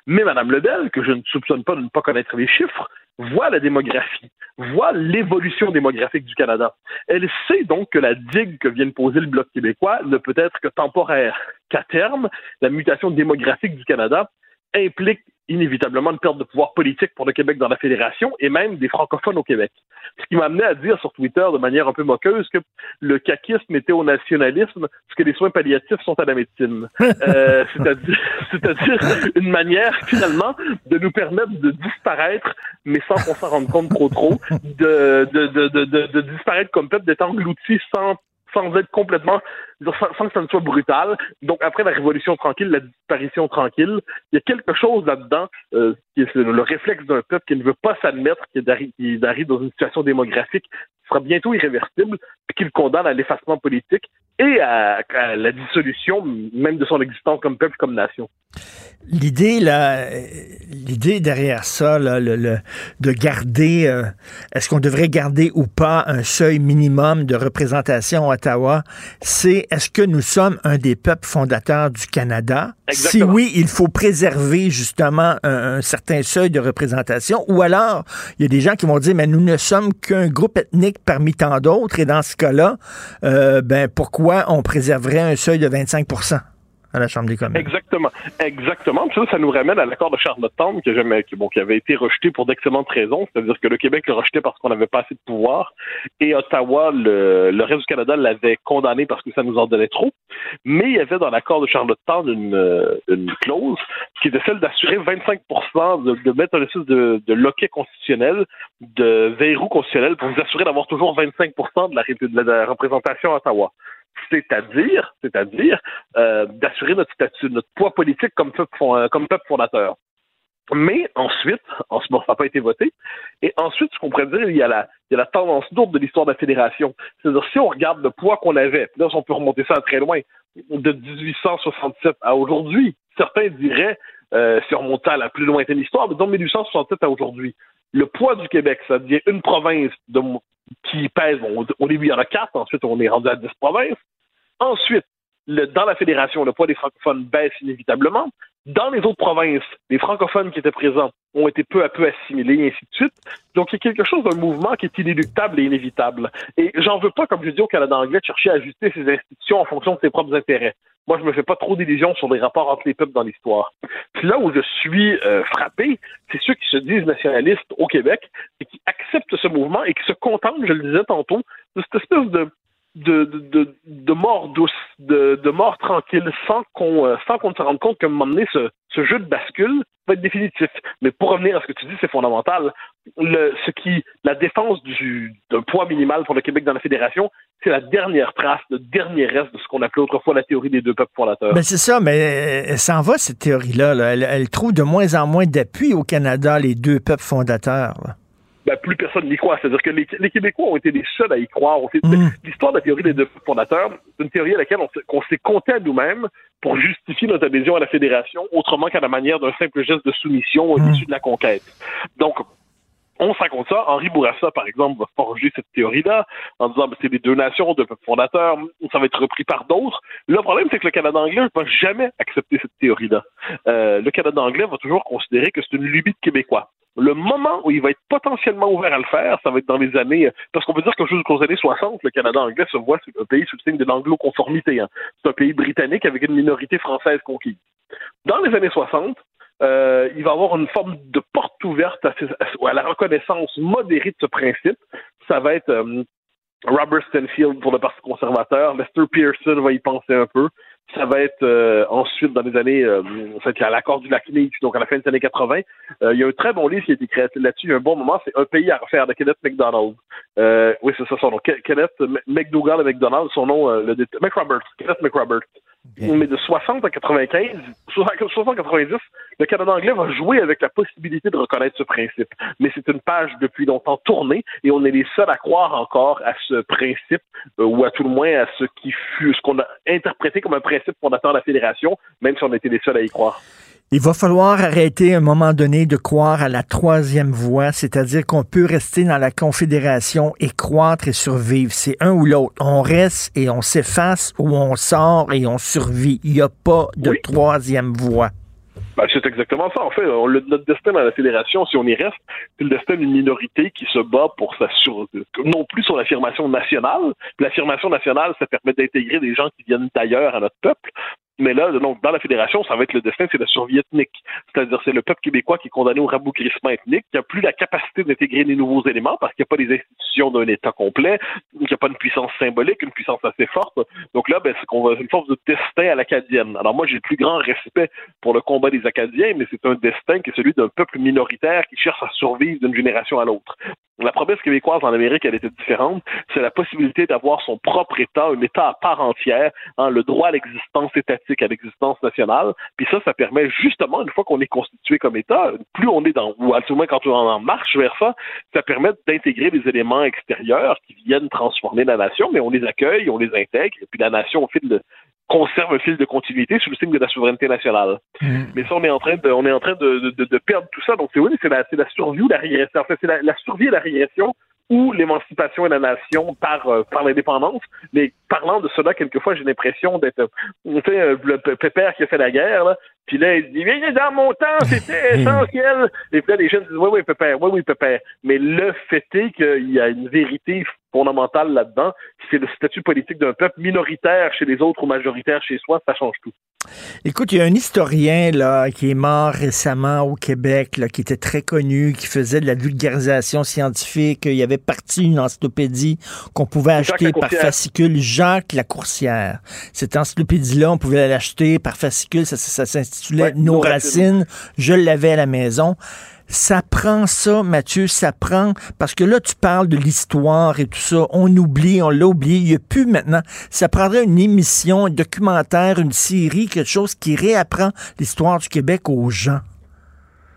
Mais Mme Lebel, que je ne soupçonne pas de ne pas connaître les chiffres, voit la démographie, voit l'évolution démographique du Canada. Elle sait donc que la digue que vient de poser le Bloc québécois ne peut être que temporaire, qu'à terme, la mutation démographique du Canada implique inévitablement une perte de pouvoir politique pour le Québec dans la fédération et même des francophones au Québec. Ce qui m'a amené à dire sur Twitter de manière un peu moqueuse que le caquisme était au nationalisme ce que les soins palliatifs sont à la médecine. <laughs> Euh, c'est-à-dire, une manière finalement de nous permettre de disparaître, mais sans qu'on s'en rende compte trop trop, de, de, de, de, de disparaître comme peuple, d'être englouti sans sans être complètement, sans, que ça ne soit brutal. Donc, après la révolution tranquille, la disparition tranquille, il y a quelque chose là-dedans euh, qui est le réflexe d'un peuple qui ne veut pas s'admettre qu'il arrive dans une situation démographique qui sera bientôt irréversible, puis qu'il condamne à l'effacement politique et à, la dissolution même de son existence comme peuple, comme nation. L'idée là, l'idée derrière ça, là, le, de garder, euh, est-ce qu'on devrait garder ou pas un seuil minimum de représentation à Ottawa, c'est est-ce que nous sommes un des peuples fondateurs du Canada? Si oui, il faut préserver justement un, certain seuil de représentation, ou alors il y a des gens qui vont dire mais nous ne sommes qu'un groupe ethnique parmi tant d'autres, et dans ce cas-là, euh, ben pourquoi on préserverait un seuil de 25% à la Chambre des communes? Exactement. Exactement. ça, ça nous ramène à l'accord de Charlottetown qui, qui, bon, qui avait été rejeté pour d'excellentes raisons. C'est-à-dire que le Québec le rejetait parce qu'on n'avait pas assez de pouvoir et Ottawa, le, reste du Canada l'avait condamné parce que ça nous en donnait trop. Mais il y avait dans l'accord de Charlottetown une, euh, une clause qui était celle d'assurer 25 de, de mettre un espèce de, de loquet constitutionnel, de verrou constitutionnel pour vous assurer d'avoir toujours 25 de la, de la représentation à Ottawa c'est-à-dire, c'est-à-dire euh, d'assurer notre statut, notre poids politique comme peuple, euh, comme peuple fondateur. Mais ensuite, en ce moment, ça n'a pas été voté. Et ensuite, ce qu'on pourrait dire, il y a la, tendance lourde de l'histoire de la fédération. C'est-à-dire, si on regarde le poids qu'on avait, là, on peut remonter ça très loin, de 1867 à aujourd'hui, certains diraient, euh, si on remontait à la plus lointaine histoire, mais de 1867 à aujourd'hui, le poids du Québec, ça devient une province de, qui pèsent, bon, au début, il y en a quatre, ensuite, on est rendu à dix provinces. Ensuite, dans la fédération, le poids des francophones baisse inévitablement. Dans les autres provinces, les francophones qui étaient présents ont été peu à peu assimilés, et ainsi de suite. Donc, il y a quelque chose d'un mouvement qui est inéluctable et inévitable. Et j'en veux pas, comme je dis au Canada anglais, de chercher à ajuster ses institutions en fonction de ses propres intérêts. Moi, je me fais pas trop d'illusions sur les rapports entre les peuples dans l'histoire. Puis là où je suis euh, frappé, c'est ceux qui se disent nationalistes au Québec et qui acceptent ce mouvement et qui se contentent, je le disais tantôt, de cette espèce de de, de, de, mort douce, de, de mort tranquille, sans qu'on euh, sans se rende compte qu'à un moment donné, ce, ce jeu de bascule va être définitif. Mais pour revenir à ce que tu dis, c'est fondamental. Le, ce qui, la défense du, d'un poids minimal pour le Québec dans la fédération, c'est la dernière trace, le dernier reste de ce qu'on appelait autrefois la théorie des deux peuples fondateurs. Ben c'est ça, mais elle s'en va, cette théorie-là. Elle, elle, trouve de moins en moins d'appui au Canada, les deux peuples fondateurs. Ben, plus personne n'y croit. C'est-à-dire que les, Québécois ont été les seuls à y croire. Mm. L'histoire de la théorie des deux fondateurs, c'est une théorie à laquelle on, s'est compté à nous-mêmes pour justifier notre adhésion à la fédération, autrement qu'à la manière d'un simple geste de soumission mm. issu de la conquête. Donc, on se raconte ça. Henri Bourassa, par exemple, va forger cette théorie-là en disant ben, c'est les deux nations, deux peuples fondateurs, ça va être repris par d'autres. Le problème, c'est que le Canada anglais ne va jamais accepter cette théorie-là. Euh, le Canada anglais va toujours considérer que c'est une lubie de Québécois. Le moment où il va être potentiellement ouvert à le faire, ça va être dans les années, parce qu'on peut dire que jusqu'aux années 60, le Canada anglais se voit un pays sous le signe de l'anglo-conformité. Hein. C'est un pays britannique avec une minorité française conquise. Dans les années 60, euh, il va avoir une forme de porte ouverte à, à, la reconnaissance modérée de ce principe. Ça va être euh, Robert Stanfield pour le Parti conservateur, Lester Pearson va y penser un peu. Ça va être euh, ensuite dans les années, euh, à l'accord du lac donc à la fin des années 80. Euh, il y a un très bon livre qui a été créé là-dessus. Il y a un bon moment, c'est Un pays à refaire de Kenneth McDonald. Euh, oui, c'est ça son nom. Kenneth McDougall et McDonald, son nom, le McRoberts, Kenneth McRoberts. Mais de 60 à 95, 60 à 90, le Canada anglais va jouer avec la possibilité de reconnaître ce principe. Mais c'est une page depuis longtemps tournée et on est les seuls à croire encore à ce principe, euh, ou à tout le moins à ce qui fut, ce qu'on a interprété comme un principe fondateur de la fédération, même si on était les seuls à y croire. Il va falloir arrêter à un moment donné de croire à la troisième voie, c'est-à-dire qu'on peut rester dans la Confédération et croître et survivre. C'est un ou l'autre. On reste et on s'efface ou on sort et on survit. Il n'y a pas de troisième voie. Ben, c'est exactement ça. En fait, notre destin dans la fédération, si on y reste, c'est le destin d'une minorité qui se bat pour sa sur... non plus sur l'affirmation nationale. L'affirmation nationale, ça permet d'intégrer des gens qui viennent d'ailleurs à notre peuple. Mais là, dans la fédération, ça va être le destin, c'est la survie ethnique. C'est-à-dire, c'est le peuple québécois qui est condamné au rabougrissement ethnique, qui n'a plus la capacité d'intégrer des nouveaux éléments parce qu'il n'y a pas des institutions d'un État complet, qu'il n'y a pas une puissance symbolique, une puissance assez forte. Donc là, ben, c'est qu'on va une force de destin à l'acadienne. Alors moi, j'ai le plus grand respect pour le combat des Acadiens, mais c'est un destin qui est celui d'un peuple minoritaire qui cherche à survivre d'une génération à l'autre. La promesse québécoise en Amérique, elle était différente. C'est la possibilité d'avoir son propre État, un État à part entière, hein, le droit à l'existence étatique à l'existence nationale. Puis ça, ça permet justement, une fois qu'on est constitué comme État, plus on est dans, ou à tout moins quand on en marche vers ça, ça permet d'intégrer des éléments extérieurs qui viennent transformer la nation, mais on les accueille, on les intègre, et puis la nation, au fil de, conserve un fil de continuité sous le signe de la souveraineté nationale. Mmh. Mais ça, on est en train de, on est en train de, de, de perdre tout ça. Donc, c'est oui, c'est la, la, survie ou la régression. En fait, c'est la, la, survie et la régression ou l'émancipation et la nation par, euh, par l'indépendance. Mais parlant de cela, quelquefois, j'ai l'impression d'être, tu sais, le pépère qui a fait la guerre, là, puis là, il dit, viens dans mon temps, <laughs> c'était essentiel. Et puis là, les jeunes disent, oui, oui, pépère, oui, oui, pépère. Mais le fait est qu'il y a une vérité fondamentale là-dedans, c'est le statut politique d'un peuple minoritaire chez les autres ou majoritaire chez soi, ça change tout. Écoute, il y a un historien là, qui est mort récemment au Québec, là, qui était très connu, qui faisait de la vulgarisation scientifique. Il y avait parti une encyclopédie qu'on pouvait acheter par fascicule. Jacques Lacourcière. Cette encyclopédie-là, on pouvait l'acheter par fascicule. Ça, ça, s'intitulait Nos racines. Je l'avais à la maison. Ça prend ça, Mathieu, ça prend, parce que là, tu parles de l'histoire et tout ça, on oublie, on l'a oublié, il n'y a plus maintenant. Ça prendrait une émission, un documentaire, une série, quelque chose qui réapprend l'histoire du Québec aux gens.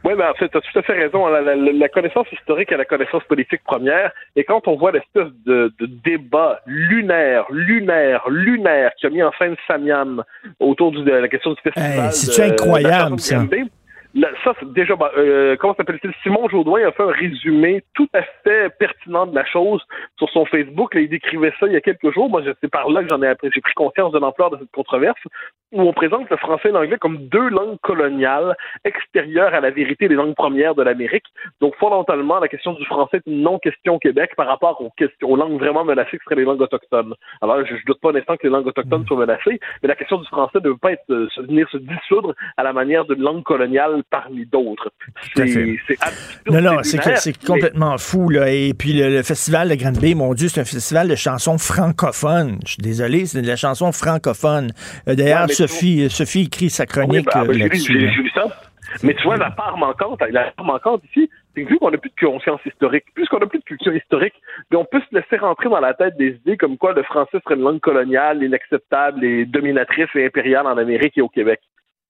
Oui, ben, en fait, tu as tout à fait raison. La, connaissance historique est la connaissance politique première. Et quand on voit l'espèce de, débat lunaire, lunaire, lunaire qui a mis en scène Samiam autour de la question du festival. c'est incroyable, ça? Ça, déjà, bah, euh, comment s'appelle-t-il? Simon Jaudoin a fait un résumé tout à fait pertinent de la chose sur son Facebook. Là, il décrivait ça il y a quelques jours. Moi, c'est par là que j'en ai appris, j'ai pris conscience de l'ampleur de cette controverse, où on présente le français et l'anglais comme deux langues coloniales extérieures à la vérité des langues premières de l'Amérique. Donc, fondamentalement, la question du français est une non-question au Québec par rapport aux, questions, aux langues vraiment menacées qui seraient les langues autochtones. Alors, je, ne doute pas un instant que les langues autochtones soient menacées, mais la question du français ne veut pas être, euh, venir se dissoudre à la manière d'une langue coloniale parmi d'autres. C'est Non, non, c'est complètement fou. Là. Et puis le, festival de Granby, mon Dieu, c'est un festival de chansons francophones. Je suis désolé, c'est de la chanson francophone. Euh, d'ailleurs, Sophie, Sophie écrit sa chronique oui, Mais tu vois, la part manquante, la part manquante ici, c'est que vu qu'on n'a plus de conscience historique, puisqu'on n'a plus de culture historique, on peut se laisser rentrer dans la tête des idées comme quoi le français serait une langue coloniale, inacceptable et dominatrice et impériale en Amérique et au Québec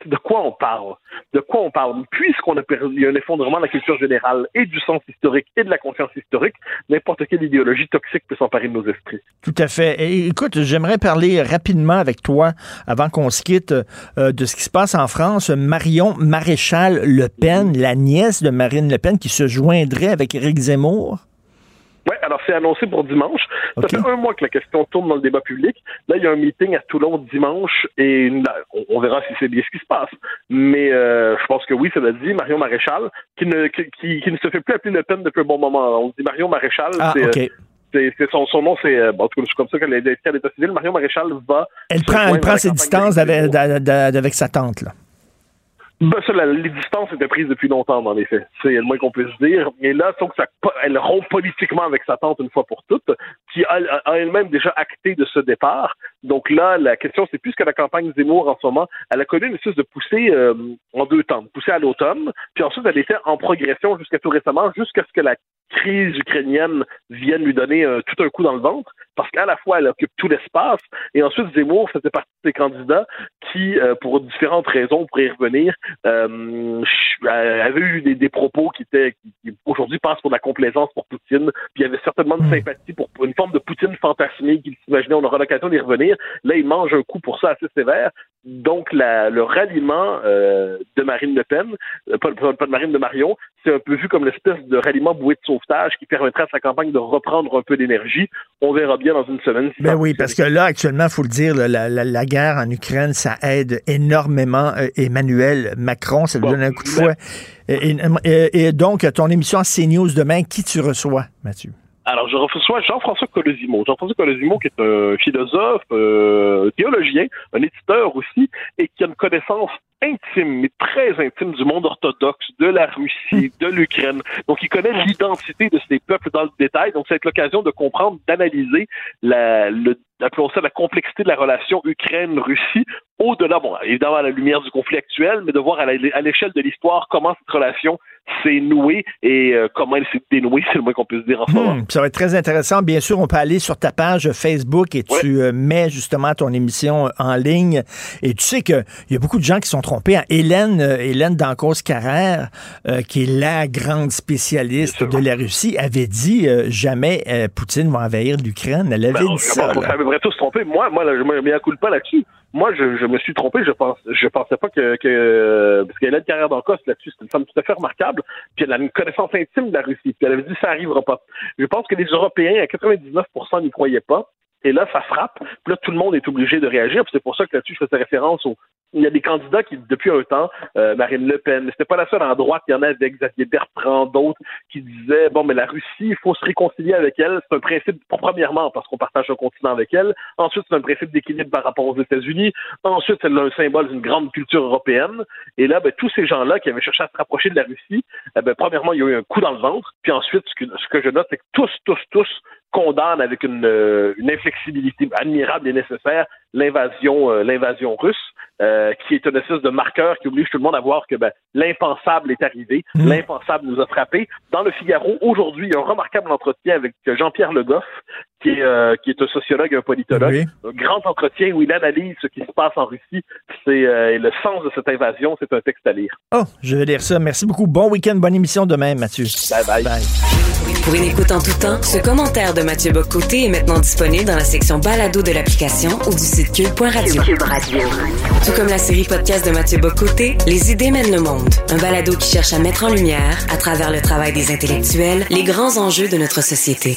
de quoi on parle? De quoi on parle? Puisqu'on a perdu un effondrement de la culture générale et du sens historique et de la conscience historique, n'importe quelle idéologie toxique peut s'emparer de nos esprits. Tout à fait. Et écoute, j'aimerais parler rapidement avec toi, avant qu'on se quitte, euh, de ce qui se passe en France. Marion Maréchal Le Pen, la nièce de Marine Le Pen, qui se joindrait avec Éric Zemmour. Oui, alors c'est annoncé pour dimanche. Ça fait un mois que la question tourne dans le débat public. Là, il y a un meeting à Toulon dimanche et on, verra si c'est bien ce qui se passe. Mais euh, je pense que oui, ça l'a dit. Marion Maréchal, qui ne, qui, ne se fait plus appeler Le Pen depuis un bon moment. On dit Marion Maréchal. Ah, c'est, c'est son, son, nom, c'est euh, bon, c'est comme ça qu'elle est à l'état civil. Marion Maréchal va. Elle prend, elle prend ses distances avec, avec, sa tante là. Ben, ça, la, les distances étaient prises depuis longtemps, dans les. C'est le moins qu'on puisse dire. Et là, donc, ça, elle rompt politiquement avec sa tante une fois pour toutes, qui a elle-même déjà acté de ce départ. Donc là, la question, c'est plus que la campagne Zemmour en ce moment, elle a connu une espèce de poussée euh, en deux temps. Poussée à l'automne, puis ensuite, elle était en progression jusqu'à tout récemment, jusqu'à ce que la crise ukrainienne vienne lui donner euh, tout un coup dans le ventre, parce qu'à la fois, elle occupe tout l'espace, et ensuite, Zemmour faisait partie des candidats qui, euh, pour différentes raisons, pour y revenir, euh, avait eu des, des, propos qui étaient, qui, aujourd'hui passent pour de la complaisance pour Poutine, puis il y avait certainement de sympathie pour, une forme de Poutine fantasmée qu'il s'imaginait, on aura l'occasion d'y revenir. Là, il mange un coup pour ça assez sévère. Donc, la, le ralliement euh, de Marine Le Pen, euh, pas, pas, de Marine de Marion, c'est un peu vu comme l'espèce de ralliement bouée de sauvetage qui permettra à sa campagne de reprendre un peu d'énergie. On verra bien dans une semaine. ben oui, parce que là, actuellement, il faut le dire, la, la, la, guerre en Ukraine, ça aide énormément euh, Emmanuel Macron. Ça lui donne un coup de fouet. Et, et, et, donc, ton émission CNews demain, qui tu reçois, Mathieu? Alors, je reçois Jean-François Colosimo. Jean-François Colosimo, qui est un philosophe, euh, théologien, un éditeur aussi, et qui a une connaissance intime, mais très intime du monde orthodoxe, de la Russie, de l'Ukraine. Donc, il connaît l'identité de ces peuples dans le détail. Donc, c'est l'occasion de comprendre, d'analyser la, le, appelons ça la complexité de la relation Ukraine-Russie au-delà, bon, évidemment à la lumière du conflit actuel, mais de voir à l'échelle de l'histoire comment cette relation s'est nouée et euh, comment elle s'est dénouée, <laughs> c'est le moins qu'on puisse dire en ce moment. Hmm, ça va être très intéressant. Bien sûr, on peut aller sur ta page Facebook et tu euh, mets justement ton émission en ligne. Et tu sais qu'il y a beaucoup de gens qui sont trompés. Hein. Hélène, euh, Hélène Dancos-Carrère, qui est la grande spécialiste de la Russie, avait dit jamais Poutine va envahir l'Ukraine. Elle avait ben, dit ça. On devrait tous tromper. Moi, moi, je me mets un coup de pas là-dessus. Moi, je, me suis trompé. Je pense, je pensais pas que, que parce qu'elle a une carrière d'encosse là-dessus. C'est une femme tout à fait remarquable. Puis elle a une connaissance intime de la Russie. Puis elle avait dit ça arrivera pas. Je pense que les Européens, à 99%, n'y croyaient pas. Et là, ça frappe. Puis là, tout le monde est obligé de réagir. Puis c'est pour ça que là-dessus, je faisais référence au. Il y a des candidats qui, depuis un temps, euh, Marine Le Pen, c'était pas la seule en droite, il y en avait Xavier Bertrand, d'autres, qui disaient bon, mais la Russie, il faut se réconcilier avec elle. C'est un principe, premièrement, parce qu'on partage un continent avec elle. Ensuite, c'est un principe d'équilibre par rapport aux États-Unis. Ensuite, c'est un symbole d'une grande culture européenne. Et là, ben, tous ces gens-là qui avaient cherché à se rapprocher de la Russie, eh ben, premièrement, il y a eu un coup dans le ventre. Puis ensuite, ce que je note, c'est que tous, tous, tous condamne avec une, euh, une, inflexibilité admirable et nécessaire l'invasion euh, l'invasion russe, euh, qui est une espèce de marqueur qui oblige tout le monde à voir que ben, l'impensable est arrivé, mmh. l'impensable nous a frappé. Dans le Figaro, aujourd'hui, il y a un remarquable entretien avec Jean-Pierre Le Goff, qui est, qui est un sociologue et un politologue. Un grand entretien où il analyse ce qui se passe en Russie. C'est le sens de cette invasion, c'est un texte à lire. Oh, je vais lire ça. Merci beaucoup. Bon week-end, bonne émission demain, Mathieu. Bye bye. bye. Pour une écoute en tout temps, ce commentaire de Mathieu Bocoté est maintenant disponible dans la section balado de l'application ou du site cube.radio. Cube Radio. Tout comme la série podcast de Mathieu Bocoté, Les idées mènent le monde. Un balado qui cherche à mettre en lumière, à travers le travail des intellectuels, les grands enjeux de notre société.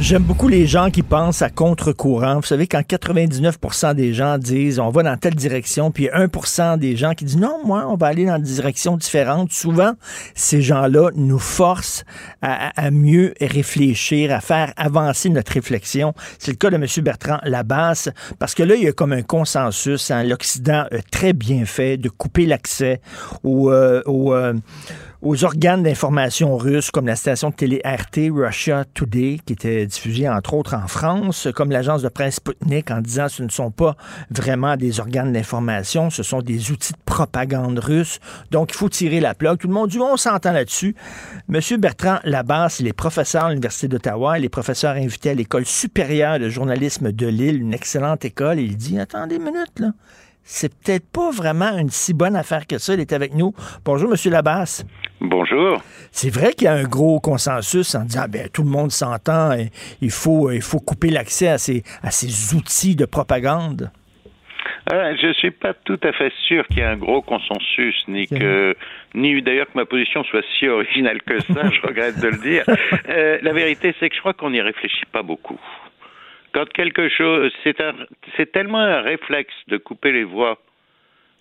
J'aime beaucoup les gens qui pensent à contre-courant. Vous savez, quand 99% des gens disent on va dans telle direction, puis 1% des gens qui disent non, moi, on va aller dans une direction différente, souvent, ces gens-là nous forcent à, mieux réfléchir, à faire avancer notre réflexion. C'est le cas de M. Bertrand Labasse, parce que là, il y a comme un consensus. Hein, L'Occident très bien fait de couper l'accès aux, euh, euh, aux organes d'information russes comme la station de télé RT Russia Today, qui était diffusée entre autres en France, comme l'agence de presse Sputnik en disant ce ne sont pas vraiment des organes d'information, ce sont des outils de propagande russe. Donc, il faut tirer la plaque. Tout le monde dit, on s'entend là-dessus. Monsieur Bertrand Labasse, il est professeur à l'Université d'Ottawa, il est professeur invité à l'École supérieure de journalisme de Lille, une excellente école. Il dit, attendez une minute, là c'est peut-être pas vraiment une si bonne affaire que ça. Il est avec nous. Bonjour, Monsieur Labasse. Bonjour. C'est vrai qu'il y a un gros consensus en disant ben, tout le monde s'entend, et il faut, il faut couper l'accès à ces, à ces outils de propagande. Euh, je ne suis pas tout à fait sûr qu'il y ait un gros consensus, ni que, ni d'ailleurs que ma position soit si originale que ça. <laughs> je regrette de le dire. Euh, la vérité, c'est que je crois qu'on n'y réfléchit pas beaucoup quand quelque chose, c'est tellement un réflexe de couper les voix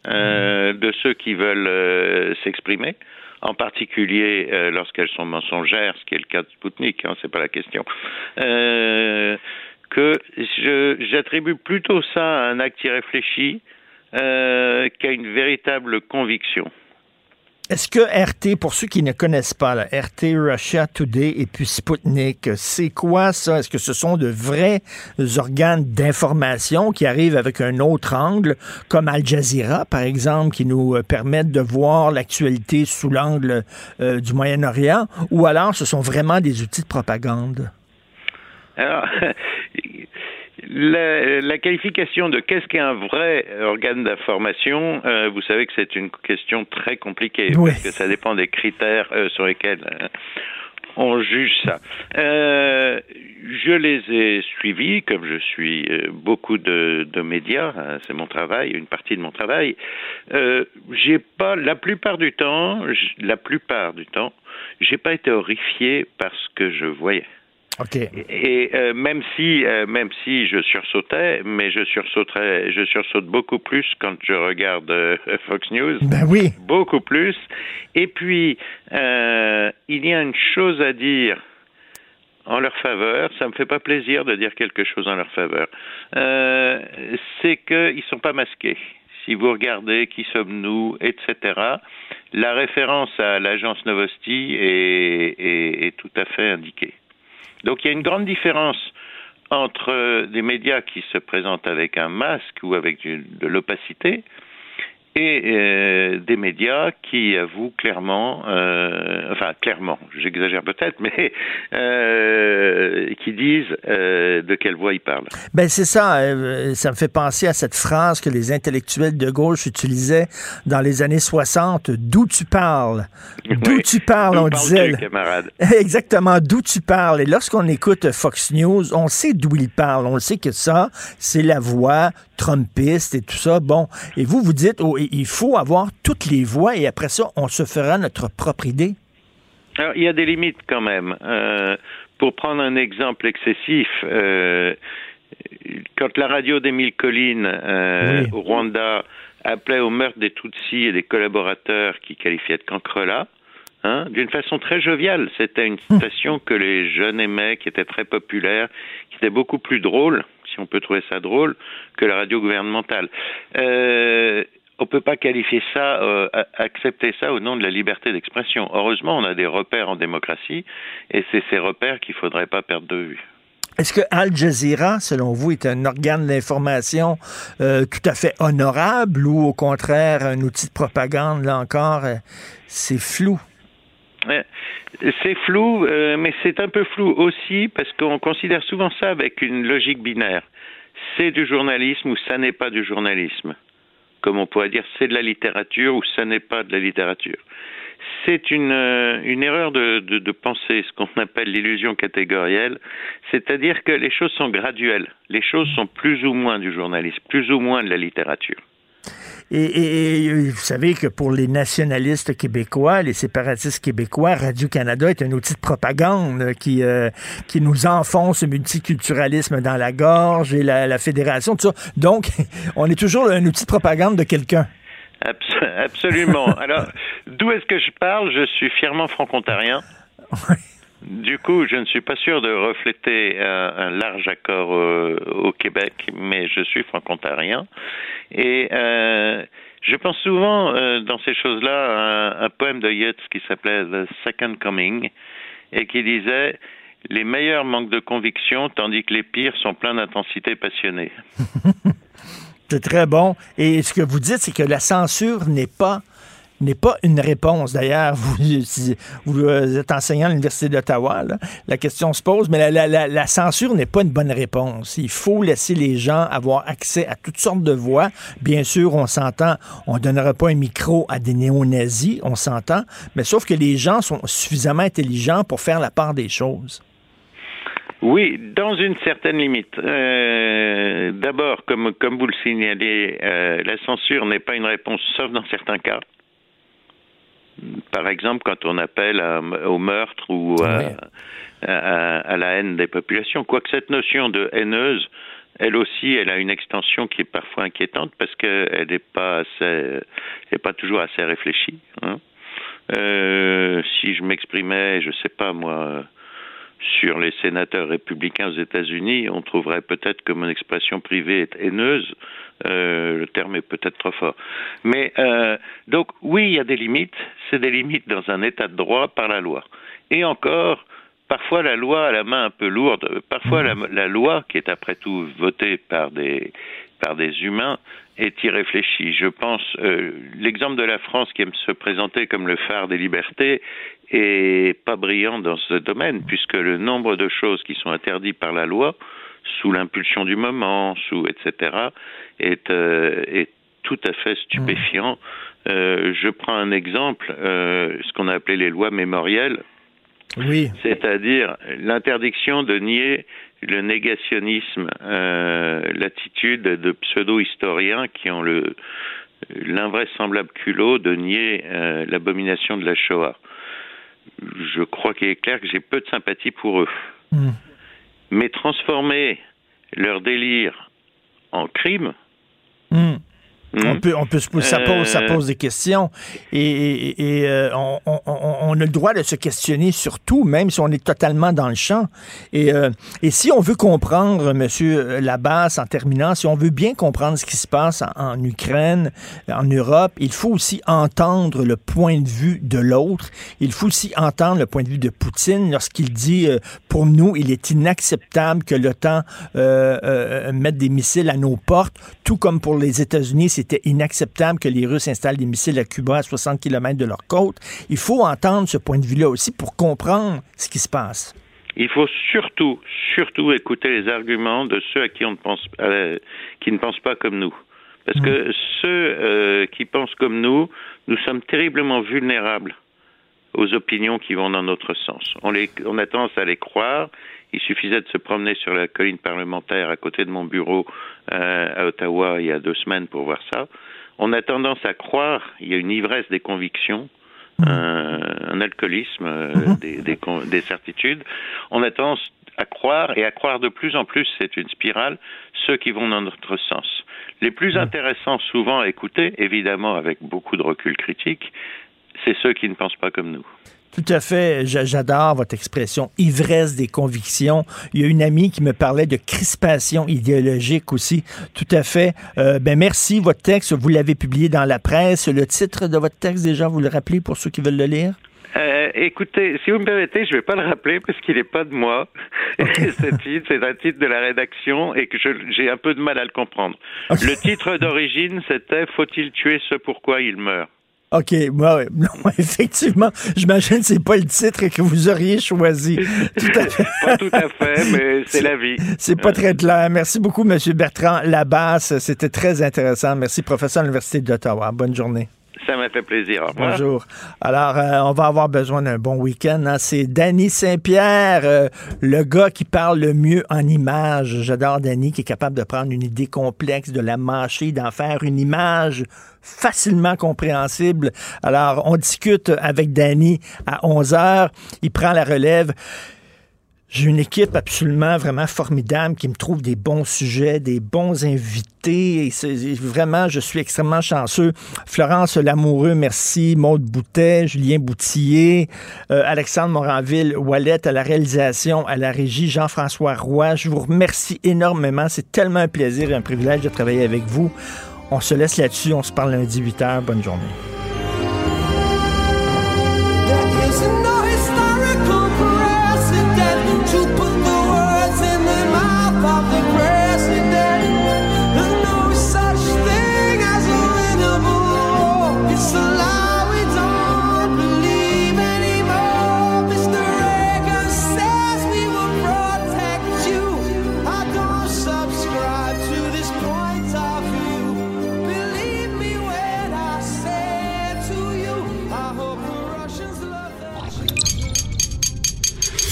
euh, de ceux qui veulent euh, s'exprimer. En particulier euh, lorsqu'elles sont mensongères, ce qui est le cas de Sputnik, hein, c'est pas la question. Euh, que j'attribue plutôt ça à un acte irréfléchi euh, qu'à une véritable conviction. Est-ce que RT, pour ceux qui ne connaissent pas, RT Russia Today et puis Sputnik, c'est quoi ça? Est-ce que ce sont de vrais organes d'information qui arrivent avec un autre angle, comme Al Jazeera, par exemple, qui nous euh, permettent de voir l'actualité sous l'angle euh, du Moyen-Orient, ou alors ce sont vraiment des outils de propagande? <laughs> la, qualification de qu'est-ce qu'est un vrai organe d'information, euh, vous savez que c'est une question très compliquée parce que ça dépend des critères euh, sur lesquels euh, on juge ça. je les ai suivis, comme je suis beaucoup de, de médias, hein, c'est mon travail, une partie de mon travail. j'ai pas, la plupart du temps, la plupart du temps, j'ai pas été horrifié par ce que je voyais. Et, euh, même si euh, même si je sursautais, mais je sursauterais, je sursaute beaucoup plus quand je regarde euh, Fox News. Ben oui. Beaucoup plus. Et puis il y a une chose à dire en leur faveur. Ça me fait pas plaisir de dire quelque chose en leur faveur. c'est qu'ils sont pas masqués. Si vous regardez qui sommes-nous, etc. La référence à l'agence Novosti est, est, est tout à fait indiquée. Donc il y a une grande différence entre des médias qui se présentent avec un masque ou avec de l'opacité et euh, des médias qui avouent clairement, euh, enfin clairement, j'exagère peut-être, mais euh, qui disent de quelle voix ils parlent. Ben c'est ça, ça me fait penser à cette phrase que les intellectuels de gauche utilisaient dans les années 60, d'où tu parles, d'où tu parles, on disait. camarade? <laughs> Exactement, d'où tu parles? Et lorsqu'on écoute Fox News, on sait d'où ils parlent, on sait que ça, c'est la voix trumpiste et tout ça. Bon, et vous vous dites, oh, il faut avoir toutes les voix et après ça, on se fera notre propre idée? Alors, il y a des limites quand même. Euh, pour prendre un exemple excessif, euh, quand la radio d'Émile Collines euh, au Rwanda appelait au meurtre des Tutsis et des collaborateurs qui qualifiaient de cancrela, hein, d'une façon très joviale. C'était une <laughs> station que les jeunes aimaient, qui était très populaire, qui était beaucoup plus drôle, si on peut trouver ça drôle, que la radio gouvernementale. Euh, on peut pas qualifier ça, euh, accepter ça au nom de la liberté d'expression. Heureusement, on a des repères en démocratie, et c'est ces repères qu'il faudrait pas perdre de vue. Est-ce que Al Jazeera, selon vous, est un organe d'information euh, tout à fait honorable ou au contraire un outil de propagande, là encore, euh, c'est flou? C'est flou, mais c'est un peu flou aussi parce qu'on considère souvent ça avec une logique binaire. C'est du journalisme ou ça n'est pas du journalisme comme on pourrait dire, c'est de la littérature ou ça n'est pas de la littérature. C'est une, euh, erreur de, de penser ce qu'on appelle l'illusion catégorielle, c'est-à-dire que les choses sont graduelles, les choses sont plus ou moins du journalisme, plus ou moins de la littérature. Et, vous savez que pour les nationalistes québécois, les séparatistes québécois, Radio-Canada est un outil de propagande qui, euh, qui nous enfonce le multiculturalisme dans la gorge et la, fédération, tout ça. Donc, <laughs> on est toujours un outil de propagande de quelqu'un. Absolument. <laughs> Alors, d'où est-ce que je parle? Je suis fièrement franco-ontarien. Du coup, je ne suis pas sûr de refléter un, large accord euh, au Québec, mais je suis franco-ontarien. Et euh, je pense souvent euh, dans ces choses-là à un, poème de Yeats qui s'appelait The Second Coming et qui disait Les meilleurs manquent de conviction, tandis que les pires sont pleins d'intensité passionnée. <laughs> C'est très bon. Et ce que vous dites, c'est que la censure n'est pas n'est pas une réponse. D'ailleurs, vous, <laughs> vous êtes enseignant à l'Université d'Ottawa, la question se pose, mais la, censure n'est pas une bonne réponse. Il faut laisser les gens avoir accès à toutes sortes de voix. Bien sûr, on s'entend, on ne donnera pas un micro à des néo-nazis, on s'entend, mais sauf que les gens sont suffisamment intelligents pour faire la part des choses. Oui, dans une certaine limite. Euh, d'abord, comme, comme vous le signalez, euh, la censure n'est pas une réponse, sauf dans certains cas par exemple, quand on appelle au meurtre ou à, la haine des populations. Quoique cette notion de haineuse, elle aussi, elle a une extension qui est parfois inquiétante parce qu'elle n'est pas assez, pas toujours assez réfléchie. Hein. Euh, si je m'exprimais, je sais pas moi, sur les sénateurs républicains aux États-Unis, on trouverait peut-être que mon expression privée est haineuse. Euh, le terme est peut-être trop fort. Mais euh, donc oui, il y a des limites. C'est des limites dans un État de droit par la loi. Et encore, parfois la loi a la main un peu lourde. Parfois la, loi, qui est après tout votée par des par des humains, est irréfléchie. Je pense euh, l'exemple de la France qui aime se présenter comme le phare des libertés est pas brillant dans ce domaine, puisque le nombre de choses qui sont interdites par la loi, sous l'impulsion du moment, sous etc., est, euh, est tout à fait stupéfiant. Euh, je prends un exemple, euh, ce qu'on a appelé les lois mémorielles, Oui. c'est-à-dire l'interdiction de nier le négationnisme, l'attitude de pseudo-historiens qui ont le l'invraisemblable culot de nier l'abomination de la Shoah. Je crois qu'il est clair que j'ai peu de sympathie pour eux. Hmm. Mais transformer leur délire en crime, On peut, on peut se poser, ça pose, ça Euh. pose des questions et, et- et, euh, on, on- on- a le droit de se questionner sur tout, même si on est totalement dans le champ. Et, euh, et si on veut comprendre, Monsieur Labasse, en terminant, si on veut bien comprendre ce qui se passe en, en Ukraine, en Europe, il faut aussi entendre le point de vue de l'autre. Il faut aussi entendre le point de vue de Poutine lorsqu'il dit, euh, pour nous, il est inacceptable que l'OTAN euh, euh, mette des missiles à nos portes, tout comme pour les États-Unis, c'était inacceptable que les Russes installent des missiles à Cuba à 60 km de leur côte. Il faut entendre ce point de vue-là aussi pour comprendre ce qui se passe. il faut surtout, surtout écouter les arguments de ceux à qui on ne pense, euh, qui ne pensent pas comme nous. Parce que ceux euh, qui pensent comme nous, nous sommes terriblement vulnérables aux opinions qui vont dans notre sens. On, les, on a tendance à les croire. Il suffisait de se promener sur la colline parlementaire à côté de mon bureau euh, à Ottawa il y a deux semaines pour voir ça. On a tendance à croire, il y a une ivresse des convictions, un, un alcoolisme euh, des, des, con- des certitudes. On a tendance à croire, et à croire de plus en plus, c'est une spirale, ceux qui vont dans notre sens. Les plus intéressants souvent à écouter, évidemment avec beaucoup de recul critique, c'est ceux qui ne pensent pas comme nous. Tout à fait. J'a- J'adore votre expression ivresse des convictions. Il y a une amie qui me parlait de crispation idéologique aussi. Tout à fait. Euh, ben merci. Votre texte, vous l'avez publié dans la presse. Le titre de votre texte, déjà, vous le rappelez pour ceux qui veulent le lire? Euh, écoutez, si vous me permettez, je ne vais pas le rappeler parce qu'il n'est pas de moi. <laughs> <laughs> Ce titre, c'est un titre de la rédaction et que j'ai un peu de mal à le comprendre. Le titre d'origine, c'était Faut-il tuer ce pourquoi il meurt OK, ouais, <laughs> non, effectivement, j'imagine que c'est pas le titre que vous auriez choisi. <laughs> Tout à fait. Pas tout à fait, mais c'est la vie. C'est pas très clair. Merci beaucoup, M. Bertrand Labasse. C'était très intéressant. Merci, professeur à l'Université d'Ottawa. Bonne journée. Ça m'a fait plaisir. Bonjour. Alors, euh, on va avoir besoin d'un bon week-end. hein. C'est Danny Saint-Pierre, euh, le gars qui parle le mieux en images. J'adore Danny, qui est capable de prendre une idée complexe, de la mâcher, d'en faire une image facilement compréhensible. Alors, on discute avec Danny à 11 heures. Il prend la relève. J'ai une équipe absolument vraiment formidable qui me trouve des bons sujets, des bons invités. Vraiment, je suis extrêmement chanceux. Florence Lamoureux, merci. Maude Boutet, Julien Boutillier, euh, Alexandre Moranville, Wallet à la réalisation, à la régie, Jean-François Roy. Je vous remercie énormément. C'est tellement un plaisir et un privilège de travailler avec vous. On se laisse là-dessus. On se parle lundi 8 h. Bonne journée.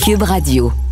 Cube Radio.